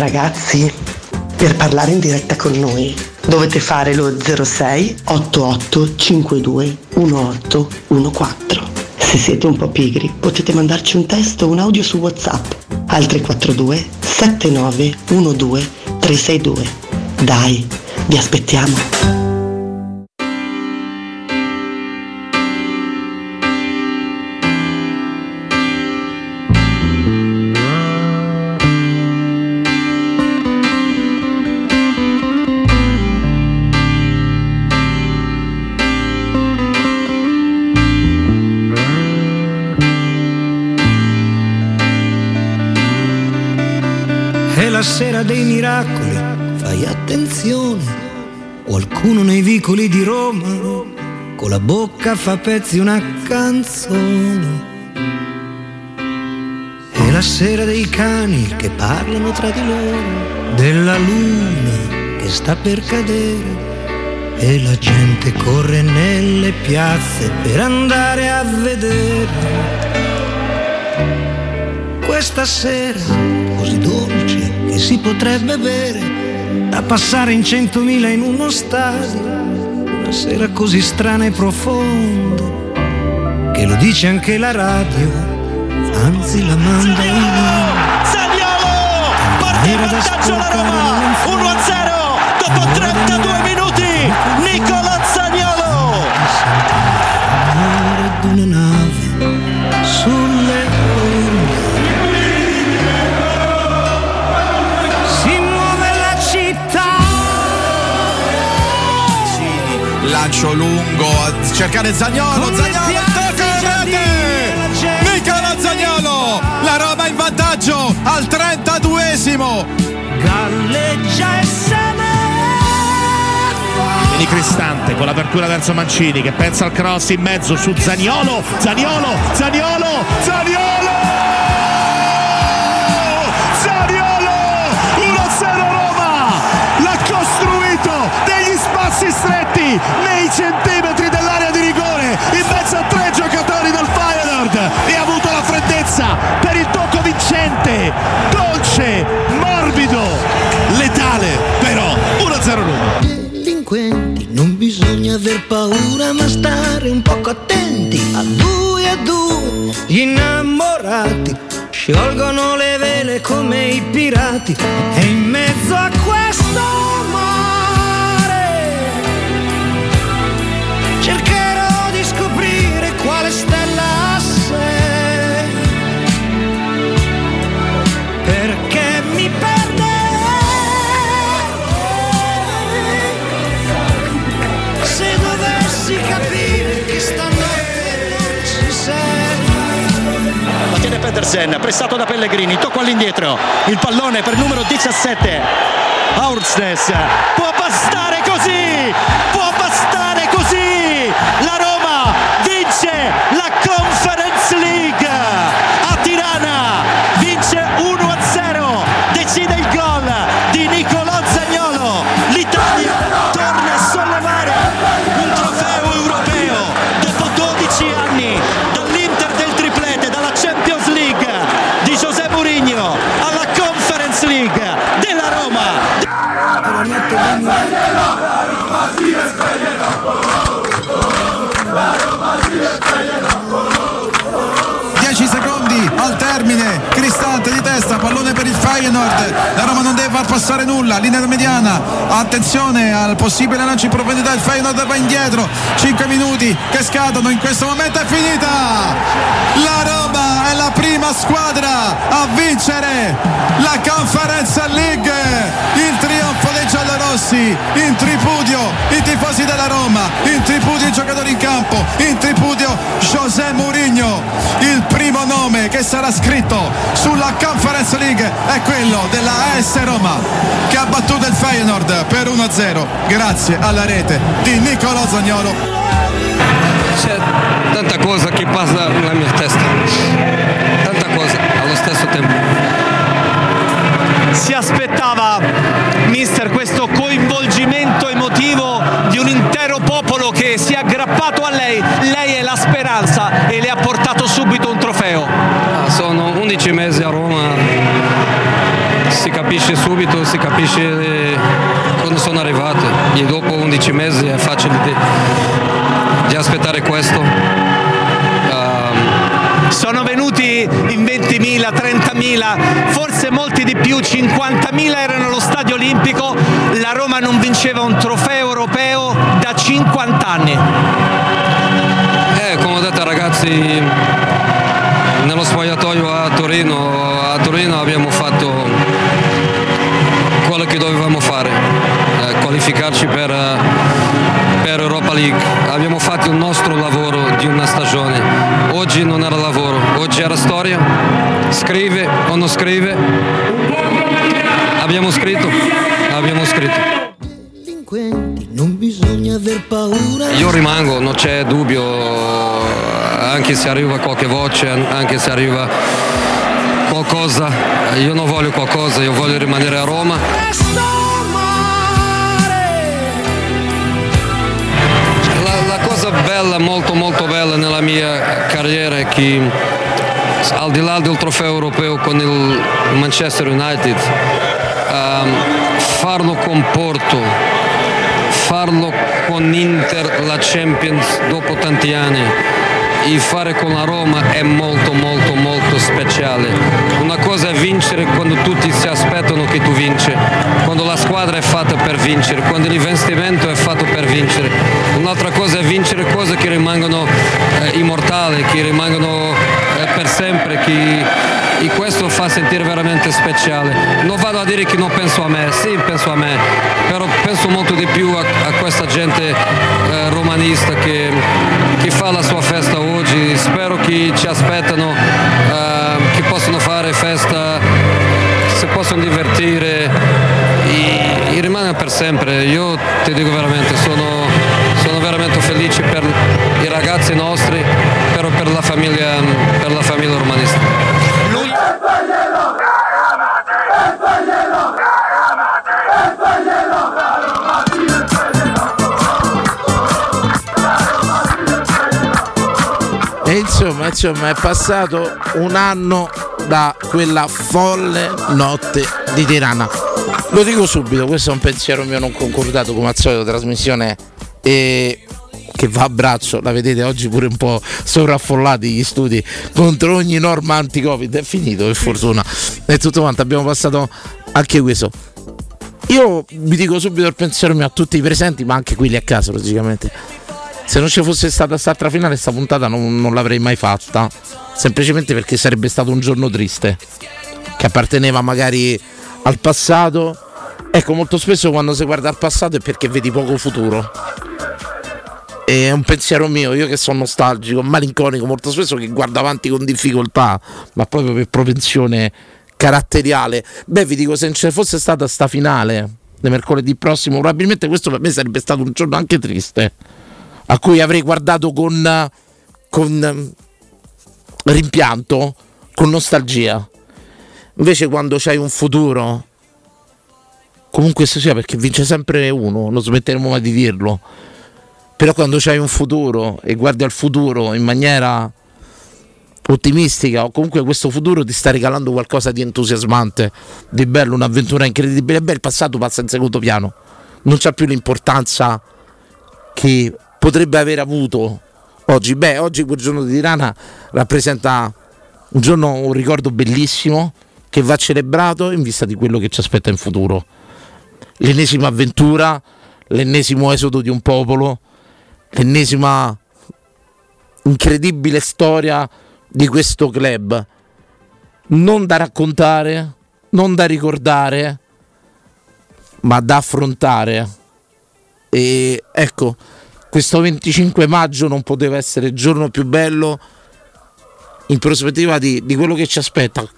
Ragazzi, per parlare in diretta con noi dovete fare lo 06 88 52 1814. Se siete un po' pigri potete mandarci un testo o un audio su WhatsApp al 342 79 12 362. Dai, vi aspettiamo. Miracoli, fai attenzione. Qualcuno nei vicoli di Roma con la bocca fa pezzi una canzone. È la sera dei cani che parlano tra di loro, della luna sta per cadere e la gente corre nelle piazze per andare a vedere. Questa sera così dolce che si potrebbe bere da passare in centomila in uno stadio, una sera così strana e profonda che lo dice anche la radio, anzi la manda in onda. In vantaggio la Roma! 1-0 dopo 32 minuti! Nicola Zagnolo! di una nave Lancio lungo a cercare Zagnolo, Come Zagnolo, la gente- Nicola Zagnolo, la Roma in vantaggio al 32esimo. Galleggia e. Vieni Cristante con l'apertura verso Mancini che pensa al cross in mezzo su Zaniolo, Zaniolo, Zaniolo, Zaniolo! Spazi stretti nei centimetri dell'area di rigore. In mezzo a tre giocatori del Feyenoord. E ha avuto la freddezza per il tocco vincente, dolce, morbido, letale però. 1-0 Roma. delinquenti non bisogna aver paura ma stare un poco attenti. A due a due gli innamorati sciolgono le vele come i pirati. E in mezzo a questo mare Pedersen, pressato da Pellegrini, tocco all'indietro, il pallone per numero 17, Aursnes, può bastare così, può bastare così, la Roma vince la Conference League Feyenoord, la Roma non deve far passare nulla, linea mediana, attenzione al possibile lancio in profondità, il Feyenoord va indietro, 5 minuti che scadono, in questo momento. È finita, la Roma è la prima squadra a vincere la Conference League, il giallorossi, in tripudio i tifosi della Roma, in tripudio i giocatori in campo, in tripudio José Mourinho, il primo nome che sarà scritto sulla Conference League è quello della AS Roma che ha battuto il Feyenoord per 1-0 grazie alla rete di Niccolò Zagnolo C'è tanta cosa che passa nella mia testa, tanta cosa allo stesso tempo. si aspettava, mister, questo coinvolgimento emotivo di un intero popolo che si è aggrappato a lei. Lei è la speranza e le ha portato subito un trofeo. Ah, Sono 11 mesi a Roma, si capisce subito, si capisce eh, quando sono arrivato e dopo 11 mesi è facile di, di aspettare questo. Ehm, Sono in 20.000, 30.000, forse molti di più, 50.000 erano allo Stadio Olimpico. La Roma non vinceva un trofeo europeo da 50 anni. Eh, come ho detto ragazzi nello spogliatoio a Torino, a Torino abbiamo fatto quello che dovevamo fare, eh, qualificarci per, eh, per Europa League. Abbiamo fatto il nostro lavoro di una stagione. Oggi non era lavoro, oggi era storia. Scrive o non scrive. Abbiamo scritto, abbiamo scritto. Delinquenti, non bisogna aver paura. Io rimango, non c'è dubbio, anche se arriva qualche voce, anche se arriva qualcosa, io non voglio qualcosa, io voglio rimanere a Roma. Bella, molto molto bella nella mia carriera è che al di là del trofeo europeo con il Manchester United, um, farlo con Porto, farlo con Inter la Champions dopo tanti anni e fare con la Roma è molto molto molto speciale. Una cosa è vincere quando tutti si aspettano che tu vinci, quando la squadra è fatta per vincere, quando l'investimento è fatto per vincere. Un'altra cosa è vincere cose che rimangono eh, immortali, che rimangono eh, per sempre, che e questo fa sentire veramente speciale. Non vado a dire che non penso a me, sì penso a me, però penso molto di più a, a questa gente eh, romanista che, che, fa la sua festa oggi. Spero che ci aspettano, eh, che possano fare festa, si possono divertire e, e rimane per sempre. Io ti dico veramente, sono, sono veramente felice per i ragazzi nostri, però per la famiglia, per la famiglia romanista. Insomma, insomma, è passato un anno da quella folle notte di Tirana. Lo dico subito, questo è un pensiero mio non concordato come al solito, trasmissione e che va a braccio, la vedete oggi pure un po' sovraffollati gli studi contro ogni norma anti-covid, è finito per fortuna, è tutto quanto, abbiamo passato anche questo. Io vi dico subito il pensiero mio a tutti i presenti, ma anche quelli a casa logicamente se non ci fosse stata quest'altra finale, questa puntata non, non l'avrei mai fatta. Semplicemente perché sarebbe stato un giorno triste. Che apparteneva magari al passato. Ecco, molto spesso quando si guarda al passato è perché vedi poco futuro. è un pensiero mio, io che sono nostalgico, malinconico, molto spesso che guardo avanti con difficoltà, ma proprio per propensione caratteriale. Beh, vi dico, se non ci fosse stata sta finale di mercoledì prossimo, probabilmente questo per me sarebbe stato un giorno anche triste a cui avrei guardato con, con ehm, rimpianto, con nostalgia. Invece quando c'hai un futuro, comunque sia perché vince sempre uno, non smetteremo mai di dirlo, però quando c'hai un futuro e guardi al futuro in maniera ottimistica o comunque questo futuro ti sta regalando qualcosa di entusiasmante, di bello, un'avventura incredibile, beh il passato passa in secondo piano, non c'ha più l'importanza che potrebbe aver avuto oggi? Beh, oggi quel giorno di Tirana rappresenta un giorno, un ricordo bellissimo che va celebrato in vista di quello che ci aspetta in futuro. L'ennesima avventura, l'ennesimo esodo di un popolo, l'ennesima incredibile storia di questo club. Non da raccontare, non da ricordare, ma da affrontare. E ecco, questo 25 maggio non poteva essere il giorno più bello in prospettiva di, di quello che ci aspetta.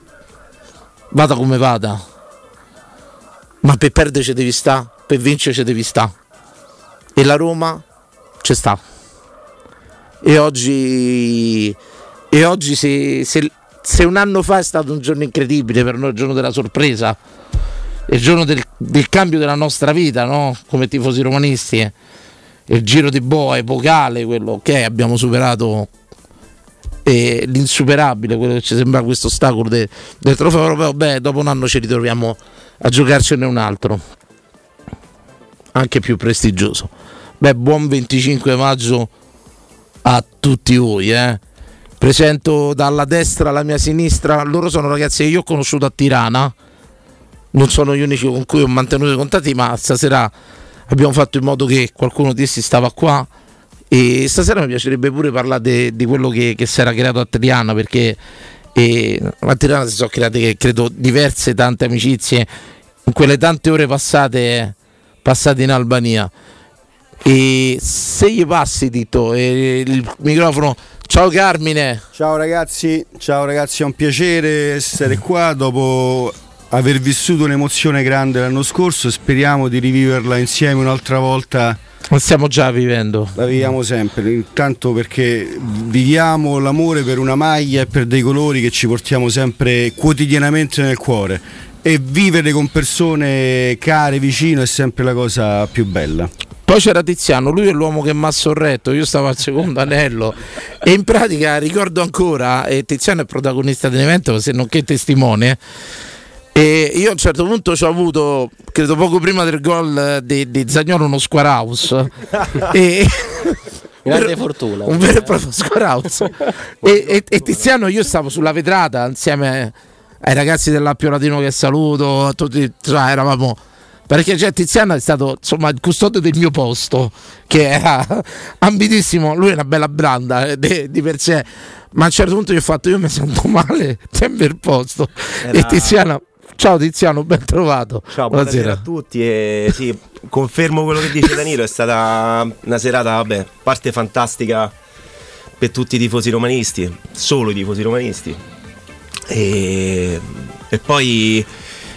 Vada come vada. Ma per perdere ci devi stare, per vincere ci devi stare. E la Roma ci sta. E oggi, e oggi se, se, se, un anno fa è stato un giorno incredibile per noi, il giorno della sorpresa, il giorno del, del cambio della nostra vita, no? come tifosi romanisti. Eh il giro di boa epocale, quello okay, abbiamo superato e l'insuperabile, quello che ci sembra questo ostacolo de, del trofeo europeo, beh, dopo un anno ci ritroviamo a giocarcene un altro, anche più prestigioso. Beh, buon 25 maggio a tutti voi, eh. Presento dalla destra alla mia sinistra, loro sono ragazzi che io ho conosciuto a Tirana, non sono gli unici con cui ho mantenuto i contatti, ma stasera abbiamo fatto in modo che qualcuno di essi stava qua. E stasera mi piacerebbe pure parlare di quello che, che si era creato a Triana perché e a Tirana si sono create credo diverse tante amicizie. In quelle tante ore passate, passate in Albania. E se gli passi Tito il microfono. Ciao Carmine. Ciao ragazzi. Ciao ragazzi. È un piacere essere qua. Dopo aver vissuto un'emozione grande l'anno scorso, speriamo di riviverla insieme un'altra volta. La stiamo già vivendo. La viviamo sempre, intanto perché viviamo l'amore per una maglia e per dei colori che ci portiamo sempre quotidianamente nel cuore e vivere con persone care vicino è sempre la cosa più bella. Poi c'era Tiziano, lui è l'uomo che mi ha sorretto, io stavo al secondo anello e in pratica ricordo ancora, e Tiziano è protagonista dell'evento, se non che testimone, e io a un certo punto ci ho avuto, credo poco prima del gol di, di Zagnolo, uno square house. e, Grande fortuna. un vero e proprio square house. e, e- e Tiziano io stavo sulla vetrata insieme ai ragazzi dell'Appio Latino che saluto, tutti, cioè, eravamo perché cioè, Tiziano è stato insomma il custode del mio posto che era ambitissimo lui è una bella branda eh, de- di per sé ma a un certo punto gli ho fatto io mi sento male sempre il posto Era- e Tiziano ciao Tiziano ben trovato Ciao, buonasera a tutti e sì, confermo quello che dice Danilo, è stata una serata, vabbè, parte fantastica per tutti i tifosi romanisti, solo i tifosi romanisti. E, e poi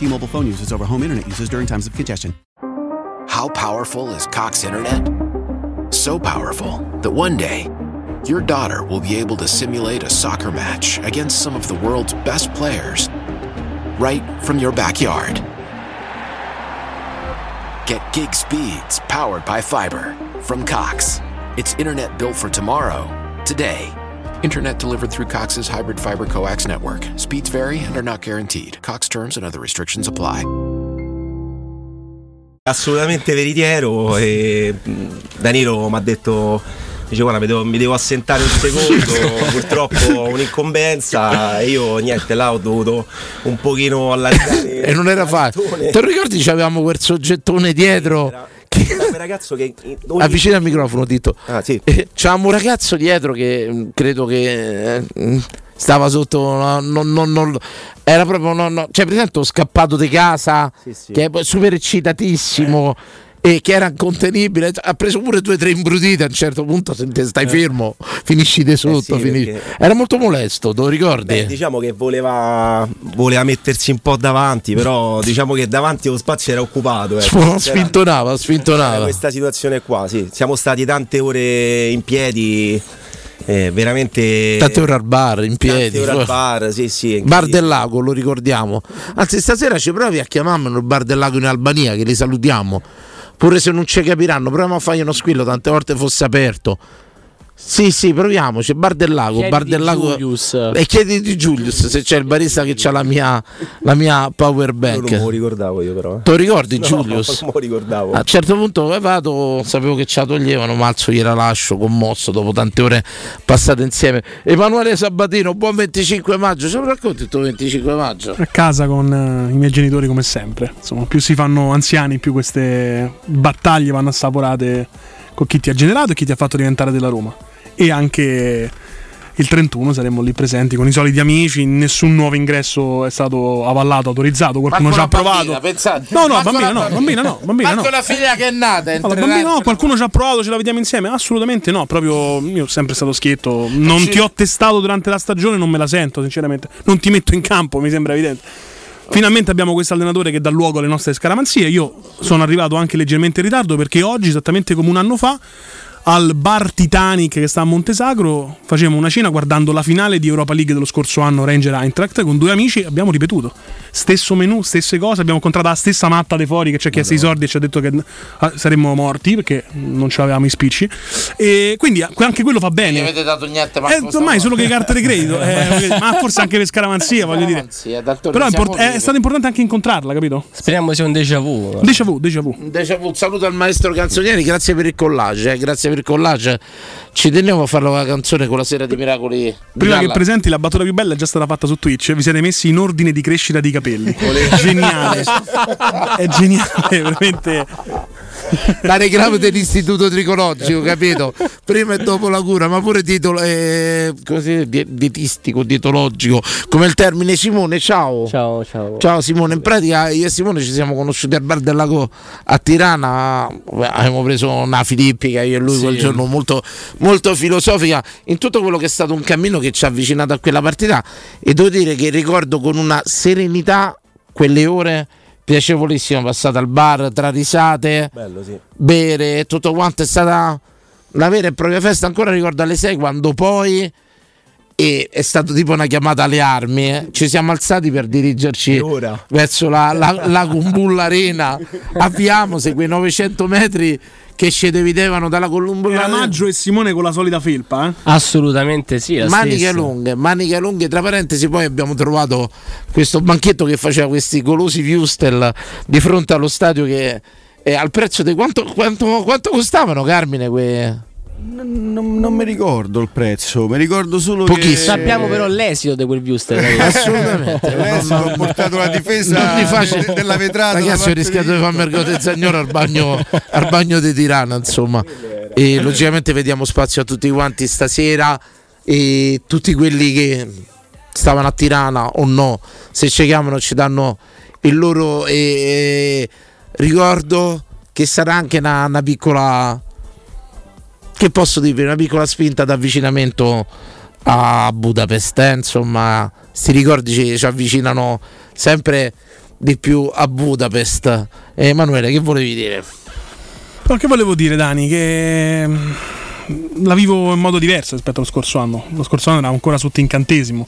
T-Mobile phone users over home internet users during times of congestion. How powerful is Cox Internet? So powerful that one day, your daughter will be able to simulate a soccer match against some of the world's best players right from your backyard. Get gig speeds powered by fiber from Cox. It's internet built for tomorrow, today. Internet delivered through Cox's hybrid fiber coax network. Speeds vary and are not guaranteed. Cox terms and other restrictions apply. assolutamente veritiero e mh, Danilo mi ha detto dice guarda mi devo, mi devo assentare un secondo purtroppo ho un'incombenza e io niente là ho dovuto un pochino allargare e non era facile te lo ricordi c'avevamo quel soggettone dietro un ragazzo che ogni- avvicina il microfono Tito Ah, sì. Eh, c'avevamo un ragazzo dietro che mh, credo che eh, stava sotto no, non- non- non- era proprio no, no, cioè per esempio scappato di casa che è super eccitatissimo e che era incontenibile ha preso pure due o tre imbrutite a un certo punto se stai fermo finisci di sotto Eh sì, finisci- perché- era molto molesto te lo ricordi? Beh, diciamo che voleva, voleva mettersi un po' davanti, però diciamo che davanti lo spazio era occupato. C'era- sfintonava sfintonava questa situazione qua, sì. Siamo stati tante ore in piedi, eh, veramente... tante ore al bar in piedi Tante ore al bar, sì, sì. Bar del Lago, lo ricordiamo. Anzi, stasera ci provi a chiamarmi nel Bar del Lago in Albania, che li salutiamo. Pure se non ci capiranno, proviamo a fargli uno squillo, tante volte fosse aperto. Sì, sì, proviamoci. Bar del Lago, Chiedi Bar del Lago. Julius. E chiedi di Julius se c'è il barista che ha la mia, la mia power Io non lo bank. ricordavo io però. eh. Te lo ricordi, No, Julius? Non lo ricordavo. A un certo punto eh, vado, sapevo che ce la toglievano, ma alzo gliela lascio commosso dopo tante ore passate insieme. Emanuele Sabatino, buon 25 maggio. Ce lo racconti il tuo 25 maggio? A casa con eh, i miei genitori come sempre. Insomma, più si fanno anziani, più queste battaglie vanno assaporate con chi ti ha generato e chi ti ha fatto diventare della Roma. E anche il 31 saremo lì presenti con i soliti amici, nessun nuovo ingresso è stato avallato, autorizzato, qualcuno ci ha provato. No, no, bambina no, bambina no, bambina no. La figlia che è nata. Allora, bambino, no, qualcuno ci ha provato, ce la vediamo insieme? Assolutamente no, proprio io ho sempre stato schietto. Non Sì. ti ho testato durante la stagione, non me la sento, sinceramente. Non ti metto in campo, mi sembra evidente. Finalmente abbiamo questo allenatore che dà luogo alle nostre scaramanzie. Io sono arrivato anche leggermente in ritardo perché oggi, esattamente come un anno fa, al bar Titanic che sta a Montesagro, facevamo una cena guardando la finale di Europa League dello scorso anno Ranger Eintracht con due amici. Abbiamo ripetuto stesso menù, stesse cose. Abbiamo incontrato la stessa matta dei fuori che ci ha chiesto i soldi e ci ha detto che ah, saremmo morti perché non ce l'avevamo i spicci. E quindi anche quello fa Non bene. gli avete dato niente, Eh, manco ormai solo che carte di credito, eh, ma forse anche per scaramanzia, voglio dire. Però è, import- è stato importante anche incontrarla, capito? Speriamo sia un déjà vu. Déjà vu, déjà vu. Déjà vu. Saluto al maestro Canzonieri, grazie per il collage, eh, grazie per il collage. Ci tenevo a fare la canzone con la sera dei miracoli. di Prima che presenti, la battuta più bella è già stata fatta su Twitch. Vi siete messi in ordine di crescita di capelli. geniale. è geniale, veramente. la reclamo dell'istituto tricologico, capito? Prima e dopo la cura, ma pure titolo eh, così, die- dietistico, dietologico, come il termine Simone, ciao. Ciao, ciao. Ciao Simone, in pratica io e Simone ci siamo conosciuti al bar del lago a Tirana, abbiamo preso una filippica io e lui Sì. quel giorno molto, molto filosofica in tutto quello che è stato un cammino che ci ha avvicinato a quella partita e devo dire che ricordo con una serenità quelle ore piacevolissime passate al bar tra risate, Bello, sì. bere, tutto quanto è stata una vera e propria festa. Ancora ricordo alle 6 quando poi e è stato tipo una chiamata alle armi. eh. Ci siamo alzati per dirigerci verso la, la, la Kumbulla Arena. Abbiamo se quei 900 metri che ci dividevano dalla Kumbulla Era. Maggio e Simone con la solita felpa, eh? Assolutamente sì. La Maniche stessa. lunghe, maniche lunghe, tra parentesi, poi abbiamo trovato questo banchetto che faceva questi golosi Wustel di fronte allo stadio che è al prezzo di quanto, quanto, quanto costavano Carmine que... Non, non- mi ricordo il prezzo, mi ricordo solo Pochissimo. che Sappiamo però l'esito di quel Wuster. Assolutamente. Adesso ho portato la difesa faccio- de- della vetrata. Ragazzi, ho rischiato di farmi il gote zagnolo al bagno, al bagno di Tirana, insomma. E logicamente vediamo spazio a tutti quanti stasera e tutti quelli che stavano a Tirana o no, se ci chiamano ci danno il loro eh, ricordo che sarà anche una, una piccola che posso dirvi una piccola spinta d'avvicinamento a Budapest eh? insomma sti ricordi ci, ci avvicinano sempre di più a Budapest Eh, Emanuele che volevi dire? Ma che volevo dire, Dani? Che mm, la vivo in modo diverso rispetto allo scorso anno. Lo scorso anno era ancora sotto incantesimo.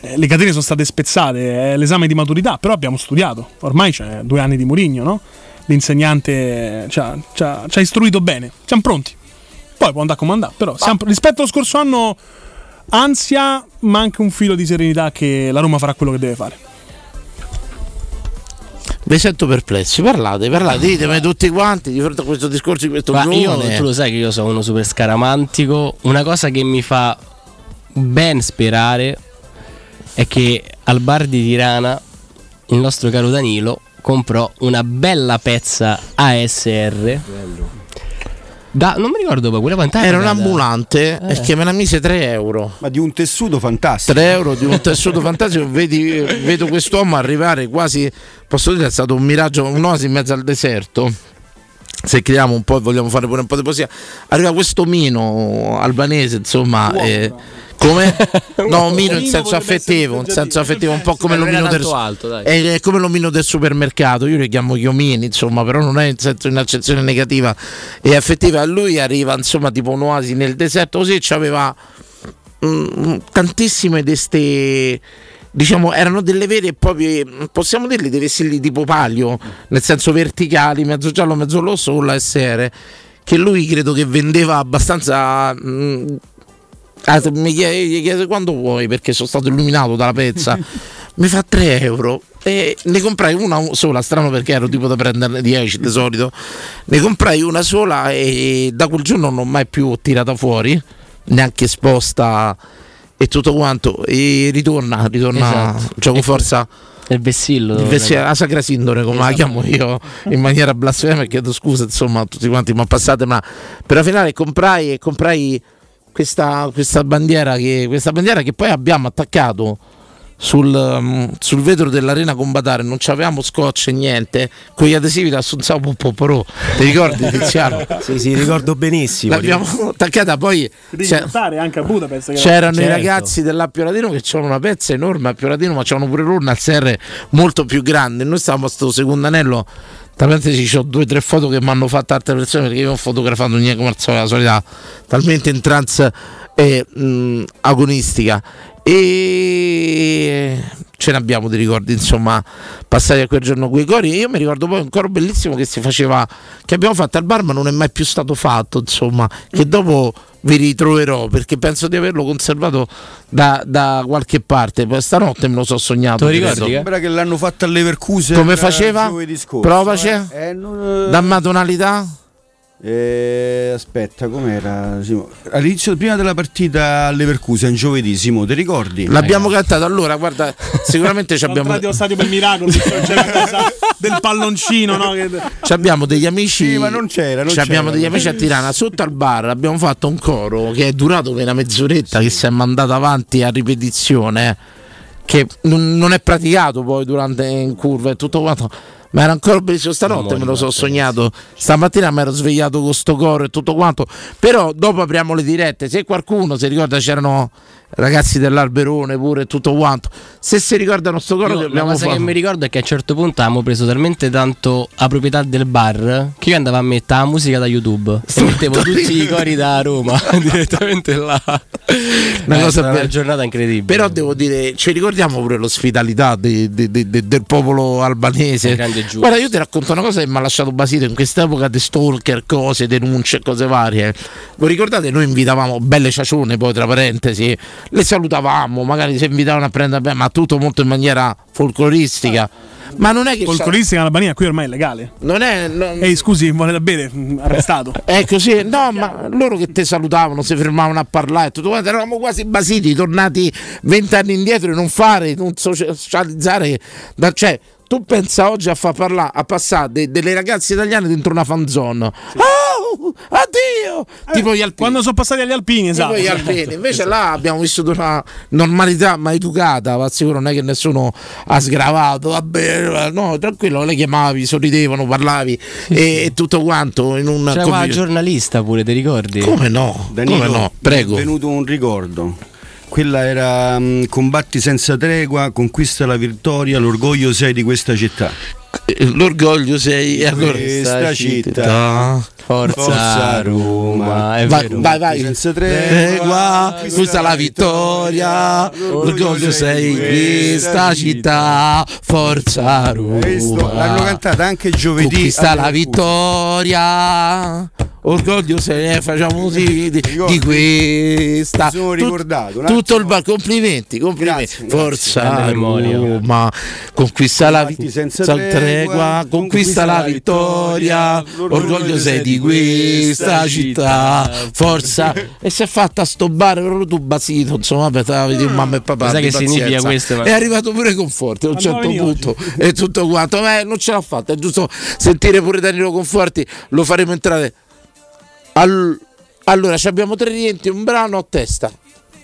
Eh, Le catene sono state spezzate, è l'esame di maturità, però abbiamo studiato. Ormai c'è due anni di Murigno, no? L'insegnante ci ha, ci ha- ci ha istruito bene, siamo pronti. Poi può andare come andare, però siamo- rispetto allo scorso anno ansia, ma anche un filo di serenità che la Roma farà quello che deve fare. Vi sento perplessi, parlate, parlate, ditemi tutti quanti di fronte a questo discorso di questo Ma io, giovane. tu lo sai che io sono uno super scaramantico. Una cosa che mi fa ben sperare è che al bar di Tirana il nostro caro Danilo comprò una bella pezza ASR. Da, non mi ricordo poi quella quant'era. Era un ambulante Eh. che me ne mise 3 euro. Ma di un tessuto fantastico. 3 euro di un tessuto fantastico. Vedi, vedo quest'uomo arrivare quasi, posso dire, è stato un miraggio, un'oasi in mezzo al deserto. Se crediamo un po' e vogliamo fare pure un po' di poesia, arriva questo mino albanese, insomma. eh, come? No, mino in senso affettivo, in senso affettivo, un po' come l'omino del alto, è, è come l'omino del supermercato, io li chiamo gli omini, insomma, però non è in senso in accezione negativa e affettiva. A lui arriva, insomma, tipo un'oasi nel deserto, così c'aveva mm, tantissime di ste diciamo erano delle vere e proprie possiamo dirli dei vessilli tipo palio nel senso verticali mezzo giallo mezzo rosso con la SR che lui credo che vendeva abbastanza mm, ah, mi chiede, gli chiede quando vuoi? Perché sono stato illuminato dalla pezza. Mi fa 3 euro e ne comprai una sola strano perché ero tipo da prenderne 10 di solito. Ne comprai una sola e da quel giorno non l'ho mai più tirata fuori neanche esposta e tutto quanto e ritorna ritorna Esatto. gioco E- forza Il vessillo. il vessillo- la sacra sindone come la Esatto. chiamo io in maniera blasfema e chiedo scusa insomma a tutti quanti ma passate ma per la finale comprai comprai questa, questa bandiera che questa bandiera che poi abbiamo attaccato sul, um, sul vetro dell'arena combatare non c'avevamo scotch e niente con gli adesivi da Assunzao Popporò ti ricordi Tiziano? Sì, sì, ricordo benissimo. l'abbiamo attaccata poi portare anche a Budapest. C'erano i Certo. ragazzi dell'Appio Latino che c'erano una pezza enorme a Pio Latino, ma c'erano pure loro una SR molto più grande. Noi stavamo a sto secondo anello. Tra parentesi, ho due o tre foto che mi hanno fatto altre persone perché io ho fotografato niente come al solito, la solita, talmente in trance eh, agonistica. E ce ne abbiamo di ricordi, insomma, passati a quel giorno quei cori. E io mi ricordo poi un coro bellissimo che si faceva, che abbiamo fatto al bar, ma non è mai più stato fatto, insomma, che dopo vi ritroverò perché penso di averlo conservato da, da qualche parte. Poi stanotte me lo so sognato. Te credo. ricordi che- Sembra che l'hanno fatto all'Everkusen. Come eh, faceva? Provaci. eh. Eh, non- Dammi la tonalità. Eh, aspetta, com'era? Simo? All'inizio, prima della partita all'Everkusen, giovedì, Simo, ti ricordi? L'abbiamo cantato allora, guarda, sicuramente ci abbiamo. Allo stadio per miracolo. cosa. del palloncino, no? Ci abbiamo degli amici. Sì, ma non c'era, non ci abbiamo c'era. degli amici a Tirana. Sotto al bar abbiamo fatto un coro che è durato per una mezz'oretta, che si è mandato avanti a ripetizione. Che non, non è praticato poi durante in curva e tutto quanto. Ma era ancora bellissimo. Stanotte me lo so sognato. Stamattina mi ero svegliato con sto coro e tutto quanto. Però dopo apriamo le dirette. Se qualcuno si ricorda, c'erano ragazzi dell'Alberone pure tutto quanto. Se si ricordano sto coro, Io, la dobbiamo cosa fare. che mi ricordo è che a un certo punto avevamo preso talmente tanto a proprietà del bar che io andavo a mettere la musica da YouTube e mettevo tutti i cori da Roma direttamente là. Una Eh, cosa bella. una giornata incredibile. Però devo dire, ci ricordiamo pure l'ospitalità de- de- de- del popolo albanese. Guarda, io ti racconto una cosa che mi ha lasciato basito in quest'epoca di stalker, cose, denunce, cose varie. Vi ricordate? Noi invitavamo belle ciacione, poi tra parentesi, le salutavamo, magari si invitavano a prendere, beh, ma tutto molto in maniera folcloristica. Ma non è che Folcloristica in Albania qui ormai è legale. non è. non- Ehi, scusi, vuole da bere? Mm, Arrestato. è così, no, ma loro che ti salutavano, si fermavano a parlare e tutto quanto, eravamo quasi basiti, tornati vent'anni indietro e non fare, non socializzare. da- cioè, tu pensa oggi a far parlare, a passare de- delle ragazze italiane dentro una fanzone. Oh, addio! tipo gli alpini. Quando sono passati agli alpini, esatto. Tipo gli alpini. Invece là abbiamo vissuto una normalità ma educata, ma sicuro non è che nessuno ha sgravato, vabbè, no, tranquillo, le chiamavi, sorridevano, parlavi e, e tutto quanto in un C'era convivio- giornalista pure, ti ricordi? Come no? Danilo, Come no? Prego. È venuto un ricordo. Quella era mm, combatti senza tregua, conquista la vittoria, l'orgoglio sei di questa città. L'orgoglio sei Di a questa città. Forza, Forza Roma, è Vai, vero. vai, vai. Senza Tregua, questa è la vittoria, l'orgoglio sei di questa città, forza Questo L'hanno Roma. cantata anche giovedì. Conquista a la vittoria, orgoglio sei, facciamo così di, di questa. Sono ricordato, tutto il bar, complimenti, complimenti. Grazie, Forza. Roma, conquista la Combatti senza vittoria, tregua, conquista la vittoria, orgoglio sei di questa città, forza. E si è fatta sto bar, però tu basito, insomma, vabbè, te la vedi mamma e papà. Sai che significa pazienza. questo, ma- È arrivato pure Conforti a un certo punto e tutto quanto, ma non ce l'ha fatta, è giusto sentire pure Danilo Conforti, lo faremo entrare. Al- allora, ci abbiamo tre rientri, un brano a testa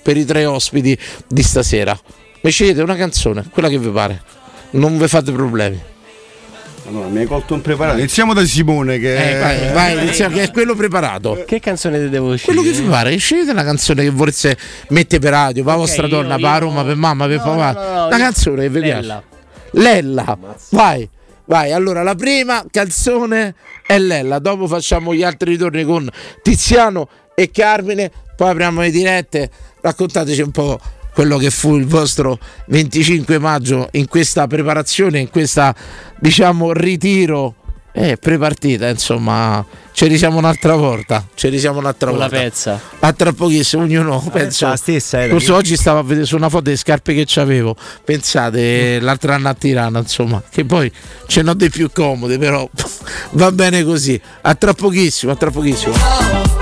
per i tre ospiti di stasera. Mi scegliete una canzone, quella che vi pare. Non vi fate problemi. Allora, mi hai colto impreparato. Iniziamo da Simone che Eh, vai, vai, iniziamo, che è quello preparato. Che canzone ti devo uscire? Quello che vi pare, scegliete una canzone che volesse mettere per radio, per la vostra io- donna, per la io- Roma, per mamma, per No, papà. no, no, no, una io- canzone che vi piace. Lella. Lella, vai, vai. Allora, la prima canzone è Lella. Dopo facciamo gli altri ritorni con Tiziano e Carmine. Poi apriamo le dirette. Raccontateci un po' quello che fu il vostro 25 maggio in questa preparazione, in questa diciamo ritiro. Eh, prepartita, insomma, ci risiamo un'altra volta. Ci risiamo un'altra Con la volta. pezza. A tra pochissimo, ognuno penso. la stessa, eh, Forse oggi stavo a vedere su una foto le scarpe che avevo. Pensate, l'altro anno a Tirana, insomma, che poi ce n'ho dei più comode, però va bene così. A tra pochissimo, a tra pochissimo.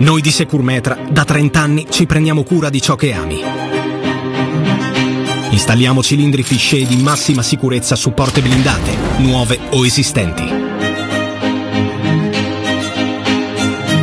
Noi di Securmetra da 30 anni ci prendiamo cura di ciò che ami. Installiamo cilindri fisce di massima sicurezza su porte blindate, nuove o esistenti.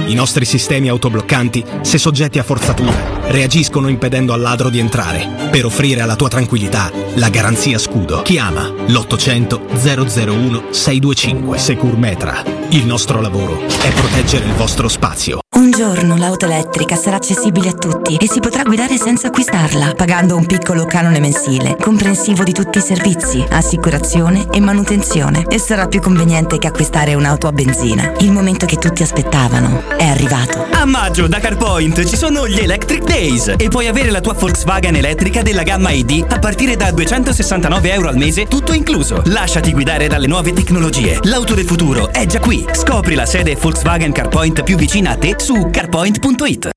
I nostri sistemi autobloccanti, se soggetti a forzatura, reagiscono impedendo al ladro di entrare, per offrire alla tua tranquillità la garanzia scudo. Chiama l'800 001 625 Securmetra. Il nostro lavoro è proteggere il vostro spazio. Un giorno l'auto elettrica sarà accessibile a tutti e si potrà guidare senza acquistarla, pagando un piccolo canone mensile, comprensivo di tutti i servizi, assicurazione e manutenzione. E sarà più conveniente che acquistare un'auto a benzina. Il momento che tutti aspettavano è arrivato. A maggio da CarPoint ci sono gli Electric Days e puoi avere la tua Volkswagen elettrica della gamma ID a partire da 269 euro al mese, tutto incluso. Lasciati guidare dalle nuove tecnologie. L'auto del futuro è già qui. Scopri la sede Volkswagen CarPoint più vicina a te su carpoint.it.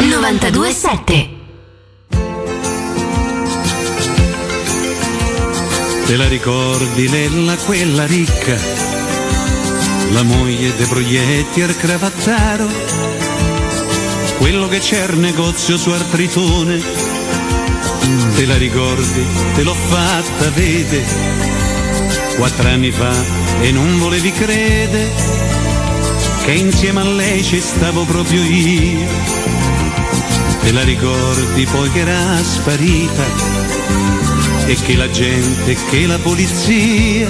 927 Te la ricordi Lella quella ricca, la moglie dei proietti al cravattaro, quello che c'è il negozio su Artritone, te la ricordi, te l'ho fatta vede, quattro anni fa e non volevi credere che insieme a lei ci stavo proprio io. Te la ricordi poi che era sparita e che la gente, che la polizia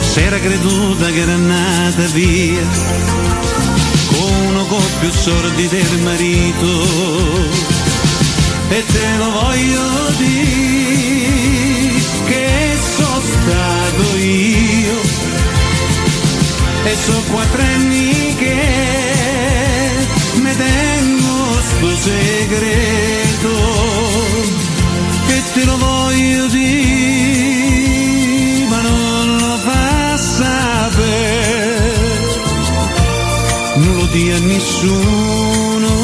s'era creduta che era nata via con uno con più sordi del marito. E te lo voglio dire che sono stato io. E so quattro anni segreto che te lo voglio dire ma non lo fa sapere non lo di a nessuno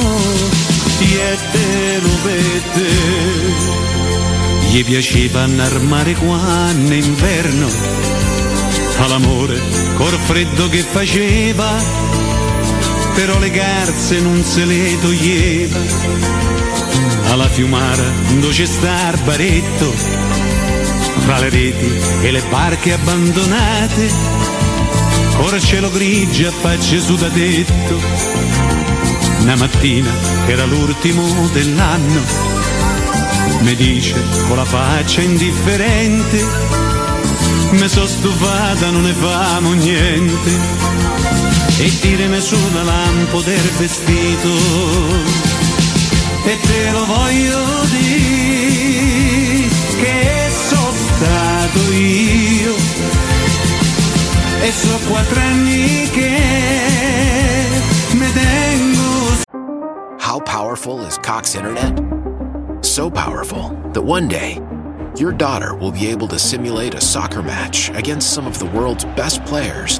e te lo vede. Gli piaceva andare al mare quando è inverno fa l'amore col freddo che faceva però le garze non se le toglieva. Alla fiumara dove c'è sta il baretto fra le reti e le barche abbandonate ora il cielo grigio a facce su da tetto. Una mattina che era l'ultimo dell'anno mi dice con la faccia indifferente mi so stufata non ne famo niente e tirami su la lampo del vestito. E te lo voglio dire che sono stato io. E so quattro anni che tengo. How powerful is Cox Internet? So powerful that one day your daughter will be able to simulate a soccer match against some of the world's best players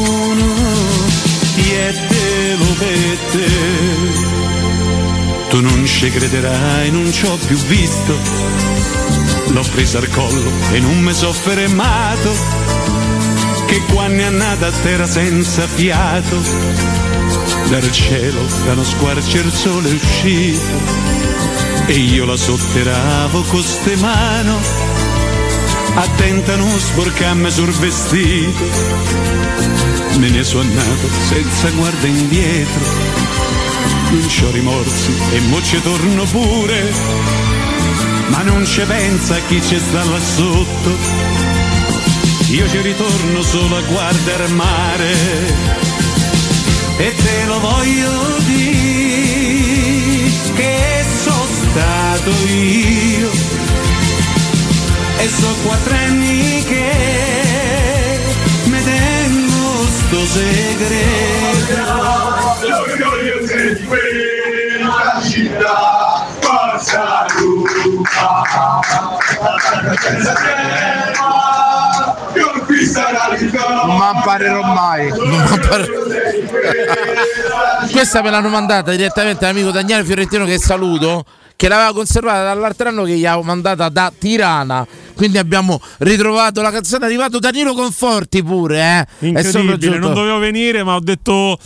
te. Lo vede tu non ci crederai non ci ho più visto. L'ho presa al collo e non mi so fermato che quando è nata a terra senza fiato, dal cielo da uno squarcio il sole uscito. E io la sotterravo con ste mano, attenta non sporcarmi sul vestito, me ne sono andato senza guarda indietro, non c'ho rimorsi e mo ci torno pure, ma non ci pensa chi ci sta là sotto. Io ci ritorno solo a guardare mare. E te lo voglio dire che sono stato io e so quattro anni che questo segreto. L'orgoglio di quella città, forza Luca, conquista la vita. Non mi imparerò mai. Non m'appare- Questa me l'hanno mandata direttamente l'amico Daniele Fiorentino che saluto, che l'aveva conservata dall'altro anno che gli avevo mandata da Tirana. Quindi abbiamo ritrovato la canzone, è arrivato Danilo Conforti pure, eh. Incredibile, non dovevo venire, ma ho detto.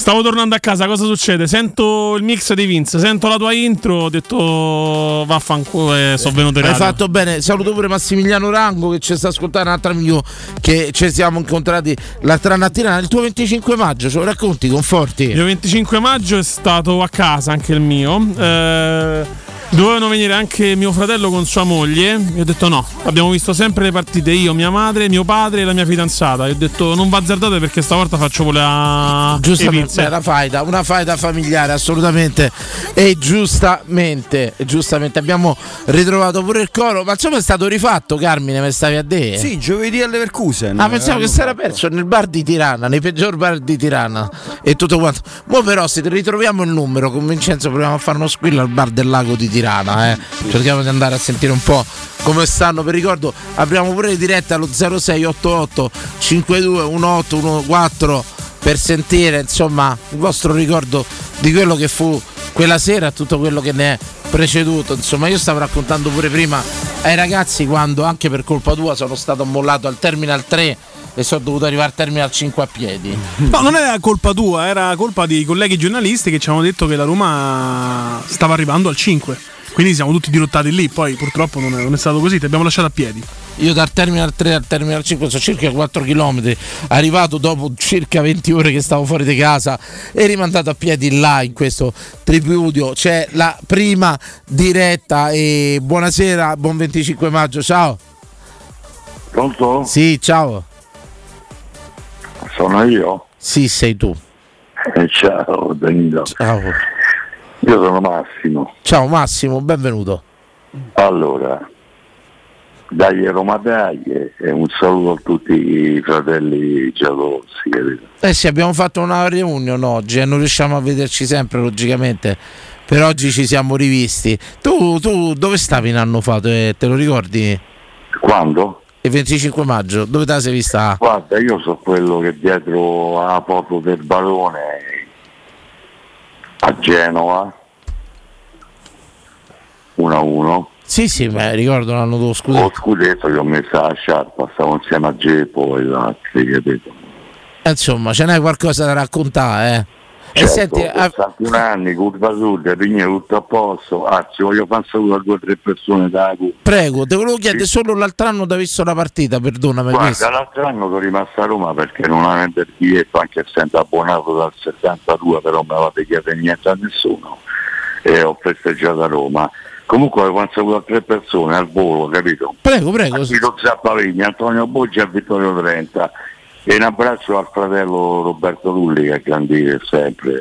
Stavo tornando a casa, cosa succede? Sento il mix di Vince, sento la tua intro, ho detto vaffanculo e sono venuto in Hai radio. fatto bene, saluto pure Massimiliano Rango che ci sta ascoltando, un altro amico che ci siamo incontrati l'altra mattina. Il tuo 25 maggio, ce lo racconti Conforti? Il 25 maggio è stato a casa anche il mio. Eh, dovevano venire anche mio fratello con sua moglie. Io ho detto no. Abbiamo visto sempre le partite io, mia madre, mio padre e la mia fidanzata. Io ho detto non va azzardate perché stavolta faccio pure a Giustamente, una faida, una faida familiare assolutamente e giustamente, giustamente abbiamo ritrovato pure il coro, ma insomma è stato rifatto Carmine, mi stavi a dire? Sì, giovedì al Leverkusen. Ah, pensavo che si era perso nel bar di Tirana, nei peggior bar di Tirana e tutto quanto. Mo però se ritroviamo il numero con Vincenzo proviamo a fare uno squillo al bar del lago di Tirana, eh. Cerchiamo di andare a sentire un po' come stanno. Vi ricordo, apriamo pure le dirette allo 0688 521814 per sentire insomma il vostro ricordo di quello che fu quella sera e tutto quello che ne è preceduto. Insomma, io stavo raccontando pure prima ai ragazzi quando anche per colpa tua sono stato mollato al Terminal 3 e sono dovuto arrivare al Terminal 5 a piedi. No, non era colpa tua, era colpa di colleghi giornalisti che ci hanno detto che la Roma stava arrivando al 5. Quindi siamo tutti dirottati lì. Poi purtroppo non è, non è stato così, ti abbiamo lasciato a piedi. Io dal Terminal 3 al Terminal 5 sono circa 4 km, arrivato dopo circa 20 ore che stavo fuori di casa e rimandato a piedi là in questo tripudio. C'è la prima diretta e buonasera, buon 25 maggio, ciao. Pronto? Sì, ciao. Sono io? Sì, sei tu. Eh, ciao Danilo. Ciao. Io sono Massimo. Ciao Massimo, benvenuto. Allora, dai Roma dai e un saluto a tutti i fratelli giallorossi, capito? Eh sì, abbiamo fatto una reunion oggi e non riusciamo a vederci sempre, logicamente. Per oggi ci siamo rivisti. Tu, tu dove stavi un anno fa? Te, te lo ricordi? Quando? Il 25 maggio, dove te la sei vista? Guarda, io so quello che dietro alla foto del barone a Genova 1-1 Sì, sì, beh, ricordo l'anno dello Lo scudetto. scudetto che ho messo la sciarpa, stavo insieme a Geppo e altri, capito? Eh, Insomma, ce n'hai qualcosa da raccontare, eh? E Certo, senti, ah, 61 anni, curva sud, Rigne tutto a posto, anzi voglio fare un saluto a due o tre persone da curva. prego, te volevo chiedere solo l'altro anno da visto la partita, perdonami. Guarda, l'altro anno sono rimasto a Roma perché non avevo il biglietto, anche essendo abbonato dal 72, però non avete chiesto niente a nessuno e ho festeggiato a Roma. Comunque avevo saluto a tre persone al volo, capito? Prego, prego. Guido Zappavigni, Antonio Boggia e Vittorio Trenta. E un abbraccio al fratello Roberto Rulli che è grandire sempre.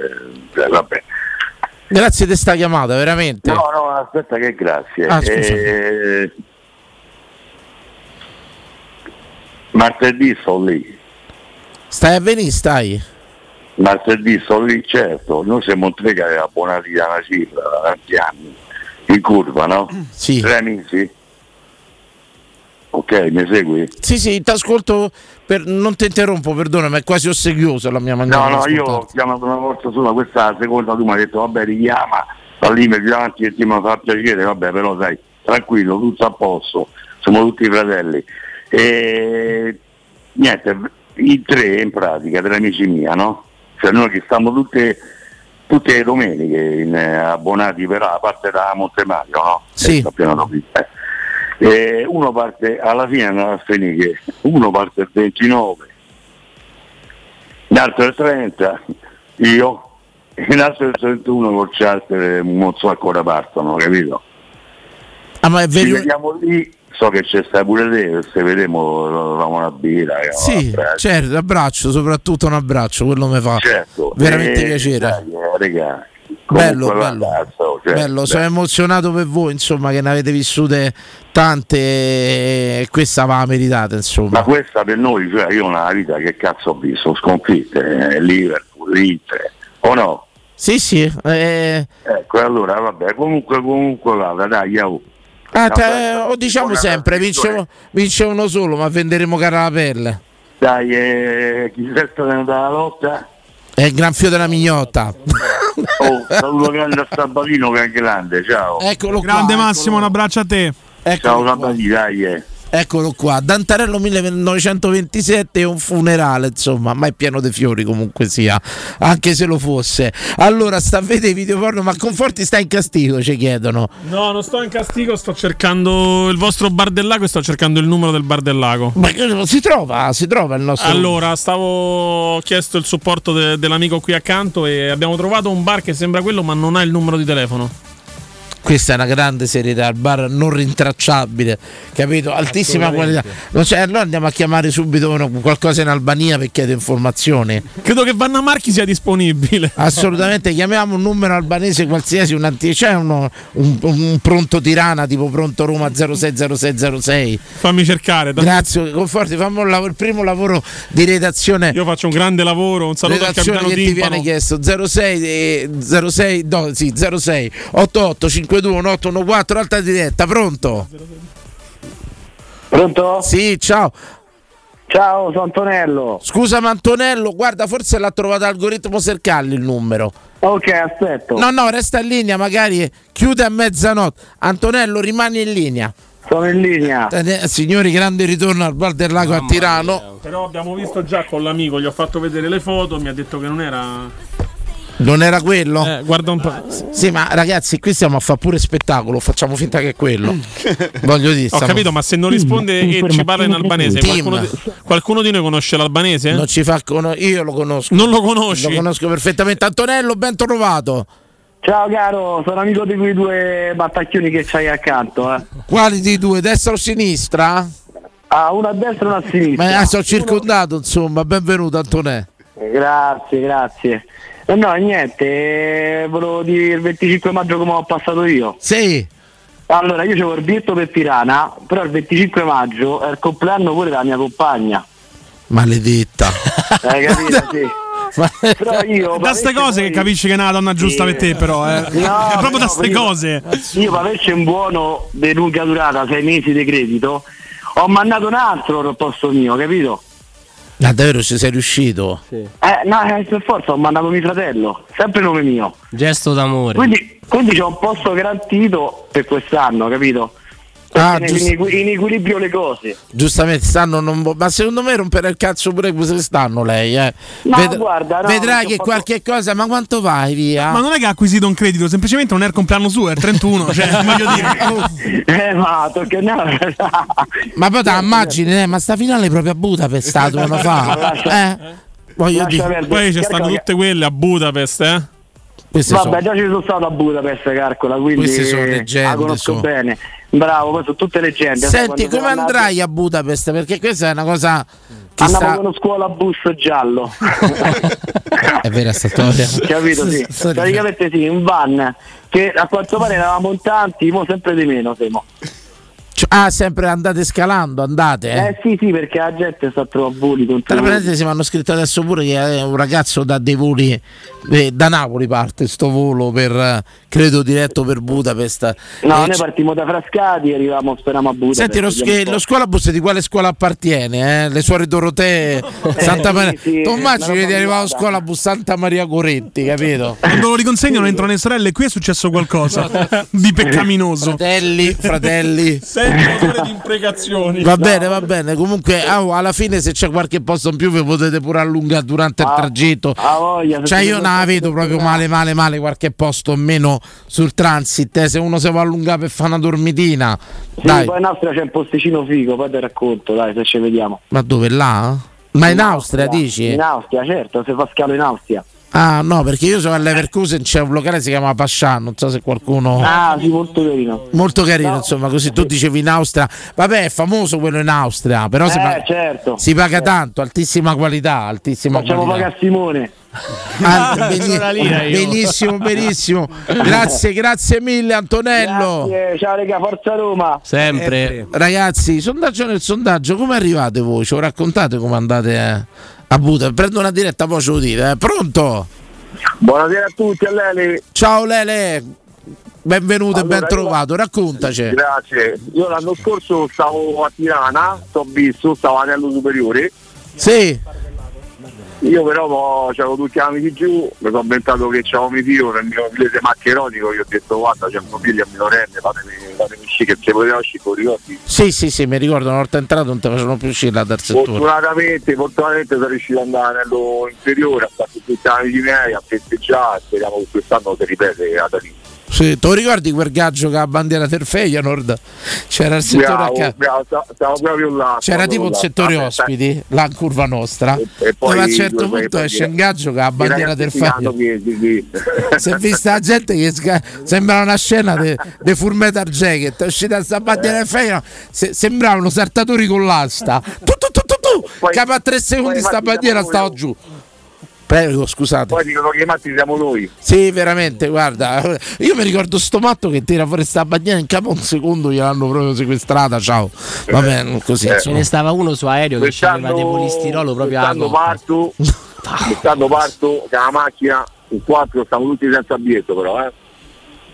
Eh, vabbè. Grazie di sta chiamata, veramente. No, no, aspetta che grazie. Ah. Eh, martedì sto lì. Stai a venire, stai? Martedì sto lì, certo. Noi siamo tre che aveva abbonati da una cifra da tanti anni. In curva, no? Sì. Tre amici. Ok, mi segui? Sì, sì, ti ascolto, per... non ti interrompo, perdonami, è quasi ossequiosa la mia maniera No, no, io ho chiamato una volta sola, questa seconda, tu mi hai detto vabbè richiama, sta lì metti davanti e ti mi fa piacere, vabbè però sai, tranquillo, tutto a posto, siamo tutti fratelli. E niente, i tre in pratica, tre amici mia, no? Cioè noi che stiamo tutte, tutte le domeniche in, eh, abbonati per a parte da Montemario, no? Sì. Eh, eh. Uno parte alla fine andava a finire uno parte il 29 l'altro il 30 io e l'altro il 31 col charter non so ancora partono capito Ah, ma è ci vero? vediamo lì so che c'è sta pure te se vedremo famo una birra eh, Sì, vabbè. certo, abbraccio, soprattutto un abbraccio, quello mi fa certo veramente Eh, piacere. dai, eh, regà. Bello, bello. ragazzo, bello, bello. sono emozionato per voi, insomma, che ne avete vissute tante e questa va meritata, insomma. Ma questa per noi, cioè io una vita che cazzo ho visto, sconfitte, eh, Liverpool, Inter, o no? Sì, sì. eh, Ecco, allora vabbè, comunque comunque vada, dai, oh. ah, te- o diciamo buona sempre, vince, vince uno solo, ma venderemo cara la pelle. Dai, eh, chi resta dalla lotta? È il granfio della mignotta. Oh, saluto grande a Sabatino che è grande, ciao. Eccolo qua, Grande eccolo Massimo, un abbraccio a te. Ciao Sabatino, dai, eh. Eccolo qua, Dantarello 1927 è un funerale, insomma, ma è pieno di fiori comunque sia, anche se lo fosse. Allora, sta a vedere i video porno, ma Conforti sta in castigo, ci chiedono. No, non sto in castigo, sto cercando il vostro bar del lago e sto cercando il numero del bar del lago. Ma si trova, si trova il nostro... Allora, stavo ho chiesto il supporto de- dell'amico qui accanto e abbiamo trovato un bar che sembra quello, ma non ha il numero di telefono. Questa è una grande serietà, il bar non rintracciabile, capito? Altissima qualità. C'è, allora andiamo a chiamare subito uno- qualcosa in Albania per chiedere informazioni. Credo che Vanna Marchi sia disponibile. Assolutamente, chiamiamo un numero albanese qualsiasi, un anti- c'è uno- un, un pronto Tirana tipo pronto Roma 060606. Fammi cercare. tanto- Grazie, conforti, fammi lavoro- il primo lavoro di redazione. Io faccio un grande lavoro, un saluto al capitano che ti Timpano. viene chiesto 06 eh, 06 no, sì, 06 88 52 1814 alta diretta, pronto? Pronto? Sì, ciao. Ciao, sono Antonello. Scusa, ma Antonello, guarda, forse l'ha trovato algoritmo Sercalli il numero. Ok, aspetto. No, no, resta in linea, magari chiude a mezzanotte. Antonello, rimani in linea. Sono in linea. Eh, Signori, grande ritorno al Bar del Lago a Tirano. Però abbiamo visto già con l'amico, gli ho fatto vedere le foto, mi ha detto che non era. Non era quello? Eh, guarda un po'. Sì, ma ragazzi, qui stiamo a fare pure spettacolo, facciamo finta che è quello. Voglio dire, Ho stiamo- capito, ma se non risponde e ci parla in albanese, Tim. qualcuno di, qualcuno di noi conosce l'albanese? Non ci fa cono- io lo conosco. Non lo conosci? Lo conosco perfettamente. Antonello, ben trovato. Ciao caro, sono amico di quei due battacchioni che c'hai accanto. Eh. Quali di due, destra o sinistra? Ah, uno a destra e uno a sinistra. Ma eh, sono circondato, insomma, benvenuto Antonello. Grazie, grazie. Eh, No, niente, eh, volevo dire il 25 maggio come ho passato io. Sì. Allora, io c'avevo il biglietto per Tirana, però il 25 maggio è il compleanno pure della mia compagna. Maledetta. Hai capito? Sì. Però io Da ste cose che capisci che è una donna giusta Sì. per te, però, eh. No, è proprio da no, ste io- cose. Io per averci un buono di lunga durata, sei mesi di credito, ho mandato un altro al posto mio, capito? Ma davvero ci sei riuscito? Eh, no, eh, per forza ho mandato mio fratello, sempre nome mio. Gesto d'amore. Quindi, quindi c'ho un posto garantito per quest'anno, capito? Ah, giusto. in, equi- in equilibrio le cose. Giustamente stanno non vo- ma secondo me rompere il cazzo pure quest'anno lei, eh. No, guarda, no, vedrai che fatto- qualche cosa, ma quanto vai via? Ma non è che ha acquisito un credito, semplicemente non è il compleanno suo, è il 31. Cioè, voglio dire. Eh, ma tocca no. Ma poi te immagini, eh, ma sta finale proprio a Budapest stato uno fa. Eh? Voglio dire. Poi ci stanno tutte quelle a Budapest, eh. Queste Vabbè, sono- già ci sono stato a Budapest, calcola, quindi Queste sono leggende, la conosco sono. bene. Bravo, poi sono tutte leggende. Senti, come andrai a Budapest? Perché questa è una cosa che Andavo sta... con uno scuola bus giallo. È vera sta storia. Capito? Sì. Praticamente sì, un van che a quanto pare eravamo in tanti, mo sempre di meno siamo. Cioè, Ah, sempre andate scalando, andate. Eh? Eh sì, sì, perché la gente sta a trovare voli Tra parentesi mi hanno scritto adesso pure che è un ragazzo da dei voli eh, da Napoli parte sto volo per eh, credo diretto per Budapest. No, Eh, noi c- partimmo da Frascati e arrivavamo, speriamo a Budapest. Senti, lo, sch- lo scuolabus di quale scuola appartiene? eh? Le suore Dorotee, Santa Maria. sì, tu una immagini roba di arrivare allo privata. scuolabus Santa Maria Coretti, capito? Quando lo riconsegnano entrano le sorelle, qui è successo qualcosa di peccaminoso. Fratelli, fratelli. Ore di imprecazioni. Va bene, va bene. Comunque, ah, alla fine, se c'è qualche posto in più, vi potete pure allungare durante il Ah, tragitto. ah, voglia, Cioè, ci io non la vedo proprio male, male, male. Qualche posto in meno sul transit. eh, se uno si va allungare per fare una dormitina, Sì, dai, poi in Austria c'è un posticino figo, poi ti racconto, dai, se ci vediamo. ma dove là? Ma in Austria dici? In Austria, certo, se fa scalo in Austria. Ah no, perché io so all'Everkusen c'è un locale che si chiama Pascià, non so se qualcuno... Ah, sì, molto carino. Molto carino, insomma, così tu dicevi in Austria. Vabbè, è famoso quello in Austria, però si, Eh, paga, certo. si paga tanto, altissima qualità, altissima Facciamo qualità. pagare Simone. Ah, Sono io. benissimo, benissimo. Grazie, grazie mille Antonello. Grazie, ciao raga, forza Roma. Sempre. Ragazzi, sondaggio nel sondaggio, come arrivate voi? Lo raccontate come andate eh, a Budapest? Prendo una diretta, poi ce lo dite. eh. Pronto? Buonasera a tutti, a Lele. Ciao Lele, benvenuto e ben Allora, trovato, raccontaci. Grazie. Io l'anno scorso stavo a Tirana, sto visto, stavo all'anello superiore. Sì. Io però mo, c'avevo tutti gli amici giù, mi sono inventato che c'avevo mio figlio nel mio inglese maccheronico, gli ho detto guarda c'è mio figlio a minorenne, fatemi, fatemi uscire, che se poteva uscire, con ricordi. Sì, sì, sì, mi ricordo una volta entrato non ti facevano più uscire la terza. Fortunatamente, fortunatamente sono riuscito ad andare all'anello inferiore, a fare tutti gli amici miei, a festeggiare, speriamo che quest'anno si ripete ad Alì. Sì, te lo ricordi quel gaggio che ha la bandiera del Feyenoord? C'era il settore Bravo, bravo, sta- stavo proprio là. C'era tipo un là. settore Vabbè, ospiti, là in curva nostra. e poi dove a un certo punto esce un gaggio che ha la bandiera del Feyenoord. Si è vista la gente che sga- sembra una scena di Full Metal Jacket. È uscita questa bandiera del Feyenoord, se- sembravano saltatori con l'asta. Tu, tu, tu, tu, tu. Capo a tre secondi sta bandiera stava giù. Prego, scusate. Poi dicono che i matti siamo noi. Sì, veramente, guarda, io mi ricordo sto matto che tira fuori sta bandiera in capo a un secondo gliel'hanno proprio sequestrata, ciao. Va bene, così. Eh. Ce ne stava uno su aereo che c'aveva dei polistirolo proprio coppa. parto, quest'anno parto con la macchina, in quattro stiamo tutti senza biglietto però, eh.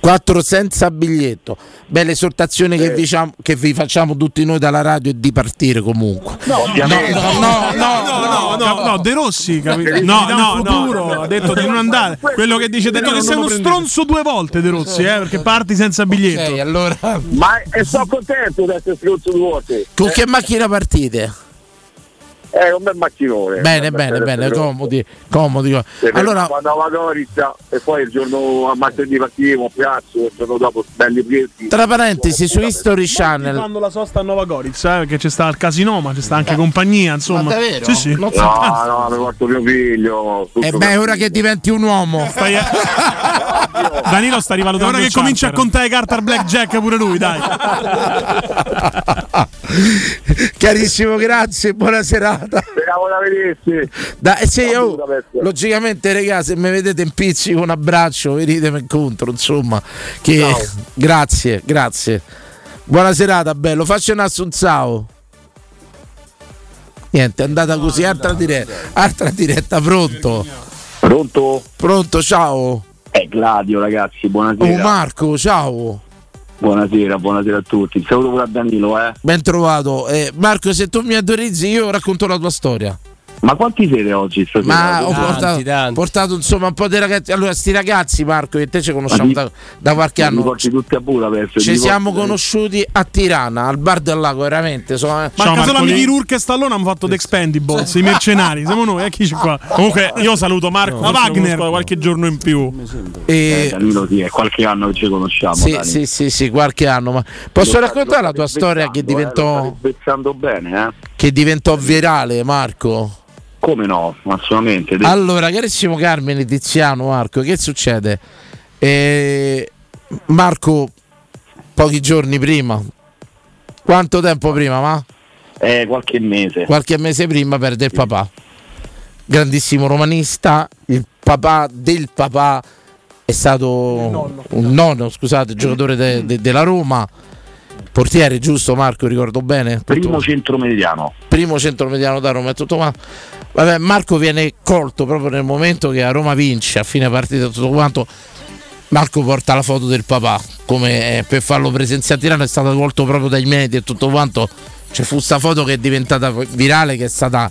4 senza biglietto. Beh, l'esortazione che, diciamo- che vi facciamo tutti noi dalla radio è di partire comunque. No, no, no, no, no, no, no, De Rossi, capito? No, No, no, no, futuro, ha detto di non andare. Quello che dice Danilo che sei uno stronzo due volte De Rossi, eh, perché parti senza biglietto. Ok, allora. Ma e sono contento di essere stronzo due volte. Con che macchina partite? Eh, un bel macchinone. Bene, Eh, bene, per bene, comodi, comodi. Allora, quando a Gorizia e poi il giorno a martedì partivo a Piazzo, il giorno dopo belli prieti. tra parentesi, su History Channel. Fanno la sosta a Nova Gorizia, eh, perché c'è sta il casino, ma c'è sta anche compagnia, insomma. Ma davvero? Sì, sì. No, no, mi porto mio figlio. E beh, ora che diventi un uomo. Stai- Danilo sta rivalutando. Ora che il comincia a contare carte al blackjack pure lui, dai. Chiarissimo, grazie, buona serata. Speriamo da vedersi. Da, eh, sì, oh, logicamente, regà, se mi vedete in pizzico un abbraccio, venitemi incontro, insomma. Che, grazie, grazie. Buona serata, bello. Faccio un assunzao. Niente, è andata così, altra diretta, altra diretta, pronto? Pronto? Pronto, ciao. È Gladio, ragazzi, buonasera. Oh Marco, ciao. Buonasera, buonasera a tutti. Saluto pure a Danilo, eh. Ben trovato. Eh, Marco, se tu mi autorizzi, io racconto la tua storia. Ma quanti siete oggi stasera? Ma ho Tanti, portato, tanti. portato, insomma un po' di ragazzi. Allora, sti ragazzi, Marco, e te ci conosciamo Ma da, da qualche Ma anno. a Budapest. Ci siamo porti- conosciuti a Tirana, al bar del lago, veramente. Sono, Manca solo amici Rurke e Stallone hanno fatto The Expendables, i mercenari. Siamo noi, eh, chi c'è qua? Comunque, io saluto Marco, No, ma Wagner qualche giorno in più. Eh, Danilo sì, è qualche anno che ci conosciamo. Sì, Dani. sì, sì, sì, qualche anno. Ma posso Lo raccontare state- la tua lo storia che eh, diventò, lo spezzando bene, eh? che diventò virale, Marco? Come no? Assolutamente. Allora, carissimo Carmine Tiziano, Marco, che succede? Eh, Marco, pochi giorni prima, quanto tempo prima, ma? Eh, qualche mese. Qualche mese prima perde il papà. Grandissimo romanista, il papà del papà è stato un nonno, scusate, giocatore de- de- della Roma. Portiere, giusto Marco, ricordo bene? Tutto- Primo centro mediano. primo centromediano da Roma e tutto quanto. Vabbè, Marco viene colto proprio nel momento che a Roma vince a fine partita tutto quanto. Marco porta la foto del papà come eh, per farlo presenziare a Tirano è stato colto proprio dai media e tutto quanto. C'è fu sta foto che è diventata virale che è stata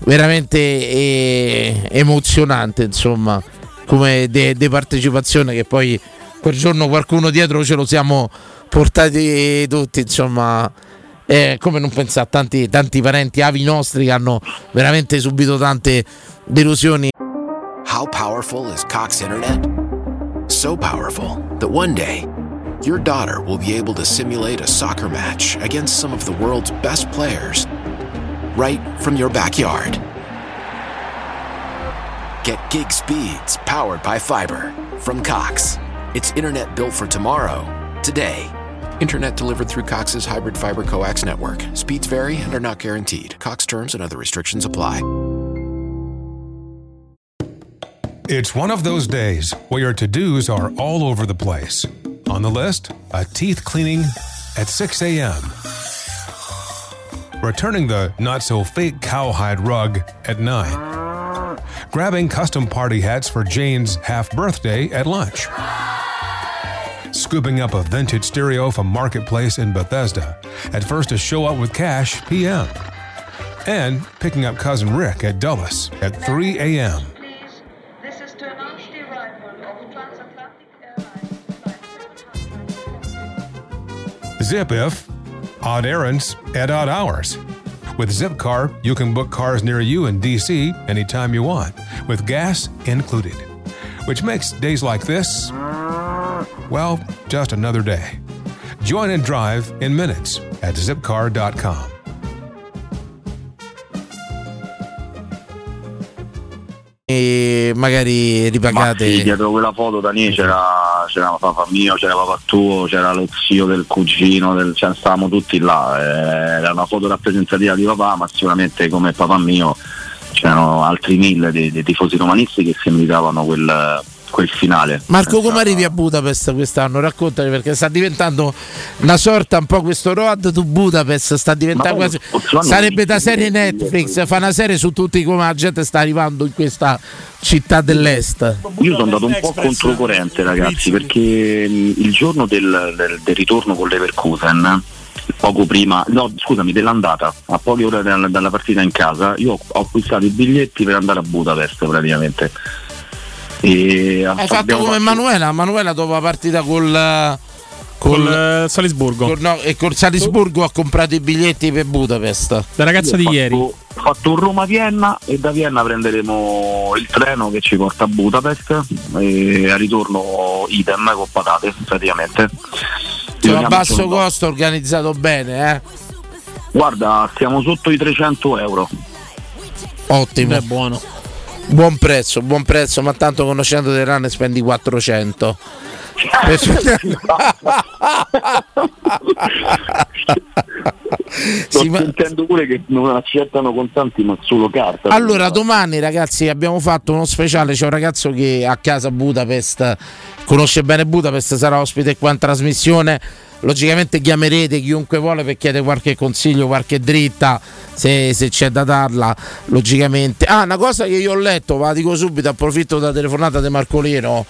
veramente eh, emozionante, insomma, come de, de partecipazione che poi quel giorno qualcuno dietro ce lo siamo portati tutti, insomma. Eh, come non pensare a tanti, tanti parenti, avi nostri che hanno veramente subito tante delusioni. How powerful is Cox Internet? So powerful that one day, your daughter will be able to simulate a soccer match against some of the world's best players right from your backyard. Get gig speeds powered by fiber from Cox. It's internet built for tomorrow, today. Internet delivered through Cox's hybrid fiber coax network. Speeds vary and are not guaranteed. Cox terms and other restrictions apply. It's one of those days where your to dos are all over the place. On the list, a teeth cleaning at 6 a.m., returning the not so fake cowhide rug at 9, grabbing custom party hats for Jane's half birthday at lunch, scooping up a vintage stereo from Marketplace in Bethesda at first to show up with cash p.m., and picking up cousin Rick at Dulles at 3 a.m. Zip if odd errands at odd hours. With Zipcar, you can book cars near you in DC anytime you want, with gas included. Which makes days like this, well, just another day. Join and drive in minutes at zipcar.com. E magari ripagate. Ma sì, dietro quella foto Dani c'era, c'era papà mio, c'era papà tuo, c'era lo zio del cugino, del, cioè, stavamo tutti là. eh, era una foto rappresentativa di papà, ma sicuramente come papà mio c'erano altri mille dei, dei tifosi romanisti che si meritavano quel, quel finale. Marco, come arrivi a Budapest quest'anno? Raccontami perché sta diventando una sorta un po' questo road to Budapest, sta diventando quasi. Sarebbe da serie Netflix, fa una serie su tutti come la gente sta arrivando in questa città dell'est. Io sono andato un po' controcorrente ragazzi perché il giorno del, del- del ritorno con l'Everkusen poco prima, no scusami dell'andata a poche ore dalla, dalla partita in casa io ho acquistato i biglietti per andare a Budapest praticamente e Hai fatto come fatto- Manuela, Manuela dopo la partita col. Col, Salisburgo. no, e col Salisburgo ha comprato i biglietti per Budapest. La ragazza di ho ieri. fatto- Ho fatto un Roma-Vienna e da Vienna prenderemo il treno che ci porta a Budapest e a ritorno idem con patate praticamente. Cioè, a basso costo organizzato bene, eh. Guarda, siamo sotto i 300 euro. Ottimo. È buono. Buon prezzo, buon prezzo, ma tanto conoscendo dei rane spendi 400. Sto ma- sentendo pure che non accettano contanti ma solo carta. Allora, domani ragazzi abbiamo fatto uno speciale, c'è un ragazzo che a casa Budapest conosce bene Budapest, sarà ospite qua in trasmissione. Logicamente chiamerete chiunque vuole per chiedere qualche consiglio, qualche dritta, se, se c'è da darla, logicamente. Ah, una cosa che io ho letto, va dico subito, approfitto della telefonata di Marcolino.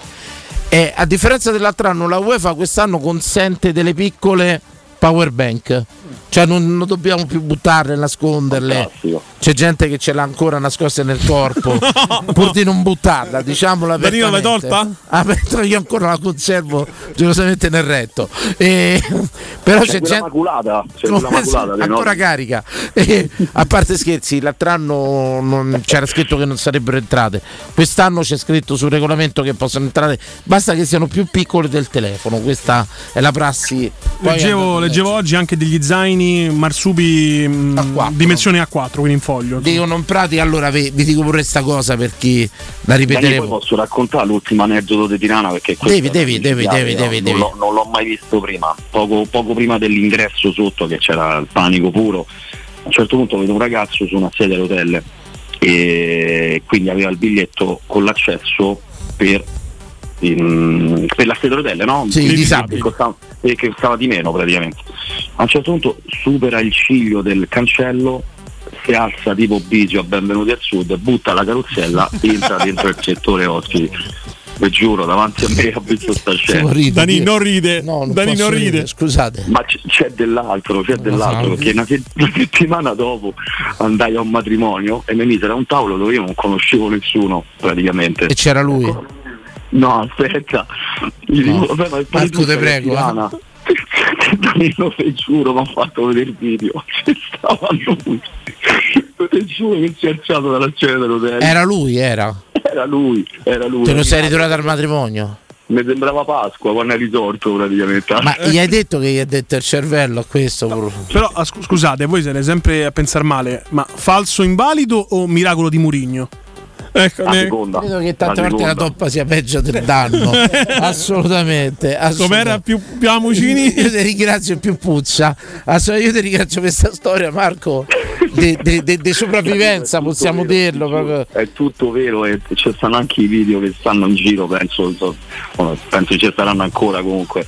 E a differenza dell'altro anno, la UEFA quest'anno consente delle piccole power bank. Cioè non, non dobbiamo più buttarle, nasconderle. C'è gente che ce l'ha ancora nascosta nel corpo, pur di non buttarla, diciamola Danilo, l'hai apertamente. tolta? Ah, io ancora la conservo gelosamente nel retto. E- però c'è, C'è gente maculata, c'è Come maculata ancora carica. E, a parte scherzi, l'altro anno non- c'era scritto che non sarebbero entrate. Quest'anno c'è scritto sul regolamento che possono entrare, basta che siano più piccole del telefono. Questa è la prassi. Poi Leggevo, leggevo oggi anche degli zaini marsupi mh, dimensione A4, quindi in foglio. Dicono in pratica, allora vi, vi dico pure questa cosa per chi la Dani, poi ripeteremo. posso raccontare l'ultimo aneddoto di Tirana perché questo Devi, è devi, devi, devi, devi, non, devi. L'ho, non l'ho mai visto prima, poco, poco prima dell'ingresso sotto che c'era il panico puro. A un certo punto vedo un ragazzo su una sedia a rotelle e quindi aveva il biglietto con l'accesso per, in- per la sedia a rotelle, no? Sì, Che disabili. costava, e che costava di meno praticamente. A un certo punto supera il ciglio del cancello si alza tipo Bigio a Benvenuti al Sud, butta la carrozzella e entra dentro il settore ospiti. Vi giuro, davanti a me ha visto sta scena. Dani non ride. No, non Dani non ride. ridere, Scusate. Ma c- c'è dell'altro, c'è dell'altro, perché una, se- una settimana dopo andai a un matrimonio e mi misero a un tavolo dove io non conoscevo nessuno praticamente. E c'era lui. No, aspetta, dico, vabbè, ma il Marco, Palituccia te prego, eh. Tirana. Danilo, te giuro, mi ha fatto vedere il video. Ci stava lui. Te giuro che si è alzato dalla scena dell'hotel. Era lui, era. Era lui, era lui. Te lo sei ritrovato al matrimonio? Mi sembrava Pasqua quando è risorto praticamente. Ma gli hai detto che gli ha detto il cervello a questo? pur- Però ah, scu- scusate, voi siete sempre a pensare male, ma falso invalido o miracolo di Murigno? Ecco, la ne- seconda. Credo che la tante volte la toppa sia peggio del danno. assolutamente. Com'era più, più Amucini? Io ti ringrazio più Puzza. Io ti ringrazio per questa storia, Marco. Di sopravvivenza, possiamo dirlo. proprio. È tutto vero e ci stanno anche i video che stanno in giro, penso, so- penso che ci saranno ancora comunque.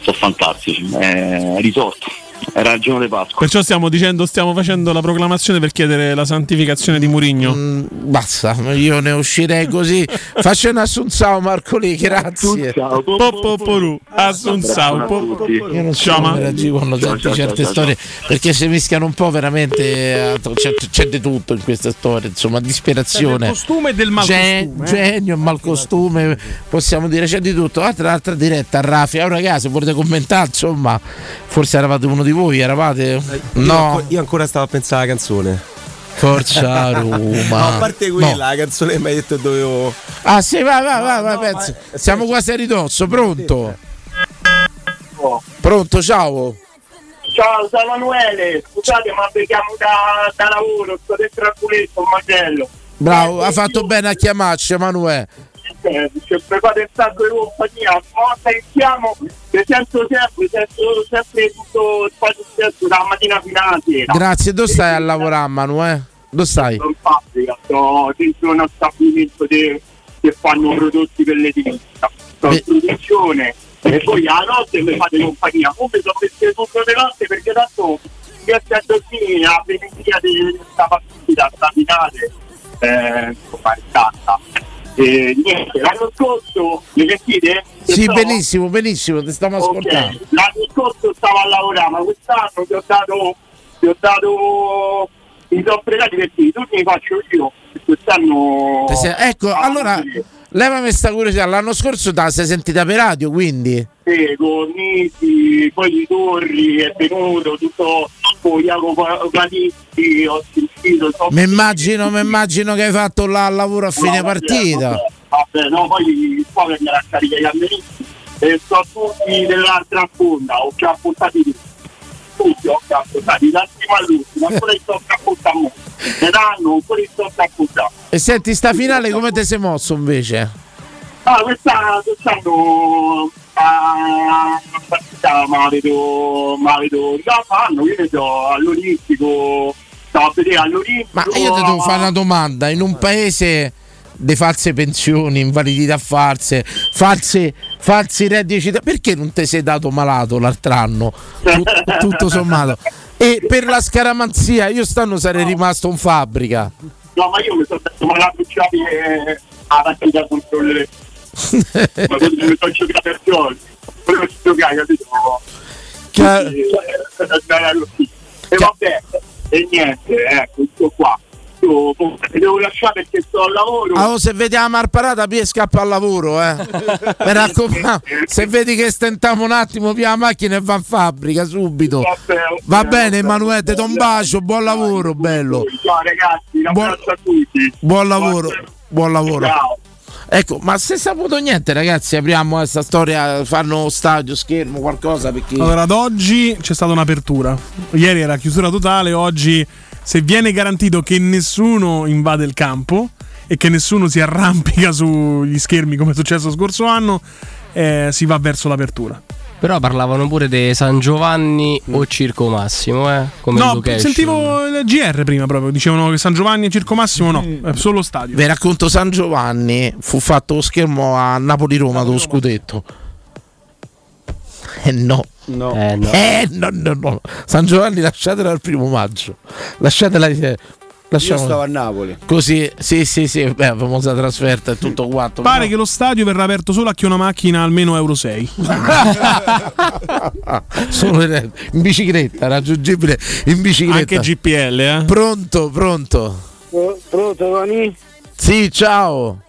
Sono fantastici. È risorto. Era il giorno di Pasqua. Perciò stiamo dicendo, stiamo facendo la proclamazione per chiedere la santificazione di Murigno. Mm, Basta, io ne uscirei così. Faccio un assunzao Marco Lì, grazie. Popoporu, assunzao. Io non so come reagire quando ciao, certe storie perché si mischiano un po' veramente eh, c'è, c'è di tutto in queste storie insomma disperazione Del costume e del malcostume, eh. genio malcostume possiamo dire c'è di tutto altra, altra diretta a Raffi oh ragazzi volete commentare insomma forse eravate uno di voi eravate Io, no ancora, io ancora stavo a pensare alla canzone. Forza Roma No, a parte No. quella, la canzone che mi hai detto dovevo. ah sì vai vai vai, vai, pensa. siamo quasi a ridosso pronto pronto ciao Ciao, sono Emanuele. Scusate, ma vediamo da, da lavoro. Sto dentro al culetto, un macello. bravo ha fatto bene a chiamarci Emanuele Eh, Se fate il sacco di compagnia, che chiamo, mi sento sempre, sento sempre tutto il pazienza dalla mattina fino alla sera. grazie dove stai a lavorare Emanuele dove stai Sono in fabbrica, sto dentro uno stabilimento de- che fanno prodotti per l'edilizia. Sto in produzione e poi a notte mi fate compagnia. Come sono messo tutto le notte perché tanto riesco a dormire la venezia di questa partita, sta finale, eh, insomma è stata. E niente, l'anno scorso, mi sentite? Sì, So- benissimo, benissimo, ti stiamo ascoltando. L'anno scorso stavo a lavorare, ma quest'anno ti ho dato, ti ho dato, mi sono fregati perché i turni li faccio io. Quest'anno. Ecco, allora, levami questa curiosità, l'anno scorso te la sei sentita per radio, quindi? Sì, con Nisi, poi di Torri è venuto, tutto con Jacopo Galitti, ho sentito. Mi immagino, mi immagino che hai fatto là il lavoro a fine No, vabbè, partita. Vabbè, vabbè, no, poi poi vengono a caricare i camministi e sono tutti dell'altra sponda, ho già appuntati tutti. Tutti ho già appuntati, dal primo all'ultimo, ancora sto appuntando. Ne danno, ancora sto appuntando. E senti, sta finale come ti sei mosso invece? Ah, questa, quest'anno a partita ma vedo, ma vedo già fanno, io vedo all'Olimpico, stavo a vedere all'Olimpico. Ma io ti devo fare una domanda, in un paese di false pensioni, invalidità false, false, falsi redditi, perché non ti sei dato malato l'altro anno? Tut- tutto sommato. E per la scaramanzia io stanno sarei rimasto in fabbrica. No, ma io mi sono detto malato già che a partita contro le... ma mi sono giocato a giorni. Volevo giocare, capito? Chiaro. Eh. E vabbè, e niente, ecco, sto qua. Io ti devo lasciare perché sto al lavoro. Ah, oh, se vedi la marparata, poi scappa al lavoro, eh. Mi raccomando, se vedi che stentiamo un attimo, via la macchina e va in fabbrica subito. Va bene, Emanuele, ti do un bacio, buon lavoro, bello. Ciao ragazzi, un Buon- abbraccio a tutti. Buon lavoro, buon lavoro. Ciao. Ecco, ma se saputo niente, ragazzi, apriamo questa storia, fanno stadio, schermo, qualcosa perché. Allora, ad oggi c'è stata un'apertura. Ieri era chiusura totale, oggi se viene garantito che nessuno invade il campo e che nessuno si arrampica sugli schermi come è successo scorso anno, eh, si va verso l'apertura. Però parlavano pure di San Giovanni o Circo Massimo, eh? Come no, location. sentivo il GR prima proprio, dicevano che San Giovanni e Circo Massimo no, è solo stadio. Vi racconto San Giovanni, fu fatto lo schermo a Napoli-Roma dello scudetto. Eh no. No. Eh no. Eh no, no, no. San Giovanni lasciatela al primo maggio. Lasciatela. eh, Io Lasciamo stavo a Napoli. così, sì, sì, sì, beh, famosa trasferta e tutto quanto. Pare che lo stadio verrà aperto solo a chi ha una macchina almeno Euro 6. Solo in bicicletta, raggiungibile in bicicletta. Anche GPL, eh? Pronto, pronto. Pronto Tony? Sì, ciao.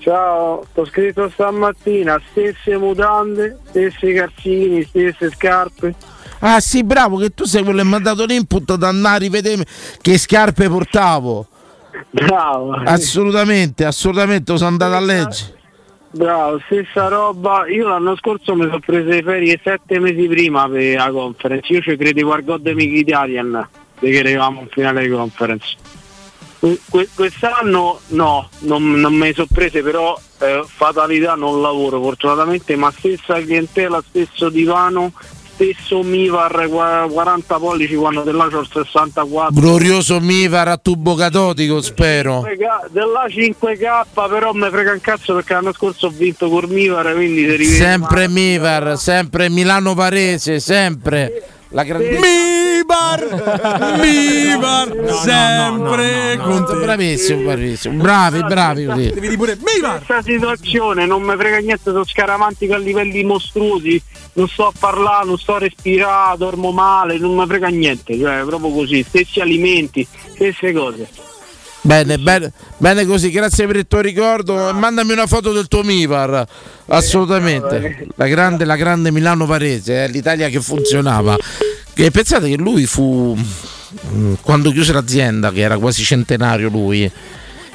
Ciao, ho scritto stamattina, stesse mutande, stessi calzini, stesse scarpe. Ah sì, bravo, che tu sei quello che mi ha dato l'input da andare a rivedere che scarpe portavo. Bravo. Assolutamente, assolutamente, sono andato a leggere. Bravo, stessa roba. Io l'anno scorso mi sono preso le ferie sette mesi prima per la conference. Io ci credevo al God Mic Italian, perché eravamo in finale di conference. Que- quest'anno no, non, non me ne sono prese, però eh, fatalità non lavoro fortunatamente, ma stessa clientela, stesso divano, stesso Mivar qua- 40 pollici quando della c'ho il 64. Glorioso Mivar a tubo catodico, spero. 5K della 5K però mi frega un cazzo perché l'anno scorso ho vinto col Mivar quindi rivede Sempre Mivar, sempre Milano Varese, sempre. La grande... Mivar! Mivar! sempre con te. Bravissimo, bravissimo. Bravi, bravi. Devi pure Mivar! questa situazione non mi frega niente sono scaramantico a livelli mostruosi non sto a parlare non sto a respirare dormo male non mi frega niente cioè proprio così stessi alimenti stesse cose Bene, bene, bene così, grazie per il tuo ricordo. Mandami una foto del tuo Mivar. Assolutamente. La grande, la grande Milano Varese, eh, l'Italia che funzionava. E pensate che lui fu mm, quando chiuse l'azienda, che era quasi centenario lui,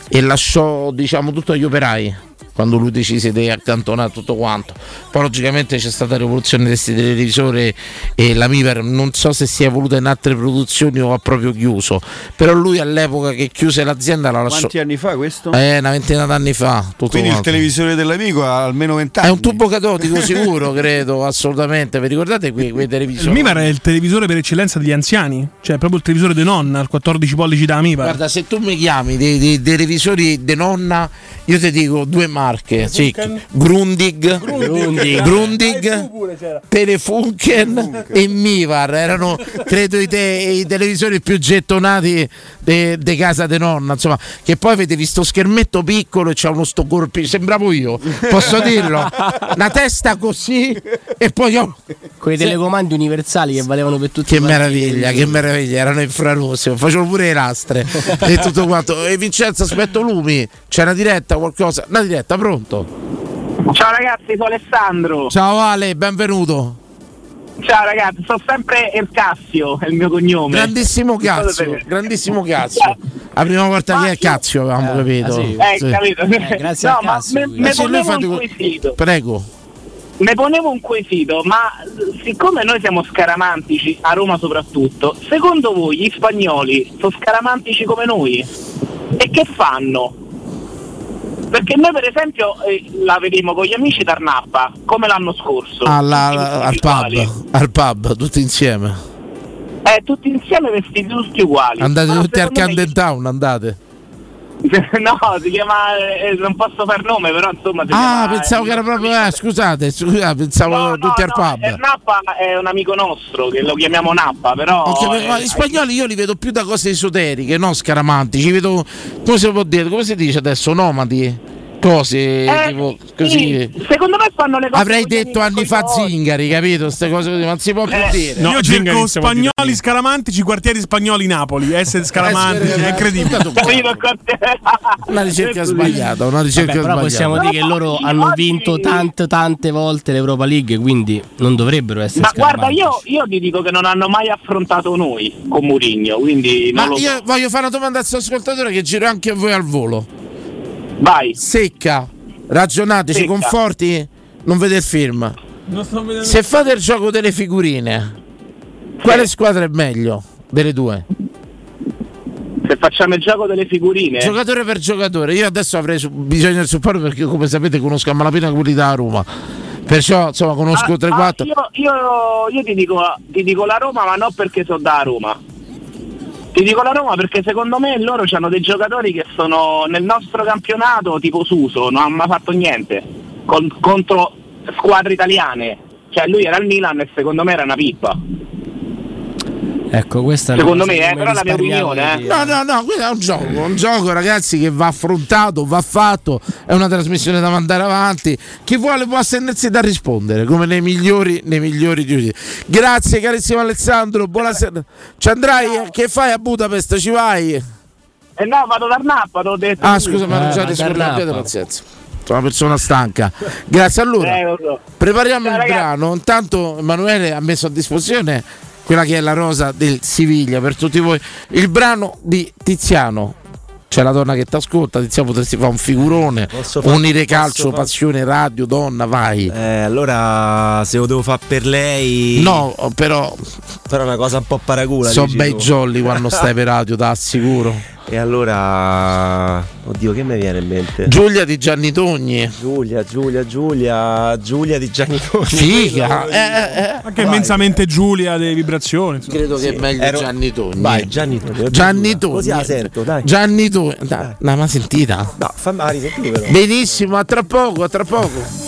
e lasciò diciamo tutto agli operai. Quando lui decise di accantonare tutto quanto. Poi logicamente c'è stata la rivoluzione di questi televisori e la Miver non so se si è evoluta in altre produzioni o ha proprio chiuso. Però lui all'epoca che chiuse l'azienda la lasciò. Quanti anni fa questo? Eh, una ventina d'anni fa. Tutto Quindi il quanto. televisore dell'amico ha almeno 20 È un tubo catodico sicuro, credo, assolutamente. Vi ricordate quei, quei Il televisori? Mivar è il televisore per eccellenza degli anziani, cioè proprio il televisore di nonna, il 14 pollici da Mivar. Guarda, se tu mi chiami dei, dei- dei televisori di nonna, io ti dico due marche: sì, Grundig, Grundig. Grundig, Telefunken e Mivar. Erano, credo, i, te- i televisori più gettonati di casa di nonna. Insomma, che poi avete visto schermetto piccolo e c'ha uno sto corpi. Sembravo io, posso dirlo? Una testa così e poi ho. Quei telecomandi universali che valevano per tutti Che i meraviglia, che meraviglia, erano infrarossi, facevano pure le lastre e tutto quanto. E Vincenzo, aspetto lumi, c'è una diretta, qualcosa? Una diretta, pronto? ciao ragazzi sono Alessandro Ciao Ale, benvenuto. ciao ragazzi sono sempre El Cassio è il mio cognome Grandissimo cazzo, grandissimo cazzo. La prima volta che è cazzo avevamo capito. eh, Sì. capito grazie no, ma cazzo, me, me Eh sì, ponevo fa un di- quesito Prego. Mi ponevo un quesito, ma siccome noi siamo scaramantici, a Roma soprattutto, secondo voi gli spagnoli sono scaramantici come noi? E che fanno? Perché noi per esempio eh, la vedemmo con gli amici d'Arnappa, come l'anno scorso. Alla- tutti al pub, al pub, tutti insieme. Eh, tutti insieme vestiti tutti uguali. Andate Ma tutti al secondo me- Camden Town, andate. no, si chiama, eh, non posso far nome, però insomma Ah, chiama, pensavo eh, che era proprio. Eh, scusate, scusate, pensavo tutti al pub. eh, Nappa è un amico nostro, che lo chiamiamo Nappa, però... Ok, ma- ma eh, gli spagnoli io li vedo più da cose esoteriche, non scaramantici. Ci vedo, come si può dire, come si dice adesso? Nomadi? Cose Eh, tipo così. sì, secondo me fanno le cose Avrei detto anni fa zingari, capito? Queste cose così, non si può più Eh, dire. Io cerco spagnoli scaramantici, quartieri spagnoli Napoli. Essere scaramantici, è incredibile. Una ricerca sbagliata, una ricerca Vabbè, però sbagliata. possiamo dire che loro hanno vinto tante tante volte l'Europa League, quindi non dovrebbero essere Ma guarda, io, io ti dico che non hanno mai affrontato noi con Murigno, quindi Ma lo so. io voglio fare una domanda al suo ascoltatore che giro anche a voi al volo. Vai. Secca, ragionateci Secca. con forti, non vede il film. Se fate il gioco delle figurine, quale squadra è meglio delle due? Se facciamo il gioco delle figurine. Giocatore per giocatore, io adesso avrei bisogno del supporto perché come sapete conosco a malapena quelli da Roma. Perciò insomma conosco Ah, 3-4. ah, io, io, io ti, dico, ti dico la Roma, ma non perché sono da Roma. Ti dico la Roma perché secondo me loro hanno dei giocatori che sono nel nostro campionato tipo Suso, non hanno mai fatto niente con- contro squadre italiane. Cioè lui era al Milan e secondo me era una pippa. Ecco, questa Secondo me, eh, però la mia opinione, eh. No, no, no, questo è un gioco, un gioco ragazzi che va affrontato, va fatto, è una trasmissione da mandare avanti. Chi vuole può astenersi da rispondere, come nei migliori, nei migliori di Grazie carissimo Alessandro, buonasera. Ci andrai? Che fai a Budapest? Ci vai? Eh no, vado da Nappa, t'ho detto. Ah, scusa, ma non già Eh, Bernappa. abbiate pazienza. Sono una persona stanca. Grazie allora. Eh, so. Prepariamo Ciao, il ragazzi. brano. Intanto Emanuele ha messo a disposizione quella che è la rosa del Siviglia per tutti voi. Il brano di Tiziano. C'è la donna che ti ascolta, Tiziano potresti fare un figurone, Posso unire calcio, fa- passione, radio, donna, vai. Eh, allora se lo devo fare per lei. No, però Però è una cosa un po' paracula. sono bei tu. jolly quando stai per radio, ti assicuro. E allora. Oddio, che mi viene in mente? Giulia di Gianni Togni. Giulia, Giulia, Giulia, Giulia di Gianni Togni. Figa. Eh, eh, Anche immensamente Giulia delle vibrazioni. insomma. Credo che è meglio ero- Gianni Togni. Vai, Gianni Togni. Gianni Togni. Così la sento, dai. Gianni Togni. Dai, l'hai mai sentita? No, fammi risentire però. Benissimo, a tra poco, a tra poco.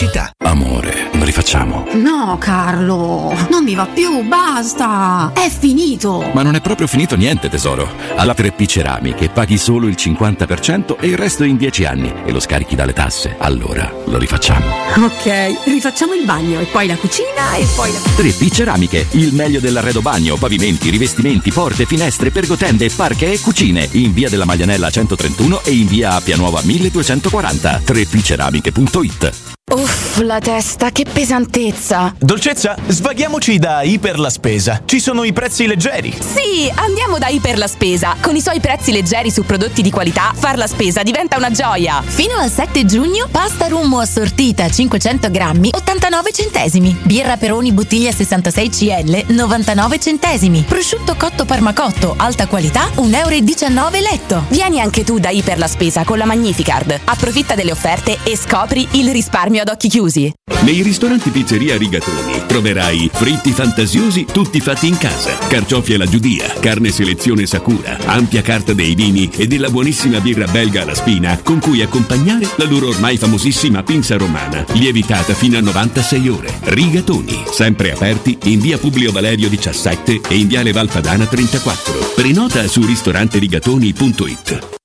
Pubblicità. Amore, lo rifacciamo. No, Carlo, non mi va più, basta. È finito. Ma non è proprio finito niente, tesoro. Alla 3P Ceramiche paghi solo il 50% e il resto in 10 anni e lo scarichi dalle tasse. Allora lo rifacciamo. Ok, rifacciamo il bagno e poi la cucina e poi la... 3P Ceramiche, il meglio dell'arredo bagno, pavimenti, rivestimenti, porte, finestre, pergotende, parche e cucine. In via della Maglianella 131 e in via Appia Nuova 1240. 3pceramiche.it Uff, la testa, che pesantezza. Dolcezza, svaghiamoci da Iper la Spesa. Ci sono i prezzi leggeri. Sì, andiamo da Iper la Spesa. Con i suoi prezzi leggeri su prodotti di qualità, far la spesa diventa una gioia. Fino al 7 giugno, pasta rummo assortita 500 grammi, 89 centesimi. Birra Peroni bottiglia 66 CL, 99 centesimi. Prosciutto cotto parmacotto, alta qualità, 1,19 euro letto. Vieni anche tu da Iper la Spesa con la Magnificard. Approfitta delle offerte e scopri il risparmio ad occhi chiusi. Nei ristoranti Pizzeria Rigatoni troverai fritti fantasiosi tutti fatti in casa, carciofi alla giudia, carne selezione Sakura, ampia carta dei vini e della buonissima birra belga alla spina con cui accompagnare la loro ormai famosissima pinza romana, lievitata fino a 96 ore. Rigatoni, sempre aperti in via Publio Valerio 17 e in viale Valpadana 34. Prenota su ristoranterigatoni.it.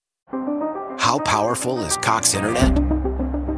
How powerful is Cox Internet?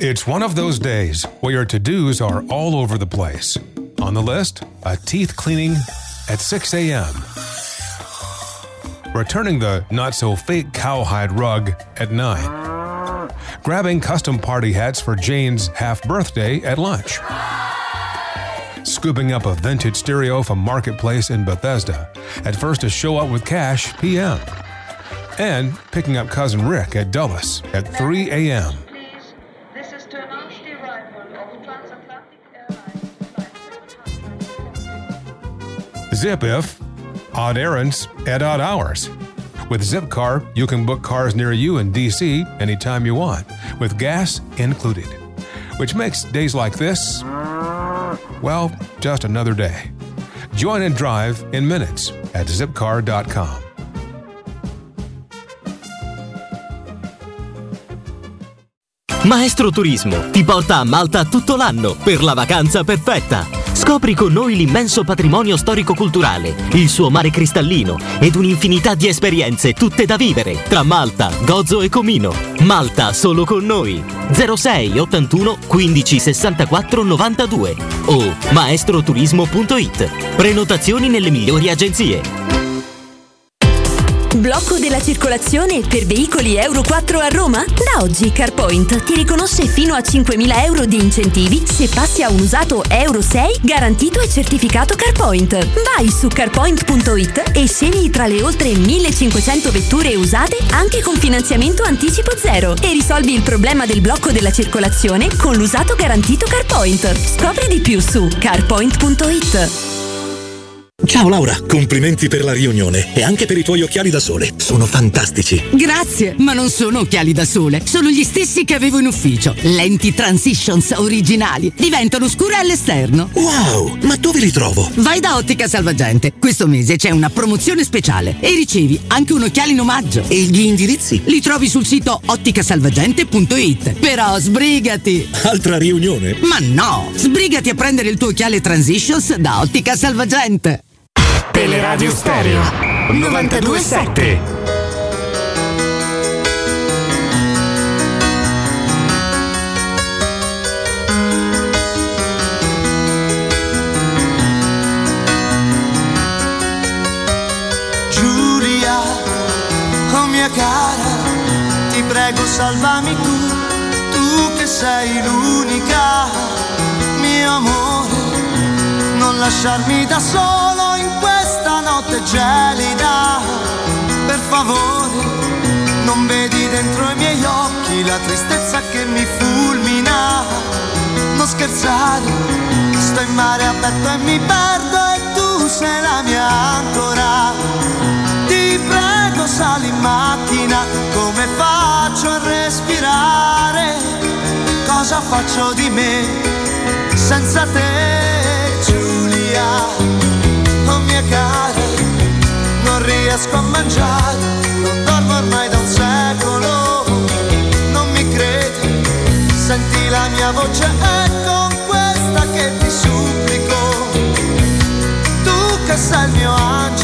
It's one of those days where your to dos are all over the place. On the list, a teeth cleaning at 6 a.m., returning the not so fake cowhide rug at 9, grabbing custom party hats for Jane's half birthday at lunch, scooping up a vintage stereo from Marketplace in Bethesda at first to show up with cash p.m., and picking up cousin Rick at Dulles at 3 a.m. Zip if odd errands at odd hours. With Zipcar, you can book cars near you in DC anytime you want, with gas included. Which makes days like this, well, just another day. Join and drive in minutes at zipcar.com. Maestro Turismo ti porta a Malta tutto l'anno per la vacanza perfetta. Scopri con noi l'immenso patrimonio storico-culturale, il suo mare cristallino ed un'infinità di esperienze tutte da vivere tra Malta, Gozo e Comino. Malta solo con noi. 06 81 15 64 92 o maestroturismo.it. Prenotazioni nelle migliori agenzie. Blocco della circolazione per veicoli Euro 4 a Roma? Da oggi CarPoint ti riconosce fino a 5.000 euro di incentivi se passi a un usato Euro 6 garantito e certificato CarPoint. Vai su carpoint.it e scegli tra le oltre 1.500 vetture usate anche con finanziamento anticipo zero e risolvi il problema del blocco della circolazione con l'usato garantito CarPoint. Scopri di più su carpoint.it. Ciao Laura, complimenti per la riunione e anche per i tuoi occhiali da sole. Sono fantastici. Grazie, ma non sono occhiali da sole, sono gli stessi che avevo in ufficio. Lenti Transitions originali, diventano scure all'esterno. Wow, ma dove li trovo? Vai da Ottica Salvagente, questo mese c'è una promozione speciale e ricevi anche un occhiale in omaggio. E gli indirizzi? Li trovi sul sito otticasalvagente.it. Però sbrigati! Altra riunione? Ma no, sbrigati a prendere il tuo occhiale Transitions da Ottica Salvagente. Teleradio Stereo 927 Giulia, oh mia cara, salvami tu, tu che sei l'unica, mio amore, non lasciarmi da solo notte gelida, per favore, non vedi dentro i miei occhi la tristezza che mi fulmina, non scherzare, sto in mare aperto e mi perdo e tu sei la mia ancora, ti prego sali in macchina, come faccio a respirare? Cosa faccio di me senza te, Giulia? Oh mia cara, riesco a mangiare, non dormo ormai da un secolo, non mi credi, senti la mia voce è con questa che ti supplico, tu che sei il mio angelo,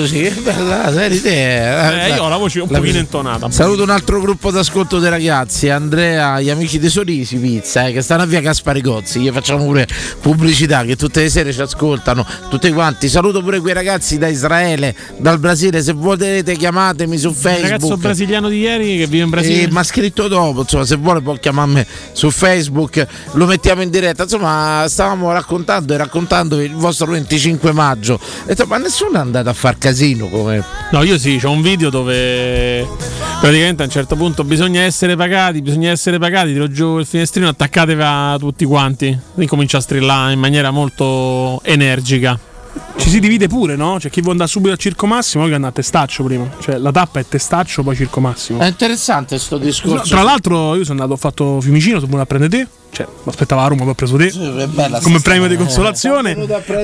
così? Che bella serie te. Eh, io ho la voce un pochino intonata. Saluto un altro gruppo d'ascolto dei ragazzi, Andrea, gli amici dei Sorisi Pizza, eh, che stanno a via Gaspari Gozzi. Gli facciamo pure pubblicità che tutte le sere ci ascoltano, tutti quanti. Saluto pure quei ragazzi da Israele, dal Brasile. Se volete chiamatemi su Il Facebook. ragazzo brasiliano di ieri che vive in Brasile. Eh, ma scritto dopo, insomma, se vuole può chiamarmi su Facebook, lo mettiamo in diretta. Insomma, stavamo raccontando e raccontandovi il vostro 25 maggio. E detto, ma nessuno è andato a far casino come. No, io sì, c'ho un video dove praticamente a un certo punto bisogna essere pagati, bisogna essere pagati, tiro giù il finestrino, attaccatevi a tutti quanti. Incomincia a strillare in maniera molto energica. Ci si divide pure, no? C'è chi vuole andare subito al Circo Massimo, poi che andare a Testaccio prima. Cioè la tappa è Testaccio, poi Circo Massimo. È interessante sto discorso. Tra l'altro io sono andato, ho fatto Fiumicino, sono venuto a prendere te. Cioè, mi aspettava a Roma, poi ho preso te. bella come premio di eh. consolazione.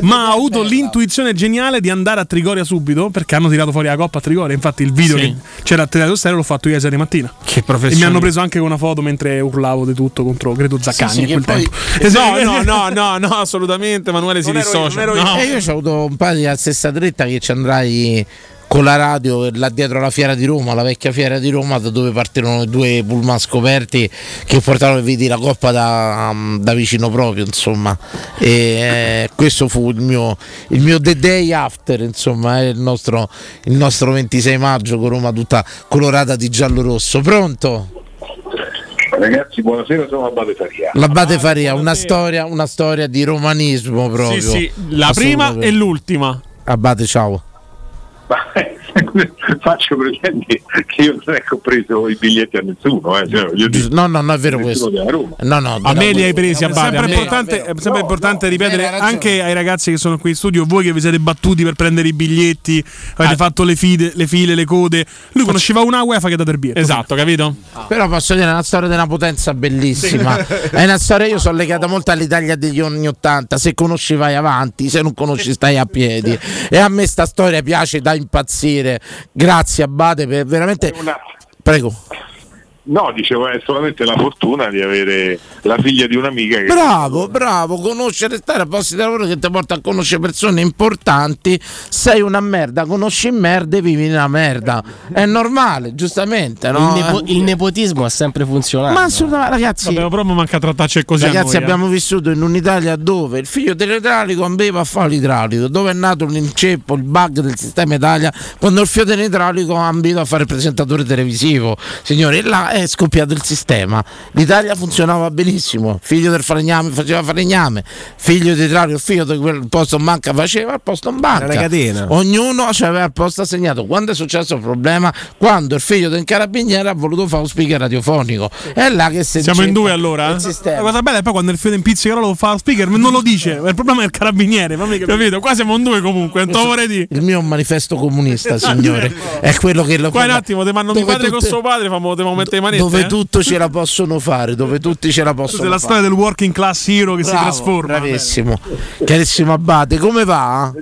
Ma te, avuto l'intuizione geniale di andare a Trigoria subito perché hanno tirato fuori la coppa a Trigoria. Infatti, il video Sì. che c'era a Teatro Stereo l'ho fatto ieri sera di mattina. Che E professione. mi hanno preso anche con una foto mentre urlavo di tutto contro credo Zaccagni sì, a quel poi- tempo. No, no, no, no, no, assolutamente. Emanuele si dissocia. No. E io ho avuto un paio di la stessa dritta che ci andrai con la radio là dietro alla fiera di Roma, la vecchia fiera di Roma, da dove partirono i due pullman scoperti che portarono vedi la coppa da, da vicino proprio, insomma. E eh, questo fu il mio, il mio The Day After, insomma, è il nostro, il nostro 26 maggio con Roma tutta colorata di giallo-rosso. Pronto? Ragazzi, buonasera, sono Abate Faria. L'Abate Faria, una storia, una storia di romanismo proprio. Sì, sì, la prima e l'ultima. Abate, ciao. 拜。Faccio presente che io non è ho preso i biglietti a nessuno, eh, cioè, No, no, no, è vero questo. No, no, A me li hai presi a È Bari. sempre a me- importante, è sempre No, importante no, ripetere anche ai ragazzi che sono qui in studio, voi che vi siete battuti per prendere i biglietti, avete fatto le, fide- le file, le code. Lui conosceva una UEFA che da derbietto. Esatto, capito? Però posso dire, è una storia di una potenza bellissima. È una storia, io sono legata molto all'Italia degli anni Ottanta. Se conosci vai avanti, se non conosci stai a piedi. E a me sta storia piace da impazzire. Grazie Abate per veramente... Prego. No, dicevo, è solamente la fortuna di avere la figlia di un'amica che... Bravo, bravo, conoscere, stare a posti di lavoro che ti porta a conoscere persone importanti. Sei una merda, conosci merda e vivi nella merda. È normale, giustamente, no? il, nepo- Eh. il nepotismo ha sempre funzionato. Ma assolutamente, ragazzi. Vabbè, proprio manca trattacci così. a Ragazzi, noi, eh. abbiamo vissuto in un'Italia dove il figlio dell'idraulico ambeva a fare l'idraulico, dove è nato l'inceppo, il bug del sistema Italia, quando il figlio dell'idraulico ha ambito a fare il presentatore televisivo. Signori, là è scoppiato il sistema. L'Italia funzionava benissimo. Figlio del falegname faceva falegname, figlio di Trario, figlio di quel posto in banca faceva il posto in banca. Era una catena. Ognuno aveva il posto assegnato. Quando è successo il problema? Quando il figlio del carabiniere ha voluto fare un speaker radiofonico. È là che si Siamo in due allora? il sistema. La cosa bella è poi quando il figlio in pizzicato lo fa lo speaker, non lo dice. Il problema è il carabiniere, capito? Qua siamo in due comunque, non te lo vorrei dire. Il mio è un manifesto comunista, signore. È quello che lo Qua un attimo, ti mandano mio padre con suo padre, famo, devo mettere le manette. dove eh? tutto ce la possono fare, dove tutti ce la possono della fare. storia del working class hero che si Bravo, trasforma. Bravissimo. Carissimo Abate, come va?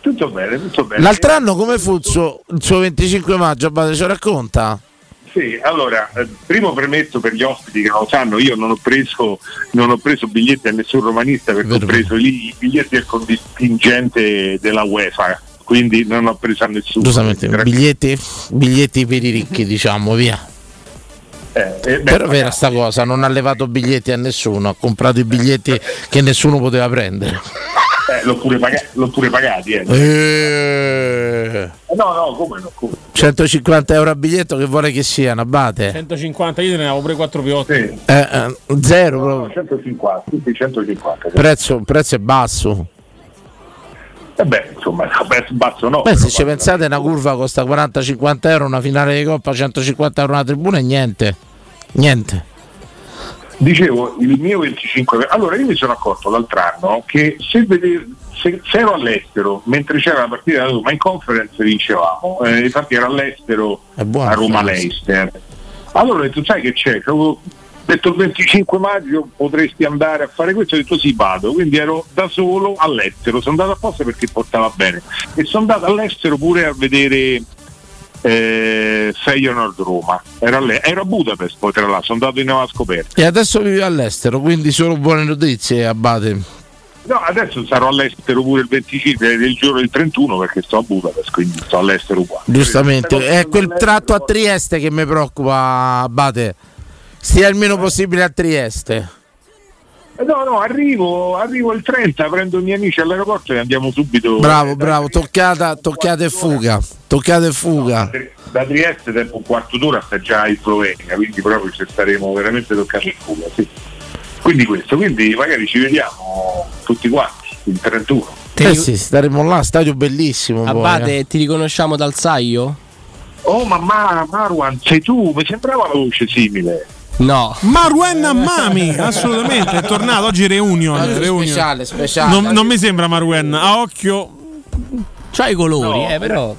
Tutto bene, tutto bene. L'altro anno come fu il suo, il suo 25 maggio, Abate, ce lo racconta? Sì, allora, eh, primo premetto per gli ospiti che non lo sanno, io non ho preso, non ho preso biglietti a nessun romanista perché ho preso lì i biglietti del contingente della UEFA, quindi non ho preso a nessuno. Giustamente, biglietti, biglietti per i ricchi, diciamo, via. Eh, eh, beh, Però è vera sta cosa, non ha levato biglietti a nessuno, ha comprato i biglietti che nessuno poteva prendere. eh, l'ho, pure paga- l'ho pure pagati. Eh. Eh, No, no, come no? Come? 150 euro a biglietto che vuole che siano, Abate? 150, io te ne avevo pure 4 piotti. Eh, eh, zero proprio. 150, tutti 150. Prezzo, prezzo è basso. E beh, insomma, basso no. Beh, se ci pensate, una curva costa 40-50 euro, una finale di coppa 150 euro una tribuna e niente. Niente. Dicevo, il mio 25 Allora, io mi sono accorto l'altro anno che se, vede- se, se ero all'estero, mentre c'era la partita da Roma in conference vincevamo, eh, infatti ero all'estero a Roma. Leicester. Allora ho detto, sai che c'è? Avevo detto il 25 maggio potresti andare a fare questo, ho detto sì vado, quindi ero da solo all'estero, sono andato apposta perché portava bene e sono andato all'estero pure a vedere eh, Feyenoord Roma, ero, alle- ero a Budapest poi tra l'altro, sono andato in nuova scoperta. E adesso vive all'estero, quindi solo buone notizie, Abate. No, adesso sarò all'estero pure il 25 del giorno del 31 perché sto a Budapest, quindi sto all'estero qua. Giustamente, è quel tratto a Trieste che mi preoccupa, Abate. Stia il meno possibile a Trieste. Eh, No, no, arrivo, arrivo il 30, prendo i miei amici all'aeroporto e andiamo subito. Bravo, bravo, toccata, toccata e fuga. Toccata e fuga. Da Trieste tempo un quarto d'ora sta già in Slovenia, quindi proprio ci staremo veramente toccati in fuga, sì. Quindi questo, quindi magari ci vediamo tutti quanti, il 31. Eh sì, staremo là, stadio bellissimo. poi, Abate, eh. ti riconosciamo dal saio? Oh mamma Marwan, sei tu, mi sembrava la voce simile. No. Marwen Mami, assolutamente, è tornato oggi reunion. Oggi reunion. speciale, speciale. Non, non mi sembra Marwen, a occhio. C'ha i colori, No, eh, però.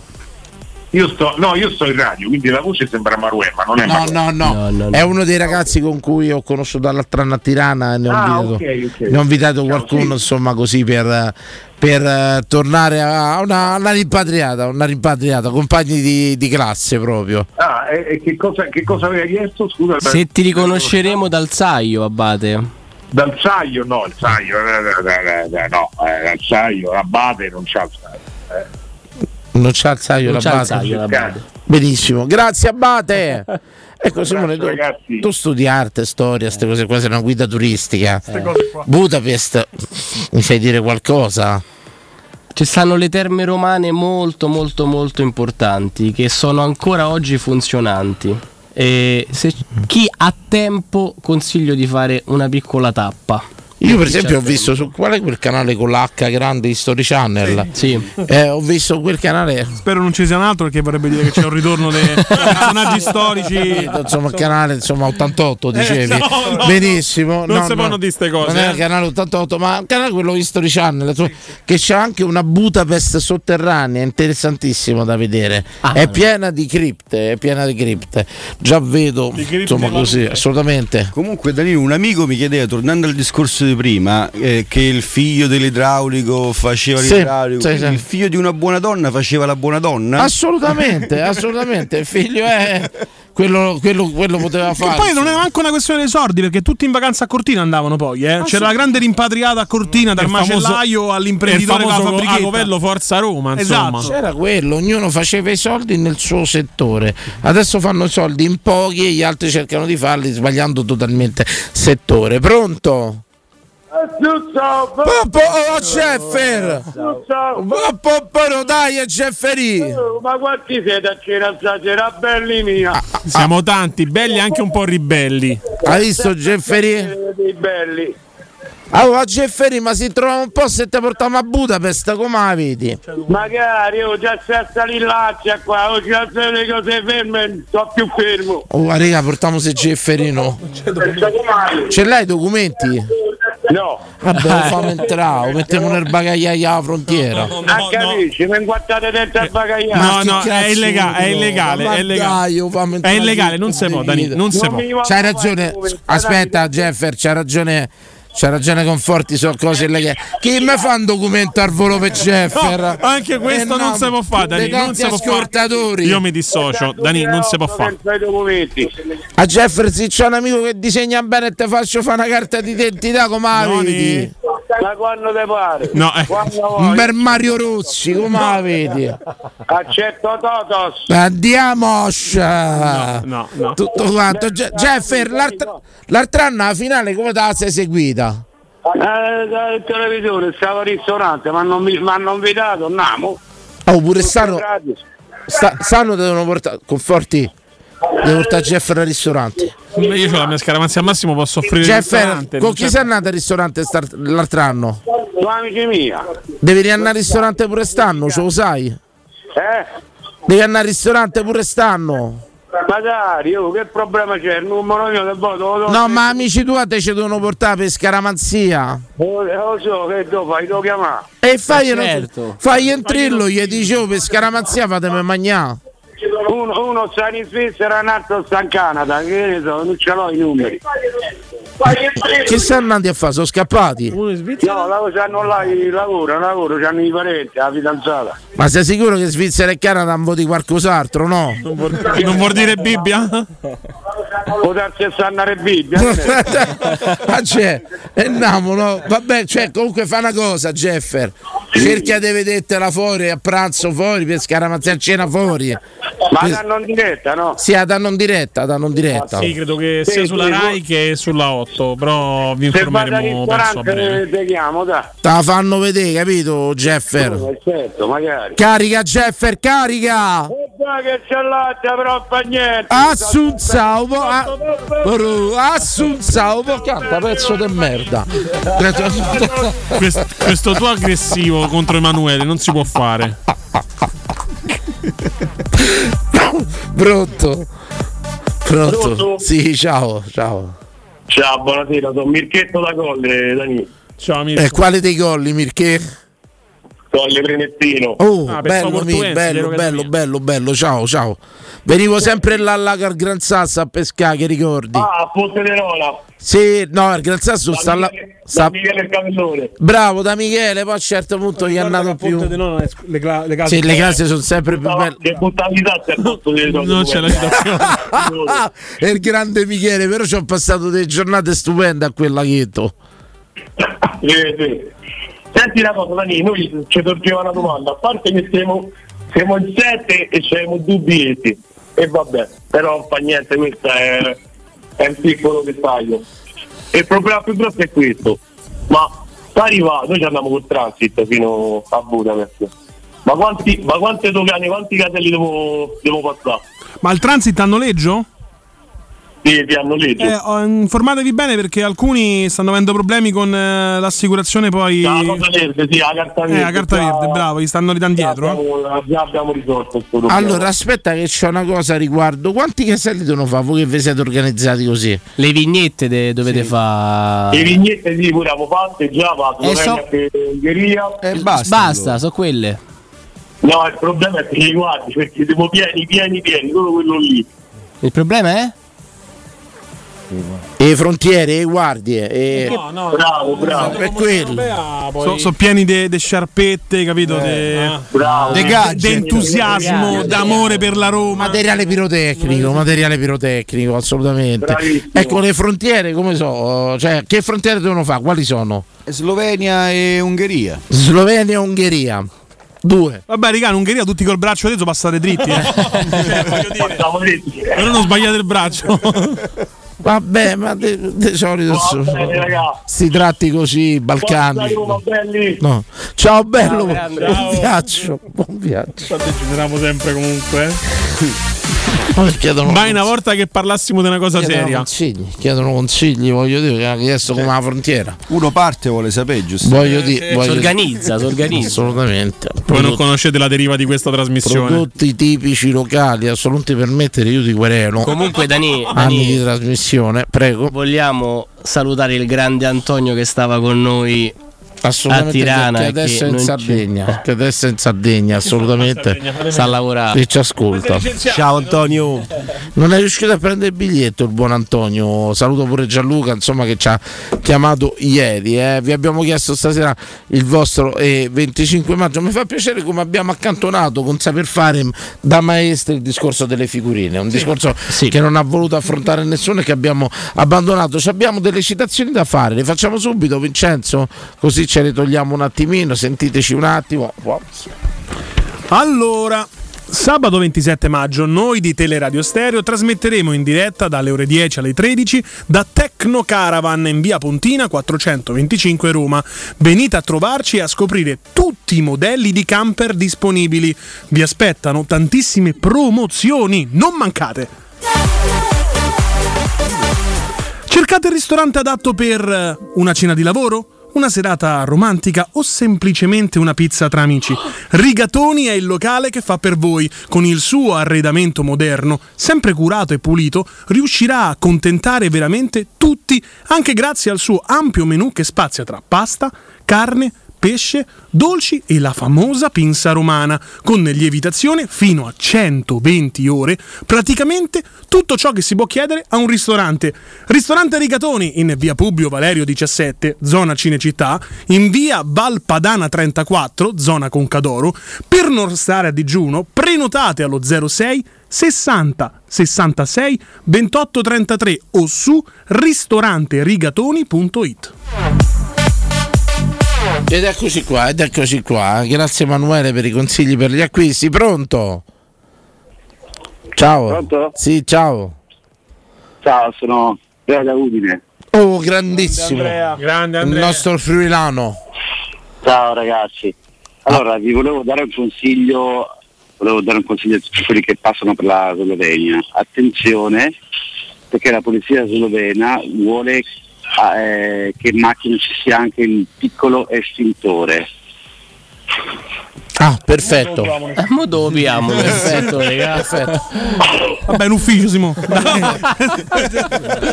Io sto, no, io sto in radio, quindi la voce sembra Marwen, ma non è No, Marwen. no, no, È uno dei ragazzi con cui ho conosciuto l'altro anno a Tirana e ne ho Ah, invitato, ok, ok. ne ho invitato qualcuno insomma così per, per, eh, tornare a una, una rimpatriata, una rimpatriata, compagni di, di classe proprio. Ah, e, e che, cosa, che cosa aveva chiesto? Scusa, Se ti riconosceremo dal saio, Abate. Dal saio no, il saio, eh, eh, no, il saio, Abate non c'ha il saio. Eh. Non c'ha il saio Non l'Abate. Benissimo, grazie Abate. Ecco Simone, tu, tu studi arte, storia, queste cose qua, sei una guida turistica. qua. Budapest, mi sai dire qualcosa? Ci stanno le terme romane molto molto molto importanti che sono ancora oggi funzionanti. E se chi ha tempo consiglio di fare una piccola tappa. Io per esempio ho tempo. visto su qual è quel canale con l'H grande History Channel. Sì. Eh, ho visto quel canale. Spero non ci sia un altro perché vorrebbe dire che c'è un ritorno dei personaggi storici. Insomma, il canale insomma 88 dicevi. Eh, no, no, Benissimo. non no, si no. possono dire ste cose, Non è eh. il canale 88, ma il canale quello History Channel su- che c'è anche una Budapest sotterranea, interessantissimo da vedere. Ah, è piena di cripte, è piena di cripte. Già vedo, insomma così, assolutamente. Comunque Danilo, un amico mi chiedeva, tornando al discorso di prima, eh, che il figlio dell'idraulico faceva Sì, l'idraulico, sì, sì. il figlio di una buona donna faceva la buona donna? Assolutamente, assolutamente. Il figlio è quello, quello, quello poteva fare. poi non è manco una questione dei soldi, perché tutti in vacanza a Cortina andavano poi. Eh. C'era la grande rimpatriata a Cortina, dal Il famoso- macellaio all'imprenditore il con la famoso fabbrichetta. Agovello Forza Roma, insomma. Esatto. C'era quello, ognuno faceva i soldi nel suo settore. Adesso fanno i soldi in pochi e gli altri cercano di farli sbagliando totalmente settore. Pronto? Poppo, oh, Jeffer! Poppo, dai, Jefferi! Ma quanti siete a cena stasera, belli mia? Siamo tanti, belli anche un po' ribelli. Hai visto Jefferi? Dei belli. Allora, Jefferi, ma si trova un po' se ti portiamo a Budapest, come la vedi? Magari, oh, già sta a salire l'accia qua, oh, già le cose ferme, sto più fermo. Oh, raga, portiamo se Jefferino. Ce l'hai i documenti? No. Vabbè, lo fammi entrare, lo mettiamo nel bagagliaio alla frontiera. a capisci, mi inguattate dentro al bagagliaio. No, no, è illegale, è illegale, è illegale. È illegale, non si può, Dani, non si può. C'hai ragione. Aspetta, Jeffer, c'ha ragione. C'ha ragione Conforti su cose illegali. Chi mi fa un documento al volo per Jeffer? No, anche questo Eh, non no, si può fare, Dani. Non si può fare. Io mi dissocio, Dani, non si può fare. A Jeffer se c'è un amico che disegna bene e ti faccio fare una carta d'identità come la vedi? Da quando te pare? No, eh. Bel Mario Rossi, come la vedi? Accetto Totos. Andiamo! No, no. Tutto quanto. Je- Jeffer, l'altro l'altro anno alla finale come te la sei seguita? Eh, dal televisore, stavo al ristorante, ma non mi hanno invitato, andiamo. Oh, pure Sano, sta, Sano devono portare. Conforti, devo portare Jeffer al ristorante. Io ho la mia scaramanzia al massimo, posso offrire il Jeffer, ristorante. con chi c'è- sei andato al ristorante l'altro anno? Due amici mia. Devi riandare al ristorante pure stanno, ce lo sai? Eh? Devi andare al ristorante pure stanno. Magari, oh, che problema c'è? Il numero mio del voto lo do- No, ma amici tuoi te ci devono portare per scaramanzia. Oh, lo so, che devo fare? Devo chiamare. E fai, Ma certo. fai in trillo, gli dicevo per scaramanzia fatemi mangiare. Uno, uno sta in Svizzera, un altro sta in Canada, che ne so, non ce l'ho i numeri. Che stanno andando a fare? Sono scappati? No, la- c'hanno là il lavoro, lavoro, c'hanno i parenti, la fidanzata. Ma sei sicuro che Svizzera e Canada hanno di qualcos'altro, no? Non vuol dire Bibbia? Può darsi a Bibbia. Ma c'è, andiamo, no? Vabbè, cioè, comunque fa una cosa, Jeffer. Cerca di vedertela fuori a pranzo fuori per scaramanzia a cena fuori. Ma danno in diretta, no? Sì, la danno in diretta, danno in diretta. Sì, credo che sia Sì, sulla sì, Rai che sulla 8, però vi informeremo verso a breve. te chiamo, dai. Te la fanno vedere, capito, Jeffer? Eh, Certo, magari. Carica, Jeffer, carica! E dai che c'è latte, però fa niente. Assunzao, po- a- Bru- Assunzao, po- canta pezzo di merda. Quest- questo tuo aggressivo contro Emanuele non si può fare. Pronto? Pronto? Pronto? Sì, ciao, ciao. Ciao, buonasera, sono Mirchetto da Colle, Dani. Ciao E quale dei golli, Mirché? Colle Prenettino. Oh, Ah, bello, mi- bello, bello, bello, bello, ciao, ciao. Venivo sempre là là al Gran Sasso a pescare, che ricordi? Ah, a Ponte de Nola. Sì, no, il Gran Sasso sta là. sta- Da Michele il Cavellone. Bravo da Michele, poi a un certo punto gli è andato più. Le, cla- le case Sì, le case sono sempre più belle. Che latte al posto di Non c'è la citazione. è il grande Michele, però ci ho passato delle giornate stupende a quel laghetto. Sì, sì. Senti una cosa, Dani, noi ci torgeva una domanda, a parte che siamo, siamo in sette e siamo due biglietti, e vabbè, però fa niente, questo è, è un piccolo dettaglio. Il problema più grosso è questo, ma sta arrivando, noi ci andiamo col transit fino a Budapest, ma quanti, ma quante dogane, quanti caselli devo, devo passare? Ma il transit a noleggio? Sì, ti hanno letto. Eh, informatevi bene perché alcuni stanno avendo problemi con eh, l'assicurazione poi... La cosa verde, sì, la carta Eh, verde. la carta verde, bravo, gli stanno ridando dietro. eh. abbiamo- Già abbiamo risolto questo problema. Allora, aspetta che c'è una cosa a riguardo. Quanti caselli devono fare voi che vi siete organizzati così? Le vignette de- dovete fare. Le vignette sì, pure abbiamo fatte già, ma Eh, so-. E basta, sono quelle. No, il problema è che li guardi, perché siamo pieni, pieni, pieni, solo quello lì. Il problema è? E frontiere, e guardie. E... No, no, bravo, bravo. Per quello. Sono pieni di sciarpette, capito? De, bravo. De gadget. de entusiasmo, d'amore per la Roma. Materiale pirotecnico, materiale pirotecnico, assolutamente. Bravissimo. Ecco, le frontiere, come so? Cioè, che frontiere devono fare? Quali sono? Slovenia e Ungheria. Slovenia e Ungheria. Due. Vabbè, raga, in Ungheria tutti col braccio teso passate dritti, eh. Cioè, voglio dire, però non sbagliate il braccio. Vabbè, ma di, di solito so- si tratti così, Balcani. No. Ciao bello, grande. buon Ciao. viaggio, buon viaggio. Degeneriamo sempre comunque. eh. chiedono Mai una volta che parlassimo di una cosa Chiedono seria. consigli, chiedono consigli, voglio dire, che hanno chiesto come la frontiera. Uno parte vuole sapere, giusto? Voglio dire, voglio Si organizza, si organizza. Assolutamente. Voi non Prodotti- conoscete la deriva di questa trasmissione. Prodotti tipici locali, adesso non ti permettere, io ti querelo. Comunque, Dani, anni Dani, di trasmissione, prego. vogliamo salutare il grande Antonio che stava con noi a Assolutamente Tirana. che adesso che è in Sardegna, che adesso è in Sardegna, assolutamente. Sta a lavorare. E ci ascolta. Ciao Antonio. Non è riuscito a prendere il biglietto il buon Antonio. Saluto pure Gianluca, insomma, che ci ha chiamato ieri. eh. Vi abbiamo chiesto stasera il vostro eh, 25 maggio. Mi fa piacere come abbiamo accantonato con saper fare da maestri il discorso delle figurine. Un discorso che non ha voluto affrontare nessuno e che abbiamo abbandonato. Ci abbiamo delle citazioni da fare. Le facciamo subito, Vincenzo? Così ce le togliamo un attimino. Sentiteci un attimo. Allora, sabato 27 maggio noi di Teleradio Stereo trasmetteremo in diretta dalle ore 10 alle 13 da Tecno Caravan in via Pontina 425 Roma. Venite a trovarci e a scoprire tutti i modelli di camper disponibili. Vi aspettano tantissime promozioni, non mancate! Cercate il ristorante adatto per una cena di lavoro? Una serata romantica o semplicemente una pizza tra amici? Rigatoni è il locale che fa per voi. Con il suo arredamento moderno, sempre curato e pulito, riuscirà a contentare veramente tutti, anche grazie al suo ampio menù che spazia tra pasta, carne, pesce, dolci e la famosa pinza romana, con lievitazione fino a 120 ore, praticamente tutto ciò che si può chiedere a un ristorante. Ristorante Rigatoni in via Publio Valerio 17, zona Cinecittà, in via Valpadana 34, zona Concadoro. Per non stare a digiuno, prenotate allo 06 60 66 28 33 o su ristoranterigatoni.it. Ed eccoci qua, ed eccoci qua. Grazie Emanuele per i consigli per gli acquisti. Pronto? Ciao. Pronto? Sì, ciao. Ciao, sono Andrea da Udine. Oh, grandissimo. Grande Il nostro friulano. Ciao ragazzi. Allora, vi volevo dare un consiglio, volevo dare un consiglio a tutti quelli che passano per la Slovenia. Attenzione, perché la polizia slovena vuole eh, che in macchina ci sia anche il piccolo estintore. Ah, perfetto. Mo dove piamo? Perfetto, ragazzi. Vabbè, in ufficio, Simo.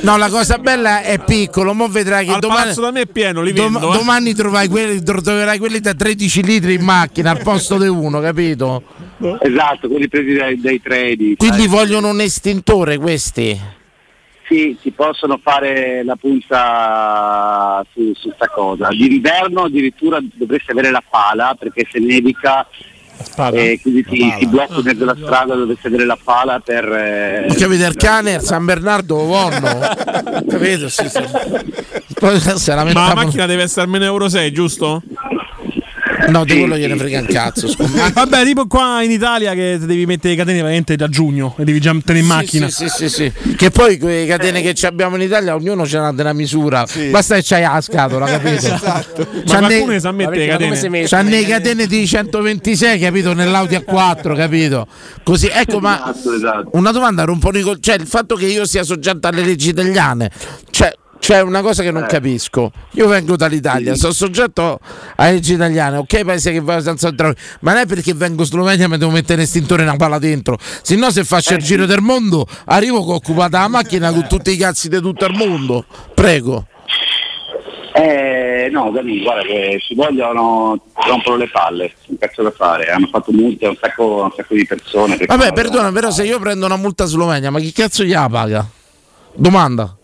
No, la cosa bella è piccolo, mo vedrai che Al domani, da me è pieno, li dom- vendo. eh. domani trovai quelli, tro- troverai quelli da 13 litri in macchina al posto di uno, capito? Esatto, quelli presi dai, dai treni. Quindi sai. vogliono un estintore questi. Sì, si possono fare la punta su, su sta cosa. D'inverno addirittura dovreste avere la pala perché se nevica e quindi si, si blocca in mezzo alla strada dovreste avere la pala per... eh, Ho capito il cane, il San Bernardo Vonno. capito? Sì, sì. La Ma la macchina deve essere almeno Euro 6, giusto? No, di quello gliene frega un cazzo. Vabbè, tipo qua in Italia che devi mettere le catene veramente da giugno e devi già mettere in macchina. Sì, sì, sì, sì. Che poi quelle catene che ci abbiamo in Italia, ognuno ce n'ha della misura. Basta che c'hai la scatola, capito? Esatto. Ma C'ha qualcuno ne- sa mettere le catene. C'ha le catene di 126, capito? Nell'Audi A4, capito? Così, ecco, ma Esatto, una domanda rompono i col- Cioè, il fatto che io sia soggetto alle leggi italiane, cioè. C'è una cosa che non Eh. capisco. Io vengo dall'Italia, sono soggetto alle leggi italiane, ok, paese che va senza entrare, ma non è perché vengo in Slovenia mi devo mettere l'estintore e una pala dentro. Se no, se faccio il giro del mondo, arrivo con occupata la macchina con tutti i cazzi di tutto il mondo. Prego. Eh, no, Dani, guarda che ci vogliono, rompono le palle, un cazzo da fare, hanno fatto multe a un sacco, a un sacco di persone. Vabbè, perdona, però se io prendo una multa a Slovenia, ma chi cazzo gliela paga? Domanda.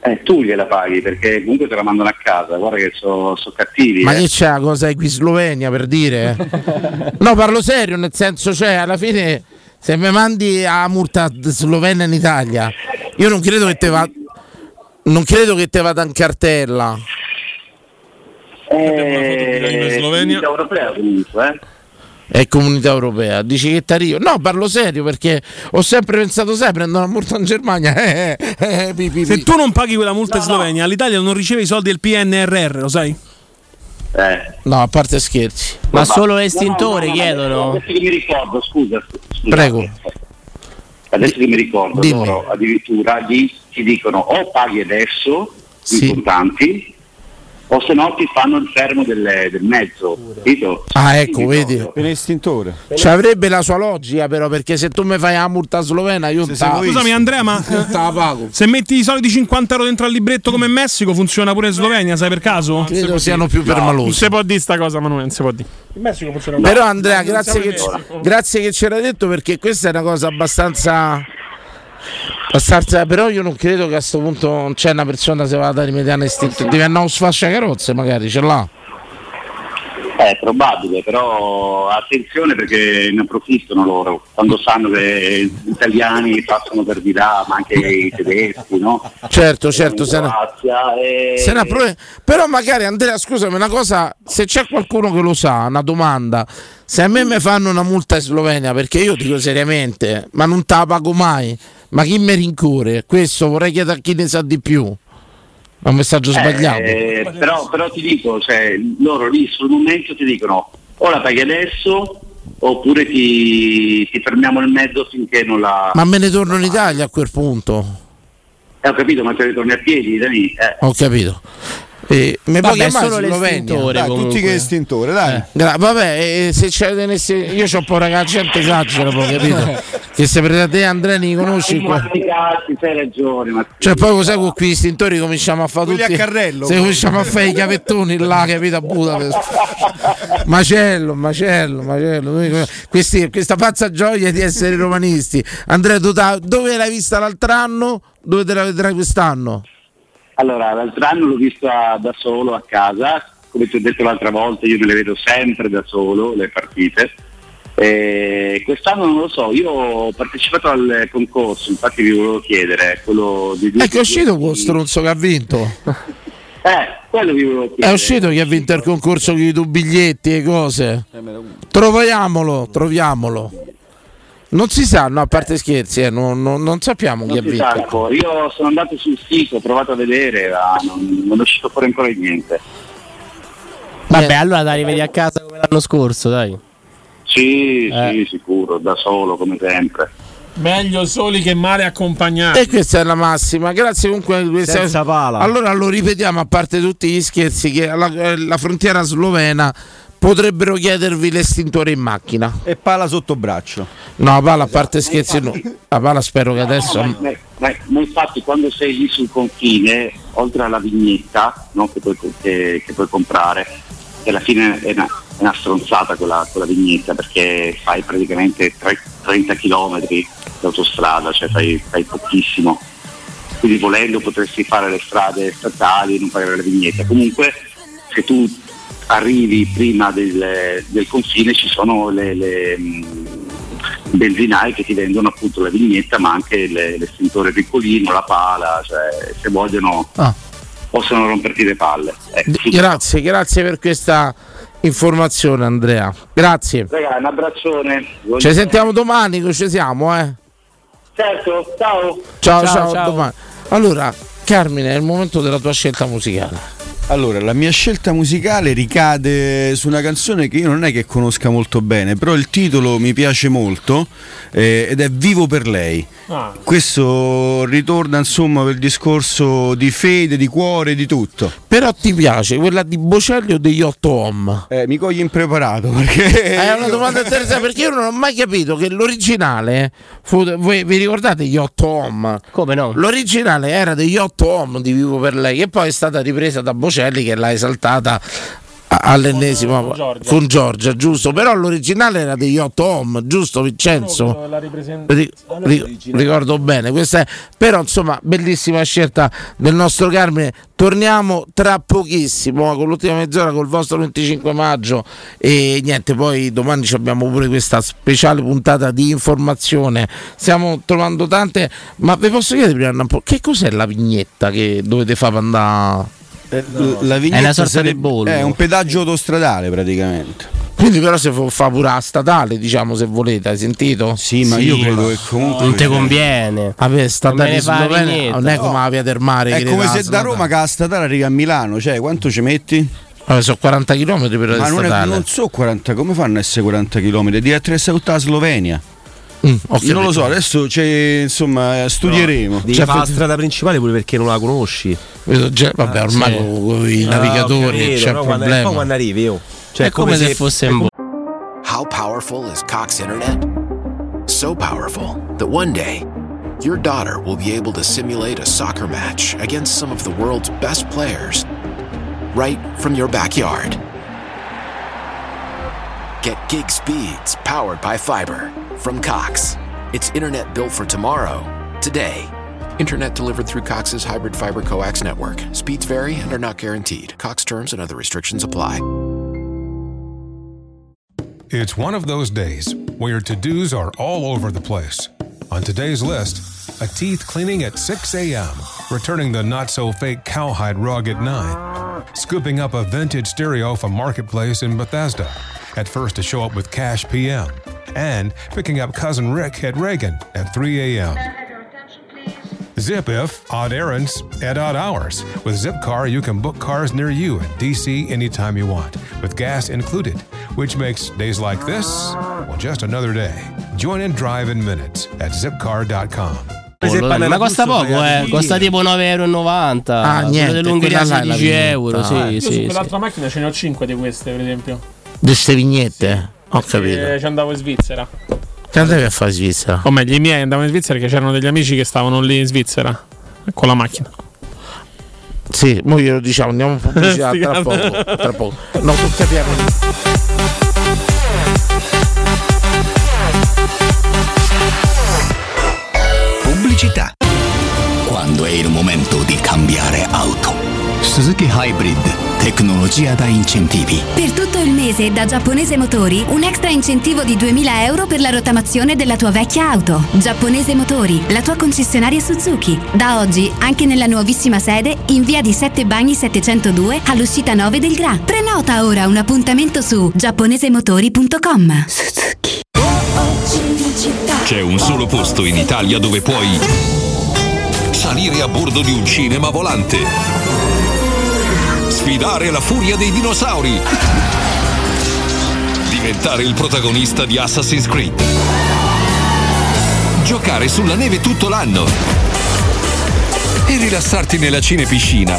Eh, tu gliela paghi perché comunque te la mandano a casa, guarda che sono cattivi. Ma eh. che c'è la cosa qui in Slovenia per dire? no, parlo serio, nel senso, cioè, alla fine se mi mandi a multa slovena in Italia, io non credo che te va. Non credo che te vada in cartella. Eh, in Slovenia? Europea comunque, eh. E comunità europea. Dici che t'arrivo? No, parlo serio perché ho sempre pensato, sai, prendo una multa in Germania. eh, eh, eh, pi, pi, Se pi. tu non paghi quella multa in Slovenia, l'Italia non riceve i soldi del PNRR, lo sai? Eh. No, a parte scherzi. Ma Vabbè. solo No, estintore no, no, chiedono. Adesso che mi ricordo, scusa. scusa. Prego. Adesso che mi ricordo, Dimmi. loro addirittura gli, ti dicono o paghi adesso Sì. in contanti o se no ti fanno il fermo del, del mezzo, capito? Ah, ecco, vedi. Per l'estintore. Ci avrebbe la sua logica, però, perché se tu mi fai la multa slovena, io te la- Scusami Andrea, ma se metti i soliti 50 euro dentro al libretto come in Messico, funziona pure in Slovenia, sai per caso? Credo siano più permalosi. Non si può dire sta cosa, Manuele, non si può dire. In Messico funziona Però Andrea, grazie che, grazie che ce l'hai detto perché questa è una cosa abbastanza. Abbastanza però io non credo che a questo punto non c'è una persona se va da rimediare istinto. Deve andare un sfasciacarrozze, magari ce l'ha. È probabile, però attenzione perché ne approfittano loro quando sanno che gli italiani passano per di là, ma anche i tedeschi, no? Certo, certo, se ne- e- se ne appro- Però magari Andrea, scusami, una cosa, se c'è qualcuno che lo sa, una domanda. Se a me mi fanno una multa in Slovenia, perché io dico seriamente, ma non te la pago mai, ma chi mi rincorre? Questo vorrei chiedere a chi ne sa di più. È un messaggio sbagliato. Eh, però, però ti dico, cioè, loro lì sul momento ti dicono o la paghi adesso oppure ti, ti fermiamo il mezzo finché non la... Ma me ne torno in Italia a quel punto. Eh, ho capito, ma te ne torni a piedi da lì? Eh. Ho capito. Eh, mi puoi chiamare solo Slovenia? l'estintore Dai, tutti che estintore, dai. Gra- vabbè, eh, se c'è tenesse- io c'ho paura che la gente esagera, poi, capito? che se per te Andrea ne conosci qua. Cazzi, sei ragione, ma Cioè, poi cos'è con questi istintori cominciamo a fare Quelli tutti. a carrello, Se cominciamo a fare i cavettoni là, capito? A Budapest. macello, macello, macello. Questi- questa pazza gioia di essere romanisti. Andrea, tu ta- dove l'hai vista l'altro anno? Dove te la vedrai quest'anno? Allora, l'altro anno l'ho vista da solo a casa, come ti ho detto l'altra volta, io me le vedo sempre da solo, le partite. E quest'anno non lo so, io ho partecipato al concorso, infatti vi volevo chiedere, quello di Ecco, è uscito quel stronzo che ha vinto. Eh, quello vi volevo È chiedere. uscito chi ha vinto il concorso con i biglietti e cose. Troviamolo, troviamolo. Non si sa, no, a parte scherzi, eh, non, non- non sappiamo chi ha Non si sa vinto. ancora. Io sono andato sul sito, ho provato a vedere, ma non, non è uscito fuori ancora niente. Vabbè, allora dai, rivedi a casa come l'anno scorso, dai. Sì, Eh. sì, sicuro, da solo come sempre. Meglio soli che male accompagnati. E questa è la massima, grazie comunque. a questa- Senza pala. Allora lo ripetiamo, a parte tutti gli scherzi, che alla, eh, la frontiera slovena potrebbero chiedervi l'estintore in macchina. E pala sotto braccio. No, pala, a parte scherzi, no. La pala spero che adesso... Ma, ma- ma- ma infatti quando sei lì sul confine, oltre alla vignetta no, che, puoi, che- che puoi comprare, che alla fine è una, è una stronzata quella, quella vignetta perché fai praticamente tre- 30 km di autostrada, cioè fai, fai pochissimo. Quindi volendo potresti fare le strade statali e non pagare la vignetta. Comunque se tu arrivi prima del, del confine ci sono le, le, mh, benzinai che ti vendono appunto la vignetta ma anche le- l'estintore piccolino, la pala, cioè se vogliono Ah. possono romperti le palle. Ecco. Grazie, grazie per questa informazione Andrea. Grazie. Raga, un abbraccione. Ci sentiamo domani, che ci siamo, eh. Certo, ciao. Ciao, Ciao, ciao, ciao. domani. Allora, Carmine, è il momento della tua scelta musicale. Allora, la mia scelta musicale ricade su una canzone che io non è che conosca molto bene, però il titolo mi piace molto eh, ed è Vivo per lei. Ah. Questo ritorna insomma per il discorso di fede, di cuore, di tutto. Però ti piace quella di Bocelli o degli 8 Om? Eh, mi cogli impreparato perché... È una domanda interessante perché io non ho mai capito che l'originale fu, voi vi ricordate gli 8 Om? Come no? L'originale era degli 8 Om di Vivo per lei e poi è stata ripresa da Bocelli che l'ha esaltata all'ennesima Con Giorgia. con Giorgia, giusto? Però l'originale era degli 8 Om, giusto Vincenzo? Ri- ricordo bene, questa è però insomma bellissima scelta del nostro Carmine. Torniamo tra pochissimo con l'ultima mezz'ora col vostro 25 maggio e niente, poi domani ci abbiamo pure questa speciale puntata di informazione. Stiamo trovando tante, ma vi posso chiedere prima un po' che cos'è la vignetta che dovete fare per andare Eh, la vignetta È una sorta sarebbe- di bollo. È un pedaggio autostradale praticamente. Quindi però se fa- pure la statale, diciamo, se volete, hai sentito? Sì, ma io credo che comunque Non ti conviene. Vabbè, statale niente. non è come la via del mare. È come se da. Roma che la statale arriva a Milano, cioè quanto ci metti? Vabbè, sono 40 km per la Ma statale. non so 40, come fanno a essere 40 km? Di attraversare tutta la Slovenia. Mm, ho non lo so, adesso c'è, insomma, studieremo. Devi Cioè, la strada principale pure perché non la conosci. Già- vabbè, ormai sì. con i No, navigatori capito, c'è quando- problema. poi quando arrivi io. Cioè, è come, se fosse in How powerful is Cox Internet? So powerful that one day, your daughter will be able to simulate a soccer match against some of the world's best players right from your backyard. Get gig speeds powered by fiber from Cox. It's internet built for tomorrow, today. Internet delivered through Cox's hybrid fiber coax network. Speeds vary and are not guaranteed. Cox terms and other restrictions apply. It's one of those days where your to dos are all over the place. On today's list, a teeth cleaning at 6 a.m., returning the not so fake cowhide rug at 9, scooping up a vintage stereo from Marketplace in Bethesda, at first to show up with Cash PM, and picking up cousin Rick at Reagan at 3 a.m. Zip if odd errands at odd hours. With Zipcar, you can book cars near you in DC anytime you want, with gas included, which makes days like this, well, just another day. Join and drive in minutes at zipcar.com. Ma costa poco, eh. Costa tipo 9,90 euro. Ah, Quello niente, dell'Ungheria è la 16 euro. Sì, Io su sì, sì. quell'altra macchina ce ne ho 5 di queste, per esempio. Di queste vignette? Ho capito. Eh, ci andavo in Svizzera. Che andavi a fare in Svizzera? O meglio, i miei andavano in Svizzera perché c'erano degli amici che stavano lì in Svizzera con la macchina. Sì, mo glielo diciamo, andiamo in pubblicità tra poco, tra poco. No, tu capiamo. Pubblicità. Quando è il momento di cambiare auto. Suzuki Hybrid, tecnologia da incentivi. Per tutto il mese da Giapponese Motori un extra incentivo di 2000 euro per la rottamazione della tua vecchia auto. Giapponese Motori, la tua concessionaria Suzuki. Da oggi anche nella nuovissima sede in via di 7 Bagni 702 all'uscita 9 del Gra. Prenota ora un appuntamento su giapponesemotori.com. C'è un solo posto in Italia dove puoi salire a bordo di un cinema volante, sfidare la furia dei dinosauri, diventare il protagonista di Assassin's Creed, giocare sulla neve tutto l'anno e rilassarti nella cinepiscina.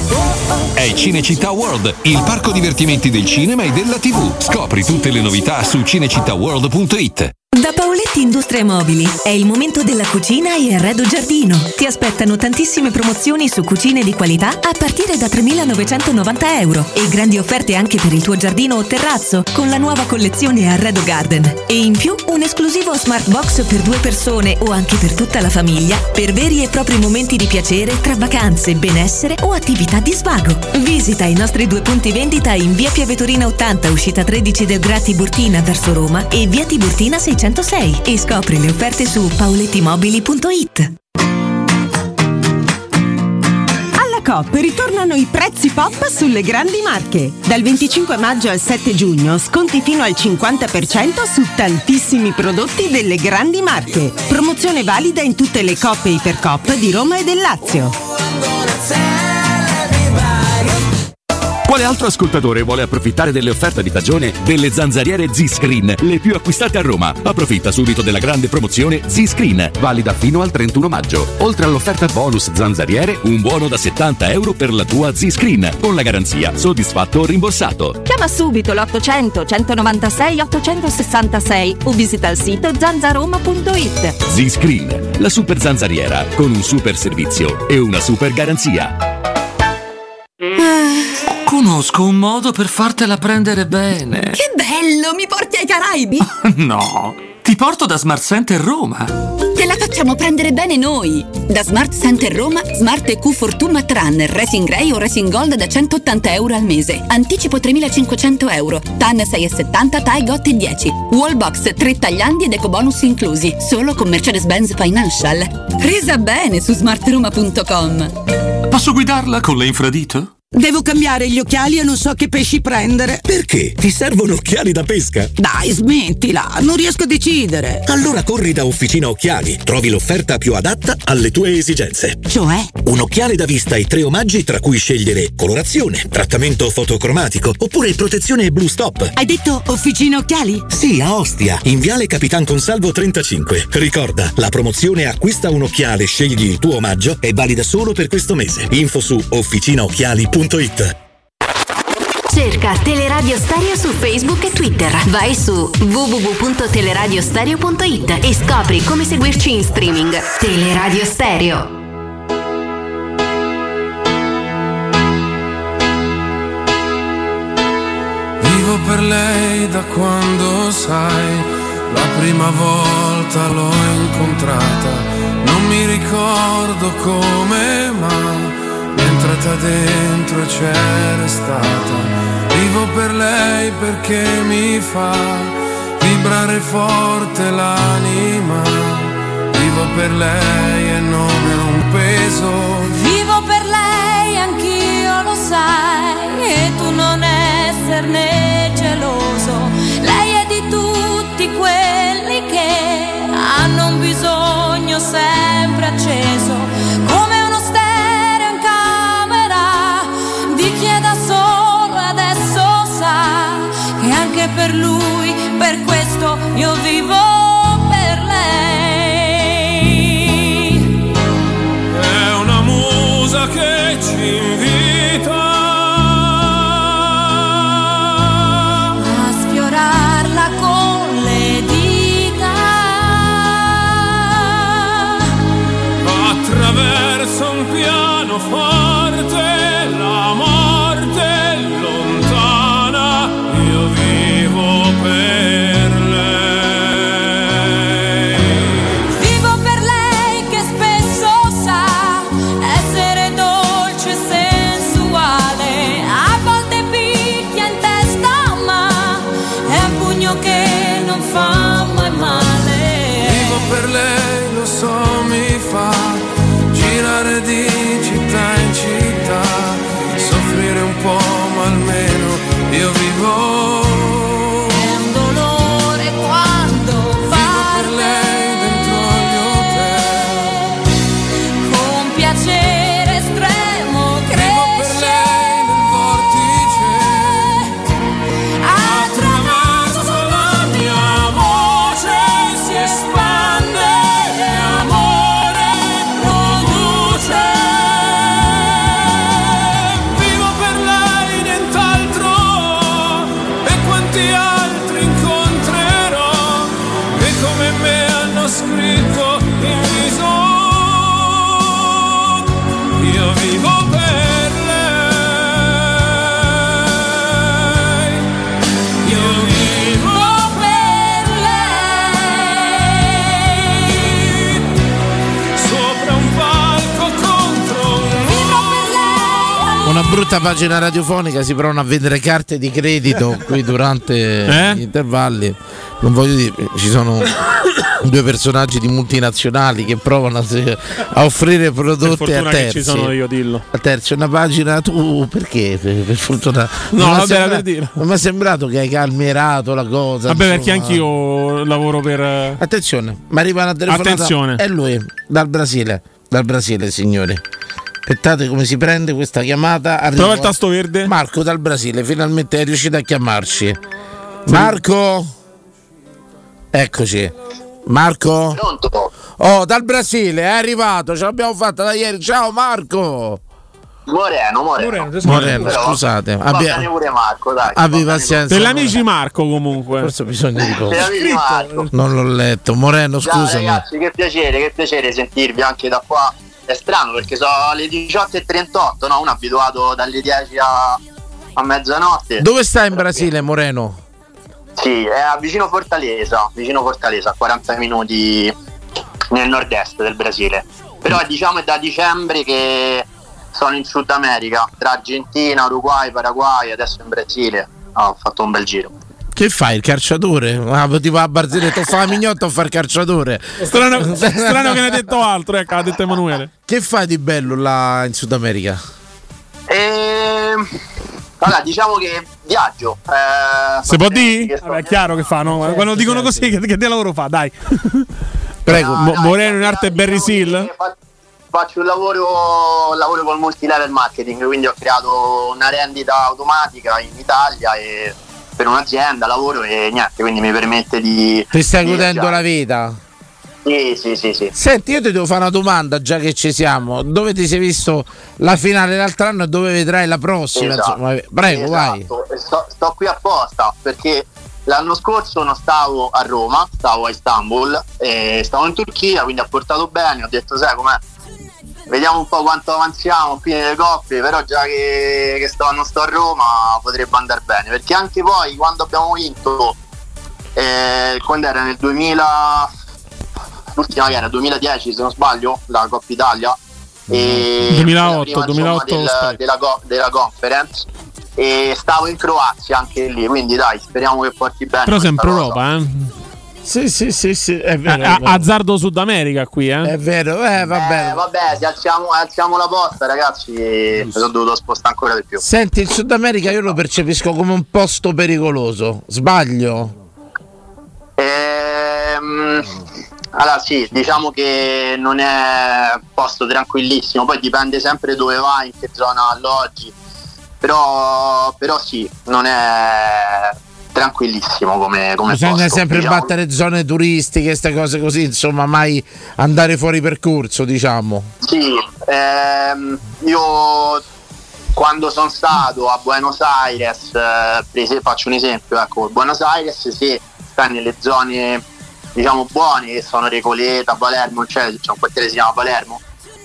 È Cinecittà World, il parco divertimenti del cinema e della TV. Scopri tutte le novità su cinecittàworld.it. Da Paoletti Industrie Mobili è il momento della cucina e arredo giardino. Ti aspettano tantissime promozioni su cucine di qualità a partire da 3.990 euro e grandi offerte anche per il tuo giardino o terrazzo con la nuova collezione Arredo Garden. E in più un esclusivo smart box per due persone o anche per tutta la famiglia per veri e propri momenti di piacere tra vacanze, benessere o attività di svago. Visita i nostri due punti vendita in via Piavetorina 80, uscita 13 del Gra Tiburtina verso Roma e via Tiburtina 606 e scopri le offerte su paulettimobili.it. Coop ritornano i prezzi pop sulle grandi marche. Dal 25 maggio al 7 giugno sconti fino al 50% su tantissimi prodotti delle grandi marche. Promozione valida in tutte le Coop e Ipercoop di Roma e del Lazio. Quale altro ascoltatore vuole approfittare delle offerte di stagione delle zanzariere Z-Screen, le più acquistate a Roma? Approfitta subito della grande promozione Z-Screen, valida fino al 31 maggio. Oltre all'offerta bonus zanzariere, un buono da 70 euro per la tua Z-Screen, con la garanzia soddisfatto o rimborsato. Chiama subito l'800 196 866 o visita il sito zanzaroma.it. Z-Screen, la super zanzariera, con un super servizio e una super garanzia. Conosco un modo per fartela prendere bene. Che bello, mi porti ai Caraibi? No, ti porto da Smart Center Roma. Te la facciamo prendere bene noi. Da Smart Center Roma, Smart EQ Fortuna Runner, Racing Grey o Racing Gold da 180 euro al mese. Anticipo 3.500 euro. TAN 6,70, TAI GOT 10. Wallbox 3 tagliandi ed ecobonus inclusi. Solo con Mercedes-Benz Financial. Presa bene su smartroma.com. Posso guidarla con le infradito? Devo cambiare gli occhiali e non so che pesci prendere. Perché? Ti servono occhiali da pesca? Dai, smettila, non riesco a decidere. Allora corri da Officina Occhiali, trovi l'offerta più adatta alle tue esigenze. Cioè? Un occhiale da vista e tre omaggi tra cui scegliere colorazione, trattamento fotocromatico oppure protezione Blue Stop. Hai detto Officina Occhiali? Sì, a Ostia, in Viale Capitan Consalvo 35. Ricorda, la promozione acquista un occhiale, scegli il tuo omaggio è valida solo per questo mese. Info su officinaocchiali.it Cerca Teleradio Stereo su Facebook e Twitter. Vai su www.teleradiostereo.it e scopri come seguirci in streaming. Teleradio Stereo. Vivo per lei da quando sai, la prima volta l'ho incontrata, non mi ricordo come è entrata dentro e c'era stata. Vivo per lei perché mi fa vibrare forte l'anima. Vivo per lei e non è un peso. Vivo per lei, anch'io lo sai, e tu non esserne geloso. Lei è di tutti quelli che hanno un bisogno sempre acceso, anche per lui, per questo io vivo per lei. È una musa che ci invita a sfiorarla con le dita attraverso un pianoforte Brutta pagina radiofonica si provano a vendere carte di credito qui durante Eh? gli intervalli. Non voglio dire, ci sono due personaggi di multinazionali che provano a, a offrire prodotti a terzi. ci sono io, dillo. A terzi, una pagina tu perché? Per, per fortuna. No, Non mi è vabbè, sembra- per dire. Non mi è sembrato che hai calmierato la cosa. Vabbè, perché insomma. anch'io lavoro per. eh, Attenzione, mi arriva una telefonata. Attenzione. È lui, dal Brasile. Dal Brasile, signori. Aspettate come si prende questa chiamata. Arrivo- Prova il tasto verde. Marco dal Brasile, finalmente è riuscito a chiamarci. Marco? Eccoci. Marco? Oh, dal Brasile, è arrivato, ce l'abbiamo fatta da ieri. Ciao Marco! Moreno, Moreno. Moreno, Però scusate. Abbia- pure Marco, dai. abbi pazienza. Degli amici Marco, comunque. Forse bisogna di Marco. Non l'ho letto. Moreno, Già, scusami. ragazzi, che piacere, che piacere sentirvi anche da qua. È strano perché sono le 18.38, no? Uno è abituato dalle 10 a, a mezzanotte. Dove stai in Brasile, Moreno? Sì, è vicino Fortaleza, vicino Fortaleza, a 40 minuti nel nord-est del Brasile. Però diciamo è da dicembre che sono in Sud America, tra Argentina, Uruguay, Paraguay, adesso in Brasile. Ah, ho fatto un bel giro. Che fai, il calciatore? Ah, ti va a Barzelletta, fa la mignotta o fa il calciatore? Strano, strano che ne ha detto altro, ecco, ha detto Emanuele. Che fai di bello là in Sud America? E allora, diciamo che viaggio. Eh, Se può dire? Vabbè, è chiaro che fa, no? Quando dicono così, che, che lavoro fa, dai. Prego. Mo- Moreno in arte Barry Seal? fa- Faccio un lavoro, lavoro col multilevel marketing, quindi ho creato una rendita automatica in Italia e per un'azienda lavoro e niente, quindi mi permette di... Ti stai di godendo viaggiare. la vita? Sì, sì, sì, sì. Senti, io ti devo fare una domanda già che ci siamo. Dove ti sei visto la finale l'altro anno e dove vedrai la prossima? Esatto. Insomma, prego, vai. Esatto. E Sto, sto qui apposta perché l'anno scorso non stavo a Roma, stavo a Istanbul e stavo in Turchia, quindi ha portato bene, ho detto sai com'è, vediamo un po' quanto avanziamo qui nelle coppie, però già che, che sto, non sto a Roma potrebbe andare bene, perché anche poi quando abbiamo vinto, eh, quando era nel 2000, l'ultima era 2010 se non sbaglio, la Coppa Italia, e 2008, la prima, 2008 insomma, del- della, della conference e stavo in Croazia anche lì quindi dai speriamo che porti bene Però sempre. Europa, eh. Sì, sì, sì, sì, è vero. A- è vero. azzardo Sud America qui, eh. È vero, eh, va Eh, bene. vabbè se alziamo, alziamo la posta ragazzi mi sono dovuto spostare ancora di più Senti, il Sud America io lo percepisco come un posto pericoloso. Sbaglio? Ehm, allora sì diciamo che non è un posto tranquillissimo poi dipende sempre dove vai in che zona alloggi però, però sì non è tranquillissimo come, come Bisogna posto, sempre diciamo. battere zone turistiche, queste cose così, insomma, mai andare fuori percorso, diciamo. Sì, ehm, io quando sono stato a Buenos Aires, eh, faccio un esempio, ecco, Buenos Aires se stai nelle zone diciamo buone che sono Recoleta, Palermo, cioè c'è un quartiere che si chiama Palermo,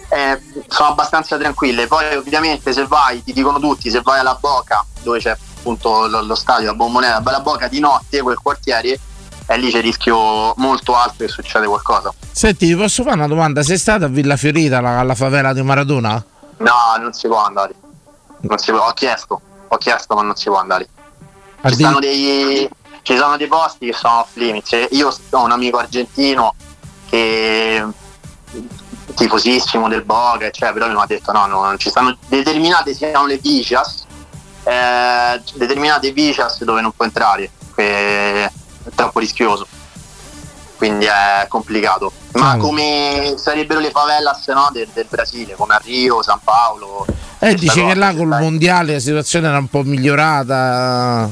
eh, sono abbastanza tranquille. Poi ovviamente se vai, ti dicono tutti, se vai alla Boca, dove c'è appunto lo, lo stadio, la bombonera, la Boca di notte, quel quartiere, e lì c'è il rischio molto alto che succede qualcosa. Senti, ti posso fare una domanda? Sei stata a Villa Fiorita, la- alla favela di Maradona? No, non si può andare. Non si può- Ho chiesto, ho chiesto, ma non si può andare. Ci sono dei, ci sono dei posti che sono off limits. E Io ho un amico argentino che tifosissimo del Boca, cioè, però mi ha detto no, no, non ci stanno determinate si chiamano le vicias, eh, determinate vicias dove non può entrare, è troppo rischioso. Quindi è complicato. Ma Chiaro. come sarebbero le favelas no, del, del Brasile, come a Rio, San Paolo. Eh, dice che là col mondiale la situazione era un po' migliorata.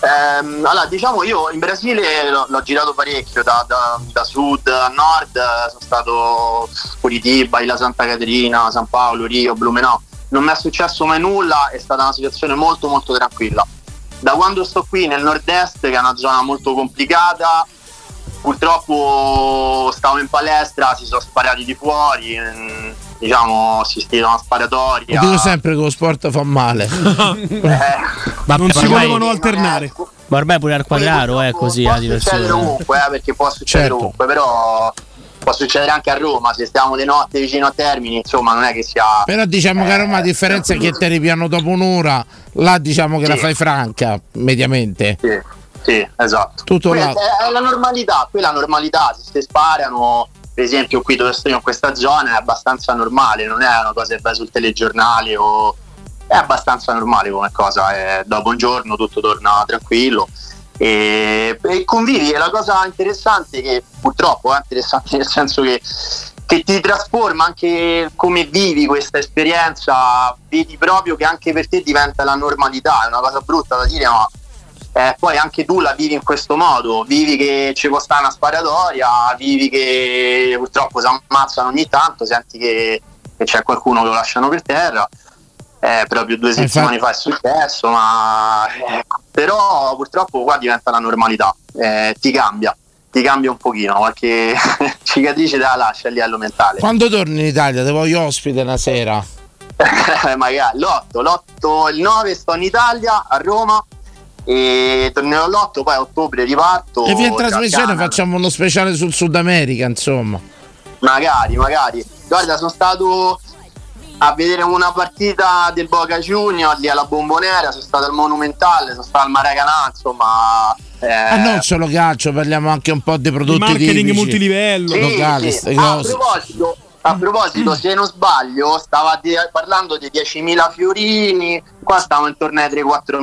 Ehm, allora, diciamo io in Brasile l'ho, l'ho girato parecchio, da, da- da sud a nord, eh, sono stato Curitiba, Isla Santa Caterina, San Paolo, Rio, Blumenau. Non mi è successo mai nulla, è stata una situazione molto molto tranquilla. Da quando sto qui nel nord-est, che è una zona molto complicata, purtroppo stavo in palestra, si sono sparati di fuori, mm, diciamo ho assistito a una sparatoria. Lo dico sempre che lo sport fa male. Eh, non si potevano alternare. Ma ormai pure al quadraro è così la può succedere situazione. ovunque, eh, perché può succedere Certo. ovunque, però può succedere anche a Roma, se stiamo di notte vicino a Termini, insomma non è che sia... Però diciamo che a Roma la differenza è che te ripiano dopo un'ora, là diciamo che la Sì. fai franca, mediamente. Sì, sì, esatto. Tutto là. è, la normalità, quella è la normalità, se si sparano, per esempio qui dove sto io in questa zona è abbastanza normale, non è una cosa che vai sul telegiornale o... È abbastanza normale come cosa, e dopo un giorno tutto torna tranquillo e, e convivi, e la cosa interessante che purtroppo è interessante nel senso che che ti trasforma anche come vivi questa esperienza, vedi proprio che anche per te diventa la normalità, è una cosa brutta da dire, ma eh, poi anche tu la vivi in questo modo, vivi che ci può stare una sparatoria, vivi che purtroppo si ammazzano ogni tanto, senti che, che c'è qualcuno che lo lasciano per terra. Eh, proprio due infatti- settimane fa è successo, ma ecco, però purtroppo qua diventa la normalità, eh, ti cambia, ti cambia un pochino, qualche cicatrice te la lascia a livello mentale. Quando torni in Italia, te voglio ospite una sera. magari l'8, l'8, il 9 sto in Italia a Roma e tornerò l'8, poi a ottobre riparto. E via trasmissione facciamo uno speciale sul Sud America, insomma. Magari, magari. Guarda, sono stato a vedere una partita del Boca Junior lì alla Bombonera, sono stato al Monumentale, sono stato al Maracanã, insomma. eh, Ah, non solo calcio, parliamo anche un po' di prodotti marketing tipici, multilivello. sì, locali, sì. Ah, a proposito, A proposito, se non sbaglio, stava di- parlando di 10.000 fiorini, qua stiamo intorno ai 3-4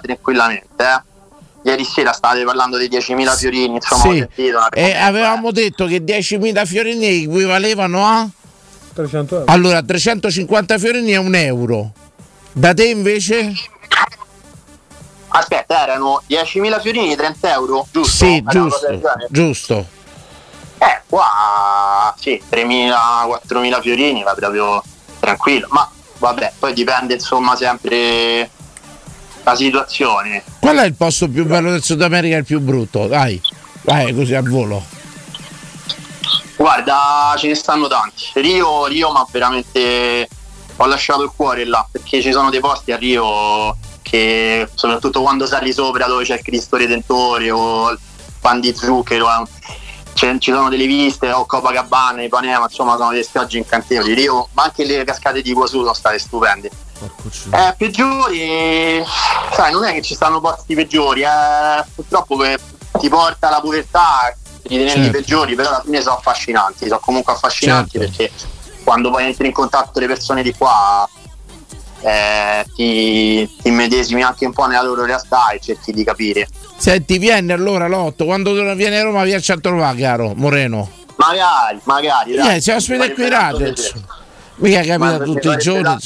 tranquillamente. eh. Ieri sera stavate parlando di 10.000 fiorini, insomma, Sì. sentito E avevamo detto che 10.000 fiorini equivalevano a 300 euro. allora 350 fiorini è un euro. Da te invece? Aspetta, erano 10.000 fiorini, 30 euro, giusto? Sì, Era giusto. Giusto. Eh, qua sì, 3.000, 4.000 fiorini va proprio tranquillo, ma vabbè, poi dipende insomma sempre la situazione. Qual è il posto più bello del Sud America e il più brutto? Dai, vai così al volo. Guarda, ce ne stanno tanti. Rio, Rio, ma veramente ho lasciato il cuore là, perché ci sono dei posti a Rio che soprattutto quando sali sopra dove c'è il Cristo Redentore o il pan di zucchero, eh, c'è- ci sono delle viste, o Copacabana, Ipanema, insomma sono dei spiagge incantevoli. Rio, ma anche le cascate di Iguazu sono state stupende. Eh, peggiori, sai, non è che ci stanno posti peggiori, eh, purtroppo che ti porta alla povertà ritenerli Certo. peggiori, però alla fine sono affascinanti, sono comunque affascinanti Certo. perché quando poi entri in contatto con le persone di qua eh, ti, ti immedesimi anche un po' nella loro realtà e cerchi di capire. Senti, vieni allora Lotto, quando vieni a Roma vieni a trovare, caro Moreno. Magari, magari. Eh, si ospita qui radio. Mica capita tutti i giorni.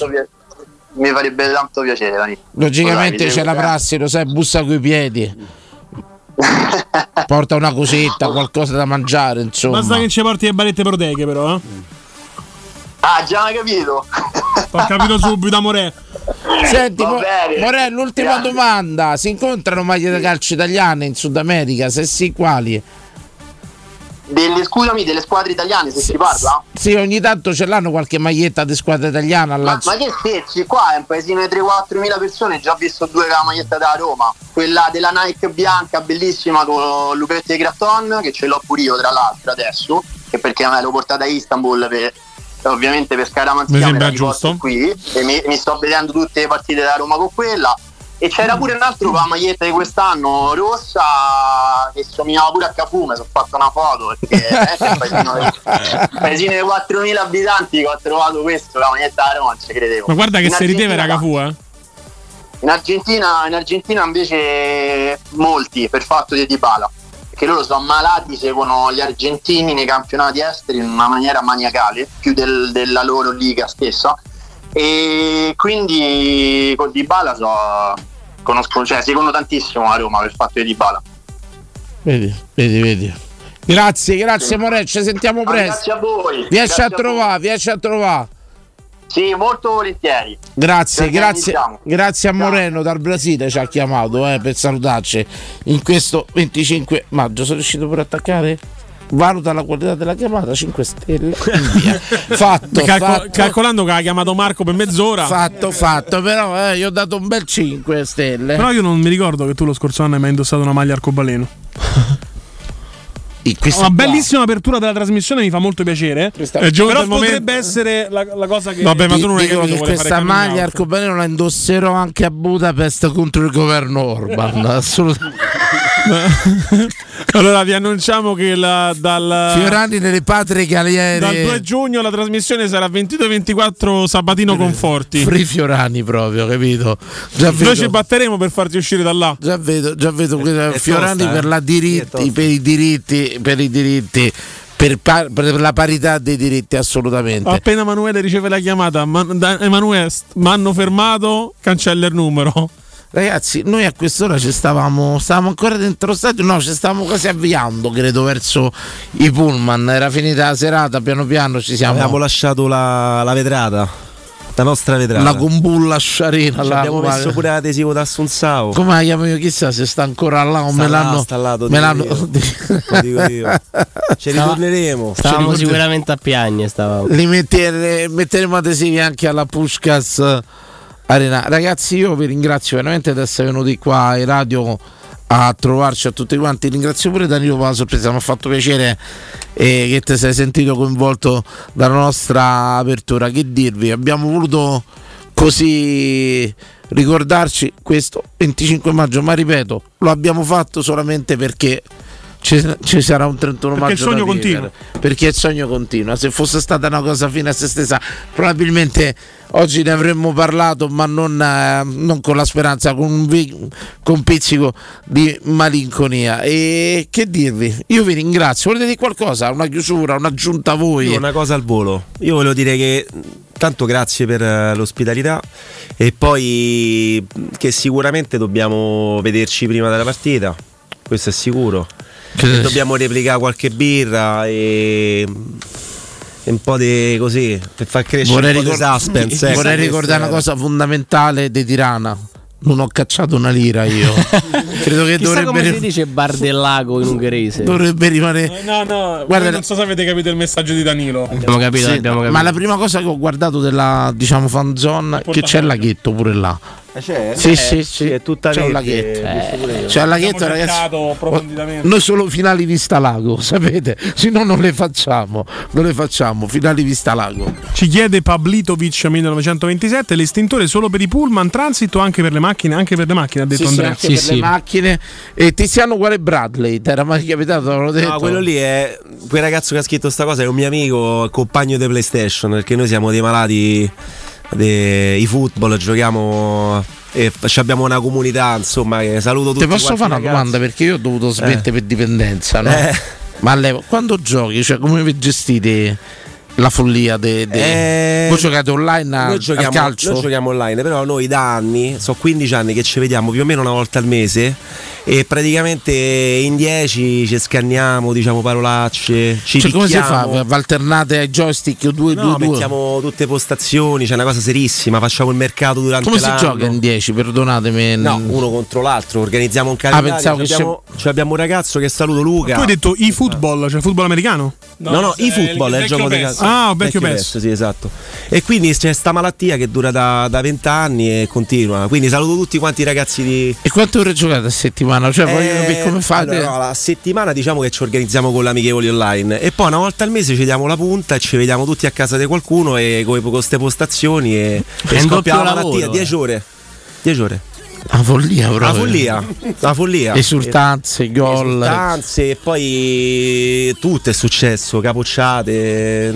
Mi farebbe tanto piacere, Dani. Logicamente Dai, c'è la prassi, lo sai, bussa coi piedi. Porta una cosetta, qualcosa da mangiare, insomma. Basta che ci porti le barette proteiche, però. Eh? Ah, già hai capito? Ho capito subito, amore. Senti, Mo-. Morello, l'ultima Grazie. domanda. Si incontrano maglie da calcio italiane in Sud America? Se sì, quali? Delle, scusami, delle squadre italiane, se si parla? Sì, ogni tanto ce l'hanno qualche maglietta di squadra italiana al Ma, ma che scherzi, qua è un paesino di 3-4 mila persone, già ho visto due con la maglietta da Roma, quella della Nike bianca bellissima con Lupetti e Gratton, che ce l'ho pure io tra l'altro adesso, che perché me l'ho portata a Istanbul per, ovviamente per scaramanzia Mi sembra giusto. qui e mi, mi sto vedendo tutte le partite da Roma con quella. E c'era pure un altro con la maglietta di quest'anno rossa che somigliava pure a Cafu, mi sono fatto una foto perché eh, è un paesino di- paesino di 4.000 abitanti che ho trovato questo, la maglietta da Roma, non ci credevo. Ma guarda che In se rideva era Cafu, eh. in Argentina, in Argentina invece molti per fatto di Dybala perché loro sono malati seguono gli argentini nei campionati esteri in una maniera maniacale più del- della loro liga stessa e quindi con Dybala so, conosco, cioè, seguono tantissimo a Roma per fatto di Dybala Vedi, vedi, vedi. Grazie, grazie Morello, ci sentiamo Ma presto. grazie a voi grazie a voi. trovare, vieni a trovare. sì molto volentieri Grazie, Ci grazie, organizziamo. grazie a Moreno dal Brasile ci ha chiamato eh, per salutarci in questo 25 maggio. Sono riuscito pure a attaccare? Valuta la qualità della chiamata 5 stelle. Fatto, Calco- fatto, Calcolando che ha chiamato Marco per mezz'ora. fatto, fatto. Però eh, gli ho dato un bel 5 stelle. Però io non mi ricordo che tu lo scorso anno hai mai indossato una maglia arcobaleno. Una bellissima apertura della trasmissione, mi fa molto piacere. Giunto Però potrebbe essere la, la cosa che. Vabbè, ma tu non hai capito, che questa maglia arcobaleno la indosserò anche a Budapest contro il governo Orban. Assolutamente. allora vi annunciamo che la- dal, Fiorani nelle patrie galere. dal 2 giugno la trasmissione sarà 22-24 Sabatino Conforti. Free Fiorani proprio, capito? Già Noi ci batteremo per farti uscire da là. Già vedo, già vedo que- è Fiorani tosta, eh. per, la diritti, è per i diritti, per i diritti, per, pa- per la parità dei diritti, assolutamente. Appena Emanuele riceve la chiamata, Emanuele, mi hanno fermato, cancella il numero. Ragazzi, noi a quest'ora ci stavamo, stavamo ancora dentro lo stadio, no, ci stavamo quasi avviando, credo, verso i pullman. Era finita la serata, piano piano ci siamo. Avevamo lasciato la, la vetrata. la nostra vetrata. La combulla sciarina. Ci abbiamo messo pure l'adesivo da Assunzao. Come la chiamo io? Chissà se sta ancora là o Sta me là, l'hanno. sta là, me l'hanno. io. Lo dico io. Ci Stava- ritorneremo. Stavamo sicuramente a piagne. Stavamo. Li mettere- metteremo adesivi anche alla Pushkas Arena. Ragazzi, io vi ringrazio veramente di essere venuti qua ai radio a trovarci a tutti quanti. Ringrazio pure Danilo per la sorpresa, mi ha fatto piacere eh, che ti sei sentito coinvolto dalla nostra apertura. Che dirvi? Abbiamo voluto così ricordarci questo 25 maggio, ma ripeto, lo abbiamo fatto solamente perché ci, ci sarà un 31 Perché maggio il sogno continua. perché il sogno continua se fosse stata una cosa fine a se stessa probabilmente oggi ne avremmo parlato ma non, eh, non con la speranza con un, vi- con un pizzico di malinconia e che dirvi io vi ringrazio volete dire qualcosa una chiusura un'aggiunta a voi Io una cosa al volo. Io volevo dire che tanto grazie per eh, l'ospitalità e poi che sicuramente dobbiamo vederci prima della partita. Questo è sicuro. E dobbiamo replicare qualche birra e, un po' di così per far crescere vorrei, un po' di ricor- suspense. ecco, vorrei ricordare una cosa fondamentale di Tirana non ho cacciato una lira io credo che Chissà come dovrebbe, si dice bar del lago in ungherese. dovrebbe rimanere No, no, Guarda- non so se avete capito il messaggio di Danilo. Abbiamo capito, Sì, abbiamo capito. Ma la prima cosa che ho guardato della diciamo fan zone che c'è il laghetto pure là. C'è? Sì, Eh, sì, sì, è tutta c'è un laghetto. io. C'è il laghetto, ragazzi. Noi solo finali vista lago, sapete? Se no non le facciamo, non le facciamo, finali vista lago. Ci chiede Pablitovic 1927 l'estintore solo per i pullman transit o anche per le macchine? Anche per le macchine, ha detto Sì, sì, Andrea. anche per le macchine. E Tiziano quale Bradley? Ti era mai capitato? L'ho detto. No, quello lì è quel ragazzo che ha scritto sta cosa, è un mio amico, compagno di PlayStation, perché noi siamo dei malati di football, giochiamo e f- abbiamo una comunità, insomma, che saluto tutti Ti posso fare una ragazzi. domanda? Perché io ho dovuto smettere Eh. per dipendenza, no? Eh. Ma all'epoca, quando giochi, cioè come vi gestite la follia de, de- Eh, Voi giocate online a, noi giochiamo, calcio? noi giochiamo online, però noi da anni, so 15 anni che ci vediamo più o meno una volta al mese e praticamente in 10 ci scanniamo, diciamo parolacce, ci Cioè, come si fa? alternate ai joystick 2 No, 2 2? mettiamo tutte postazioni, c'è una cosa serissima, facciamo il mercato durante Come si l'anno. gioca in 10? Perdonatemi. No, uno contro l'altro, organizziamo un calendario. Ah, pensavo che abbiamo, cioè abbiamo un ragazzo che saluto Luca. Tu hai detto i football, cioè football americano? No, no, i football è il gioco di calcio. Ah, vecchio PES. Sì, esatto. E quindi c'è sta malattia che dura da, da 20 anni e continua. Quindi saluto tutti quanti i ragazzi di. E quante ore giocate a settimana? Cioè, voglio capire come fate? allora, no, la settimana diciamo che ci organizziamo con le amichevoli online e poi una volta al mese ci diamo la punta e ci vediamo tutti a casa di qualcuno e con queste postazioni e, È e un scoppia la lavoro, 10 ore. 10 ore. La follia proprio. La follia. La follia. Esultanze, gol. Esultanze, e poi tutto è successo, capocciate.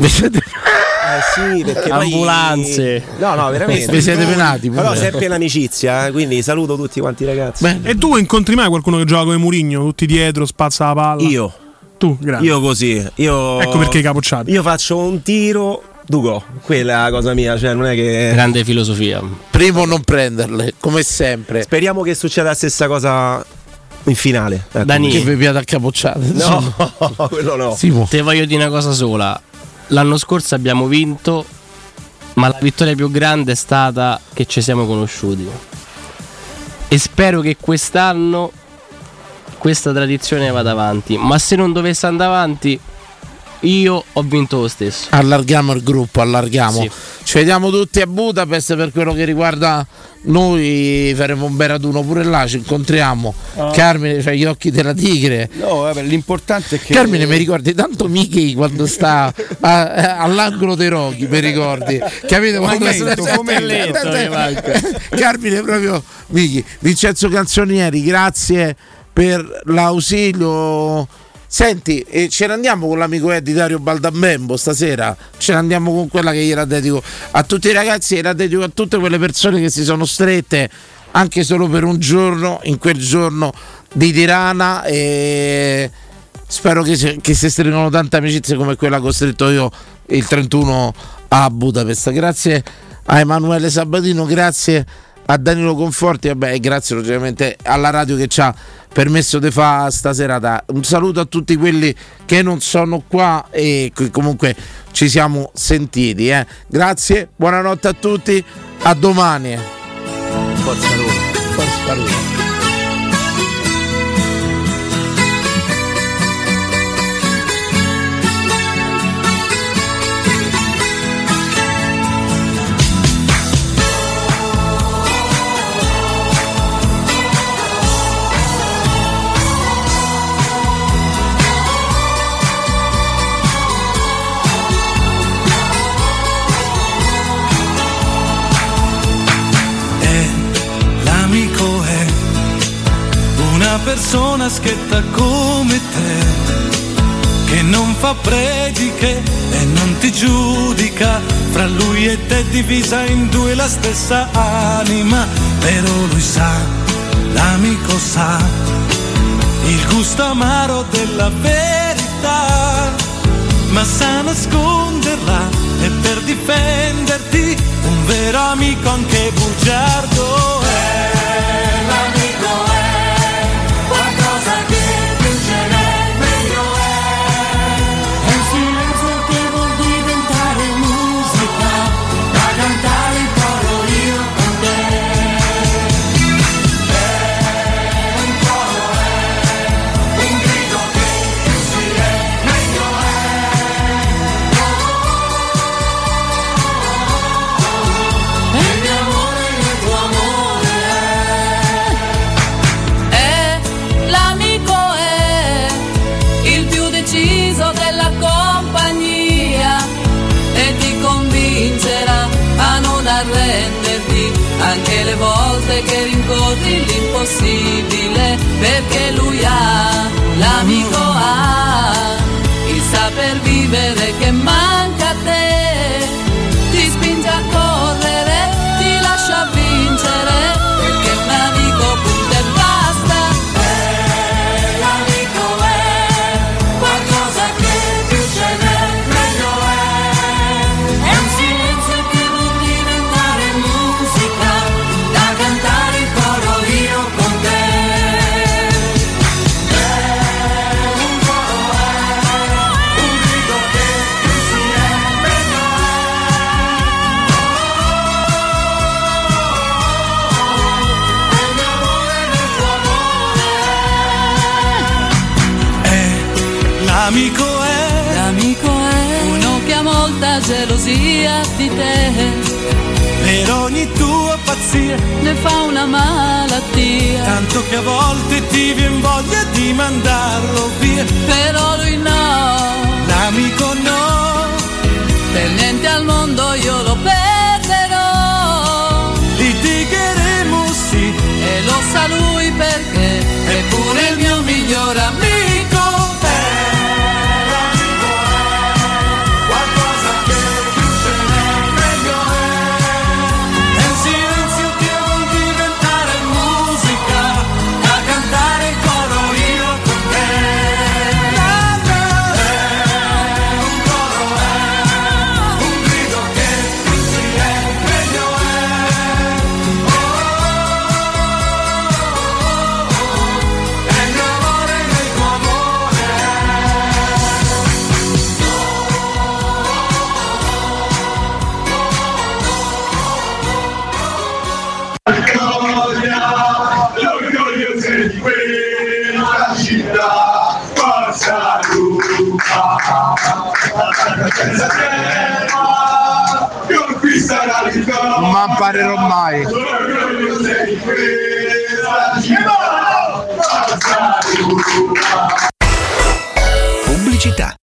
Eh sì, perché poi- Ambulanze. No, no, veramente. Vi siete penati pure. Però sempre in amicizia, eh, quindi saluto tutti quanti i ragazzi. E tu incontri mai qualcuno che gioca come Murigno? Tutti dietro, spazza la palla? Io. Tu, grazie. Io così. Io, Ecco perché capocciate. Io faccio un tiro, Dugo. Quella è la cosa mia, cioè non è che. Grande filosofia. Primo non prenderle, come sempre. Speriamo che succeda la stessa cosa in finale. Ecco. Dani. Che vi piate a capocciate. No, quello no. Simo. Te voglio dire una cosa sola. L'anno scorso abbiamo vinto, ma la vittoria più grande è stata che ci siamo conosciuti. E spero che quest'anno questa tradizione vada avanti. Ma se non dovesse andare avanti, io ho vinto lo stesso. Allarghiamo il gruppo, allarghiamo. Sì. Ci vediamo tutti a Budapest per quello che riguarda noi, faremo un bel raduno pure là, ci incontriamo. Ah. Carmine c'ha gli occhi della tigre. No, vabbè, l'importante è che. Carmine mi ricordi tanto Mickey quando sta a- a- all'angolo dei roghi, mi ricordi? Capito? Quando Momento, momento, mi manca. Carmine proprio Mickey. Vincenzo Canzonieri, grazie per l'ausilio. Senti, eh, ce ne andiamo con l'amico Eddie Dario Baldambembo stasera? Ce ne andiamo con quella che gliela dedico a tutti i ragazzi e la dedico a tutte quelle persone che si sono strette anche solo per un giorno, in quel giorno di Tirana e spero che che si stringano tante amicizie come quella che ho stretto io il 31 a Budapest. Grazie a Emanuele Sabatino, grazie a Danilo Conforti vabbè, e grazie logicamente alla radio che ci ha permesso di fare sta serata. Un saluto a tutti quelli che non sono qua e che comunque ci siamo sentiti. eh. Grazie, buonanotte a tutti, a domani. Forza Roma. Forza Roma. Persona schietta come te che non fa prediche e non ti giudica. Fra lui e te divisa in due la stessa anima però lui sa l'amico sa il gusto amaro della verità. Ma sa nasconderla e per difenderti un vero amico anche bugiardo è l'amico rincorri l'impossibile perché lui ha l'amico ha. Il saper vivere che manca a te l'amico è l'amico è uno che ha molta gelosia di te. Per ogni tua pazzia ne fa una malattia. Tanto che a volte ti vien voglia di mandarlo via. Però lui no. L'amico no. Per niente al mondo io lo perderò. Litigheremo sì. E lo sa lui perché. È pure il mio miglior amico senza conquista la vita. Non mi imparerò mai. Pubblicità.